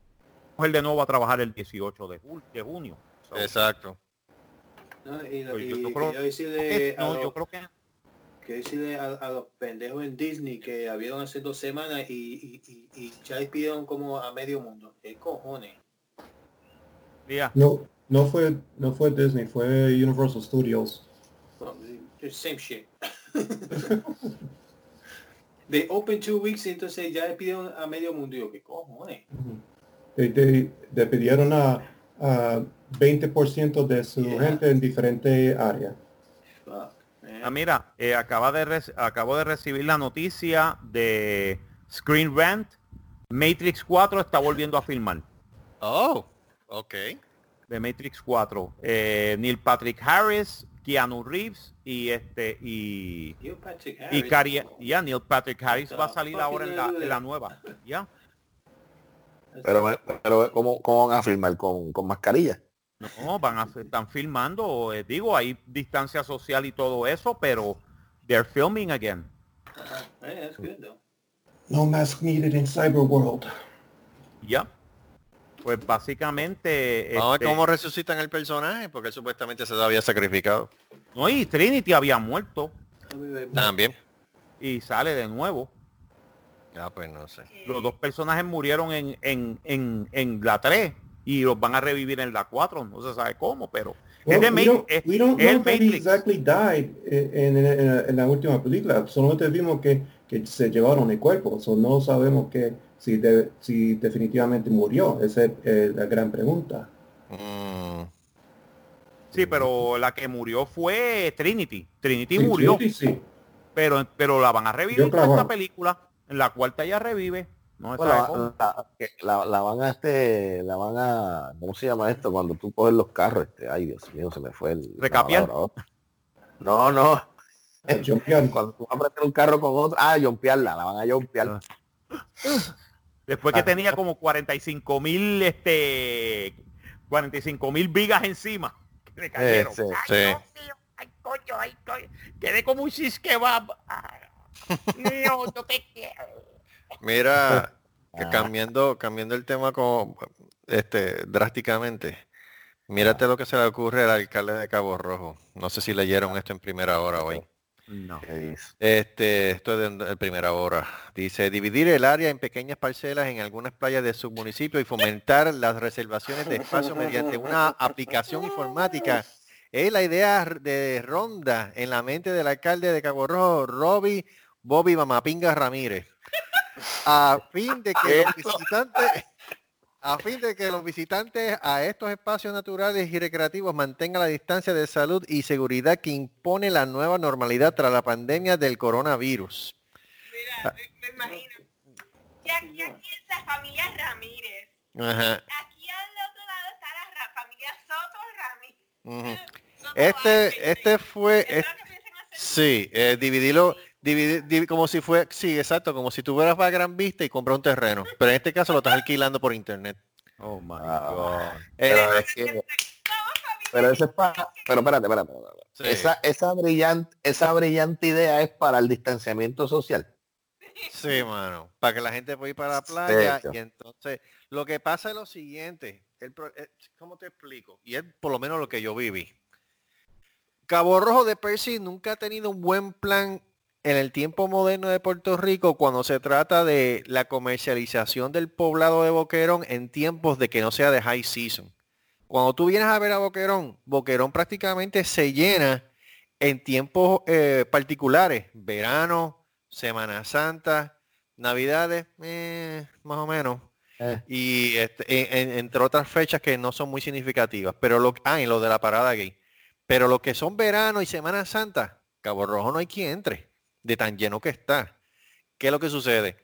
coger de nuevo a trabajar el 18 de, junio. So, Exacto. ¿no? Y, y, yo y creo yo decirle a no, los- yo creo que que decirle a, a los pendejos en Disney que habían hace dos semanas y, y, y, y ya despidieron como a medio mundo. ¿Qué cojones? mira, No, no fue, no fue Disney, fue Universal Studios. Well, same shit. *laughs* They open two weeks y entonces ya despidieron a medio mundo. Y yo, ¿qué cojones? De, de- de pidieron a, a 20% de su Yeah. gente en diferentes áreas. Ah, mira, eh, acaba de acabo de recibir la noticia de Screen Rant. Matrix 4 está volviendo a filmar. Oh, ok. de Matrix 4. Eh, Neil Patrick Harris, Keanu Reeves y este y Neil Patrick y Harris. Cari ya Neil Patrick Harris va a salir ahora en la, en la nueva. Ya. Pero, pero ¿cómo, ¿cómo van a filmar? ¿Con, con mascarilla? No, van a están filmando, eh, digo, hay distancia social y todo eso, pero they're filming again. Uh, hey, that's good though. No mask needed in Cyberworld. Ya. Pues básicamente Vamos a ver este, cómo resucitan el personaje, porque él supuestamente se había sacrificado. no, y Trinity había muerto También. y sale de nuevo. Ah, pues no sé. Los dos personajes murieron en, en, en, en la 3 y los van a revivir en la 4, no se sabe cómo, pero Well, es we don't, we don't know exactly died en, en- en- en la última película. Solamente vimos que, que se llevaron el cuerpo. So no sabemos que si, de- si definitivamente murió. Esa es eh, la gran pregunta. Mm, Sí, pero la que murió fue Trinity. Trinity Sí, murió, Trinity sí. pero pero la van a revivir en esta película. En la cuarta ya revive. No la, la- la- la van a este, la van a, ¿cómo se llama esto? Cuando tú coges los carros, este, ay Dios mío, se me fue el. ¿Recapiar? No, no. Cuando tú vas a prender un carro con otro, ah, jumpearla, la van a jumpear. Después que Ah. tenía como 45 mil este 45 mil vigas encima. Que le cayeron. Ese, Ay, Sí. Dios mío. Ay, coño, ay, coño. Quedé como un shish kebab. Ay, Dios, no te quiero. Mira, que *laughs* Ah. cambiando, cambiando el tema como este drásticamente. Mírate lo que se le ocurre al alcalde de Cabo Rojo. No sé si leyeron esto en primera hora hoy. No. ¿qué dice? Este, esto es de, de primera hora. Dice, dividir el área en pequeñas parcelas en algunas playas de su municipio y fomentar las reservaciones de espacio mediante una aplicación informática. Es la idea de ronda en la mente del alcalde de Cabo Rojo, Robbie Bobby Mamapinga Ramírez. A fin de que los visitantes a fin de que los visitantes a estos espacios naturales y recreativos mantengan la distancia de salud y seguridad que impone la nueva normalidad tras la pandemia del coronavirus. Mira, me, me imagino. Y aquí, aquí está la familia Ramírez. Ajá. Aquí al otro lado está la ra- familia Soto Ramírez. Soto Este, Vázquez. este fue, ¿Eso es es- sí, eh, dividirlo, dividir, divi- como si fue, sí, exacto, como si tuvieras para Gran Vista y comprar un terreno, pero en este caso lo estás alquilando por internet. Oh my Ah, God. Pero Eh, es que- pero eso es para, pero espérate, espérate, espérate. Sí. Esa, esa brillante, esa brillante idea es para el distanciamiento social. Sí, mano. Para que la gente pueda ir para la playa. Y entonces, lo que pasa es lo siguiente. El, eh, ¿Cómo te explico? Y es por lo menos lo que yo viví. Cabo Rojo de Percy nunca ha tenido un buen plan en el tiempo moderno de Puerto Rico cuando se trata de la comercialización del poblado de Boquerón en tiempos de que no sea de high season. Cuando tú vienes a ver a Boquerón, Boquerón prácticamente se llena en tiempos eh, particulares, verano, Semana Santa, Navidades, eh, más o menos, Eh. y este, en- en- entre otras fechas que no son muy significativas, pero lo, ah, y lo de la parada gay. Pero lo que son verano y Semana Santa, Cabo Rojo no hay quien entre, de tan lleno que está. ¿Qué es lo que sucede?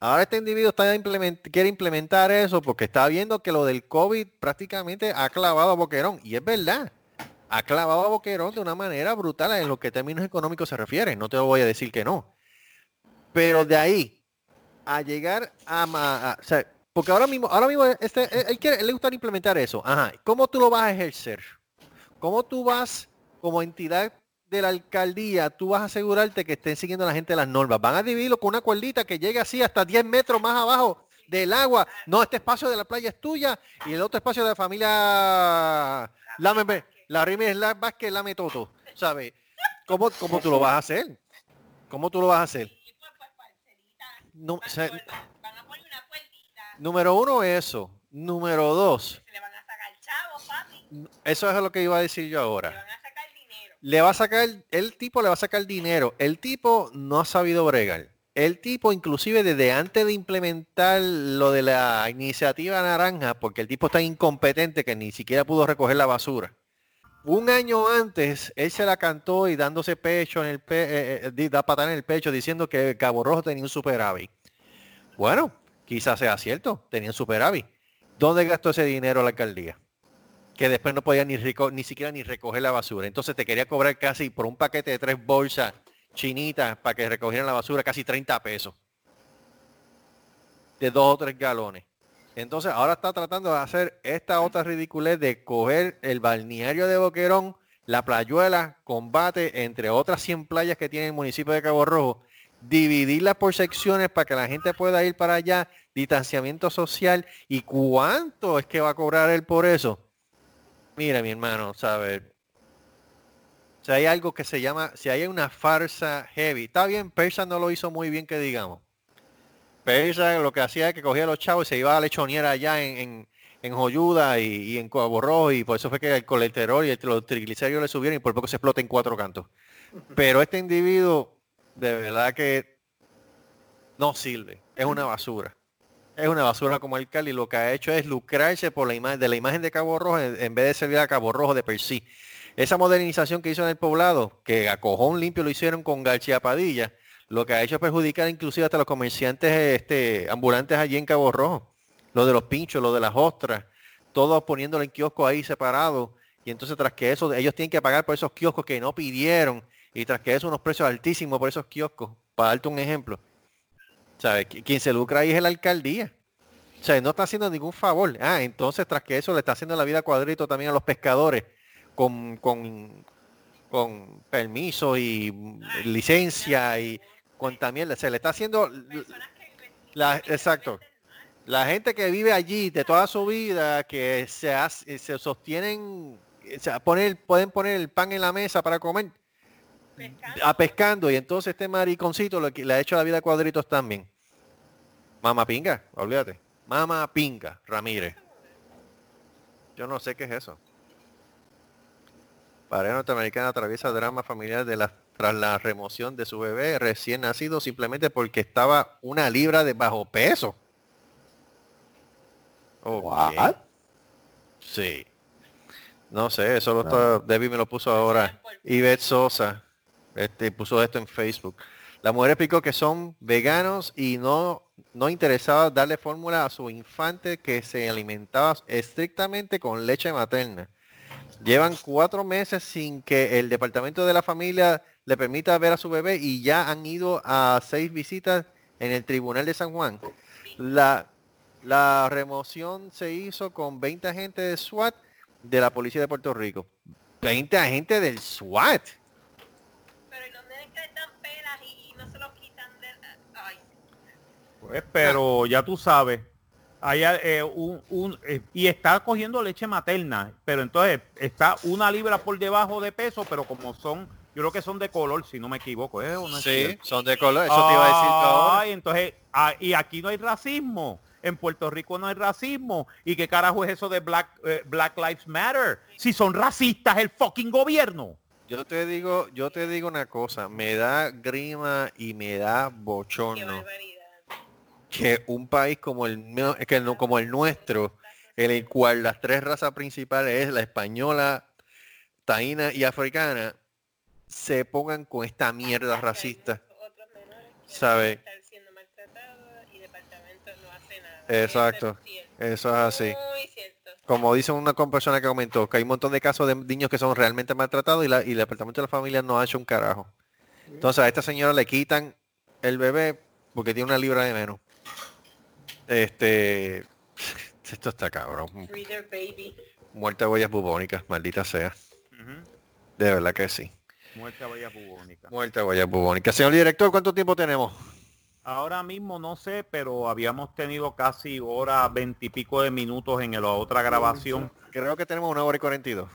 Ahora este individuo está implement- quiere implementar eso porque está viendo que lo del COVID prácticamente ha clavado a Boquerón. Y es verdad, ha clavado a Boquerón de una manera brutal en lo que términos económicos se refiere. No te voy a decir que no. Pero de ahí a llegar a, a- porque ahora mismo, ahora mismo este, él quiere, él le gusta implementar eso. Ajá. ¿Cómo tú lo vas a ejercer? ¿Cómo tú vas como entidad de la alcaldía, tú vas a asegurarte que estén siguiendo la gente las normas? Van a dividirlo con una cuerdita que llegue así hasta 10 metros más abajo del agua. No, este espacio de la playa es tuya y el otro espacio de la familia Lame, la Rimes la Vázquez Lame Toto, ¿sabes? ¿Cómo, ¿Cómo tú lo vas a hacer? ¿Cómo tú lo vas a hacer? No, o sea, número uno, eso. Número dos. Eso es lo que iba a decir yo ahora. Le va a sacar, el tipo le va a sacar dinero. El tipo no ha sabido bregar. El tipo, inclusive desde antes de implementar lo de la iniciativa naranja, porque el tipo está incompetente que ni siquiera pudo recoger la basura. Un año antes, él se la cantó y dándose pecho en el eh, eh, da patada en el pecho diciendo que Cabo Rojo tenía un superávit. Bueno, quizás sea cierto, tenía un superávit. ¿Dónde gastó ese dinero la alcaldía? Que después no podía ni, ni siquiera ni recoger la basura. Entonces te quería cobrar casi por un paquete de tres bolsas chinitas para que recogieran la basura casi 30 pesos. De dos o tres galones. Entonces ahora está tratando de hacer esta otra ridiculez de coger el balneario de Boquerón, la playuela, combate, entre otras 100 playas que tiene el municipio de Cabo Rojo, dividirlas por secciones para que la gente pueda ir para allá, distanciamiento social. ¿Y cuánto es que va a cobrar él por eso? Mira, mi hermano, ¿sabes? Si hay algo que se llama, si hay una farsa heavy, está bien, Persa no lo hizo muy bien que digamos. Persa lo que hacía es que cogía a los chavos y se iba a la lechonera allá en, en, en Joyuda y, en Cabo y por eso fue que el colesterol y el- los triglicéridos le subieron y por poco se explota en cuatro cantos. Pero este individuo, de verdad que no sirve, es una basura. Es una basura como alcalde y lo que ha hecho es lucrarse por la imagen de la imagen de Cabo Rojo en, vez de servir a Cabo Rojo de per sí. Esa modernización que hizo en el poblado, que a cojón limpio lo hicieron con García Padilla, lo que ha hecho es perjudicar inclusive hasta los comerciantes este, ambulantes allí en Cabo Rojo. Lo de los pinchos, lo de las ostras, todos poniéndolo en kioscos ahí separados. Y entonces tras que eso, ellos tienen que pagar por esos kioscos que no pidieron. Y tras que eso, unos precios altísimos por esos kioscos. Para darte un ejemplo. ¿Sabes? Qui- Quien se lucra ahí es la alcaldía. O sea, no está haciendo ningún favor. Ah, entonces tras que eso le está haciendo la vida cuadrito también a los pescadores con, con, con permiso y licencia y con también se le está haciendo la, exacto. La gente que vive allí de toda su vida, que se, hace- se sostienen, o sea, poner, pueden poner el pan en la mesa para comer, a pescando, y entonces este mariconcito lo que le ha hecho la vida a cuadritos también. Mama pinga, olvídate. Mama pinga, Ramírez. Yo no sé qué es eso. Pareja norteamericana atraviesa drama familiar de la, tras la remoción de su bebé recién nacido simplemente porque estaba una libra de bajo peso. Ok. What? Sí. No sé, eso lo está, Debbie me lo puso ahora. Ivette Sosa este, puso esto en Facebook. La mujer explicó que son veganos y no, no interesados darle fórmula a su infante que se alimentaba estrictamente con leche materna. Llevan cuatro meses sin que el departamento de la familia le permita ver a su bebé y ya han ido a seis visitas en el tribunal de San Juan. La, La remoción se hizo con 20 agentes de SWAT de la policía de Puerto Rico. 20 agentes del SWAT. Pues, pero ya tú sabes, hay eh, un, un- eh, y está cogiendo leche materna, pero entonces está una libra por debajo de peso, pero como son, yo creo que son de color, si no me equivoco, ¿eh? ¿O no es Sí, son de color. Eso te iba a decir ahora. Entonces, ah, y aquí no hay racismo. En Puerto Rico no hay racismo. ¿Y qué carajo es eso de Black, eh, Black Lives Matter? Si son racistas el fucking gobierno. Yo te digo, yo te digo una cosa, me da grima y me da qué bochorno barbaridad. Que un país como el que no- como el nuestro, en el cual las tres razas principales es la española, taína y africana, se pongan con esta mierda racista. ¿Sabe? Exacto. Eso es así. Como dice una persona que comentó, que hay un montón de casos de niños que son realmente maltratados y, la, y el departamento de la familia no ha hecho un carajo. Entonces a esta señora le quitan el bebé porque tiene una libra de menos. Este, *laughs* esto está cabrón. Baby. Muerte de huellas bubónicas, maldita sea. De verdad que sí. Muerte a Bahía Bubónica. Muerte de huellas bubónicas. Señor director, ¿cuánto tiempo tenemos? Ahora mismo no sé, pero habíamos tenido casi hora veintipico de minutos en la otra grabación. Creo que tenemos una hora y 42.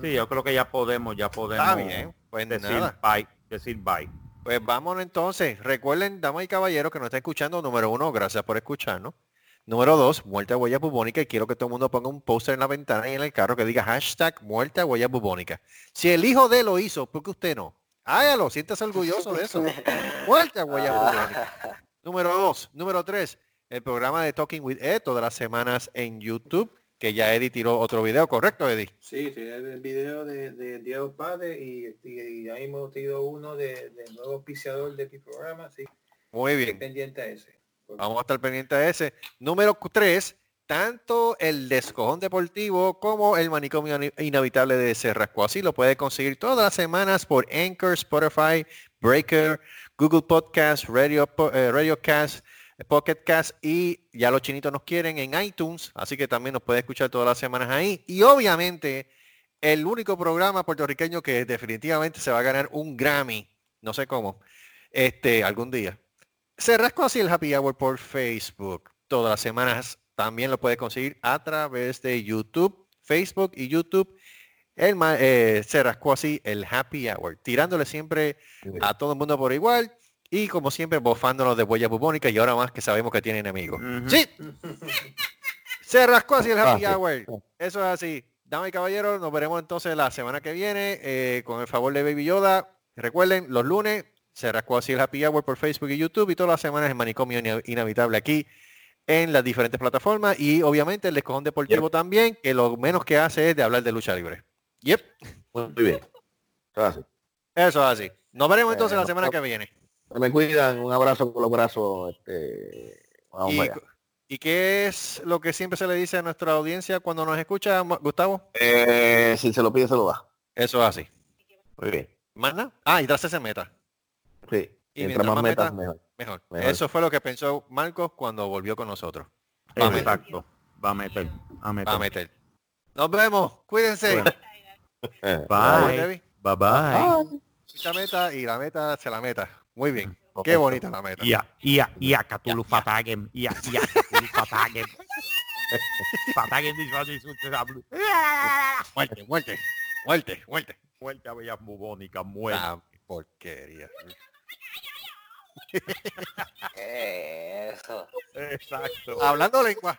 Sí, yo creo que ya podemos, ya podemos Está bien, pues decir nada. bye, decir bye. Pues vámonos entonces. Recuerden, damas y caballeros, que nos está escuchando. Número uno, gracias por escucharnos. Número dos, muerte a huella bubónica. Y quiero que todo el mundo ponga un póster en la ventana y en el carro que diga hashtag muerte a huella bubónica. Si el hijo de él lo hizo, ¿por qué usted no? Hágalo, siéntase orgulloso de eso. *laughs* Muerte a huella bubónica. Número dos. Número tres, el programa de Talking with Ed todas las semanas en YouTube, que ya Eddie tiró otro video, ¿correcto, Eddie? Sí, tiene el video de, de Diego Padre y, y, y ahí hemos tenido uno de, del nuevo auspiciador de mi programa, sí. Muy Estoy bien. pendiente a ese. Vamos a estar pendientes de ese. Número 3, tanto el descojón deportivo como el manicomio inhabitable de Cerrasco. Así lo puede conseguir todas las semanas por Anchor, Spotify, Breaker, Google Podcast, Radio, eh, Radiocast, eh, Pocket Cast y ya los chinitos nos quieren en iTunes, así que también nos puede escuchar todas las semanas ahí. Y obviamente el único programa puertorriqueño que definitivamente se va a ganar un Grammy, no sé cómo, este algún día. Se rascó así el Happy Hour por Facebook. Todas las semanas también lo puede conseguir a través de YouTube, Facebook y YouTube. El, eh, se rascó así el Happy Hour, tirándole siempre a todo el mundo por igual y como siempre bofándonos de huella bubónica y ahora más que sabemos que tiene enemigos. Sí, se rascó así el Happy Ah, sí. Hour. Eso es así. Damas y caballeros, nos veremos entonces la semana que viene eh, con el favor de Baby Yoda. Recuerden, los lunes se rascó así el Happy Hour por Facebook y YouTube y todas las semanas el manicomio inhabitable aquí en las diferentes plataformas y obviamente el descojón deportivo también, que lo menos que hace es de hablar de lucha libre. Yep, Muy bien. Gracias. eso es así. Nos veremos entonces Eh, la semana no- que viene. Se me cuidan. Un abrazo con los brazos. Este, vamos Y, allá. ¿Y qué es lo que siempre se le dice a nuestra audiencia cuando nos escucha, Gustavo? Eh, si se lo pide, se lo da. Eso es así. Muy bien. ¿Más nada? Ah, y tras ese meta. Sí. Y Mientras más metas, meta, mejor. Mejor. Mejor. Eso fue lo que pensó Marcos cuando volvió con nosotros. Va a meter. Exacto. Va a meter. Va a meter. Va a meter. Nos vemos. Cuídense. Bueno. *laughs* Eh, Bye. Bye bye. Meta y la meta se la meta. Muy bien. *laughs* Qué bonita la meta. Ia, ia, ia, Cthulhu Fatagem. Ia, ia, Cthulhu Fatagem. Fatagem di Johnny Sutzablu. *laughs* Muerte, muerte, muerte, muerte. Muerte a Bellas Bubónica, muerte. Ah, porquería. Eso. Exacto. Hablando lengua.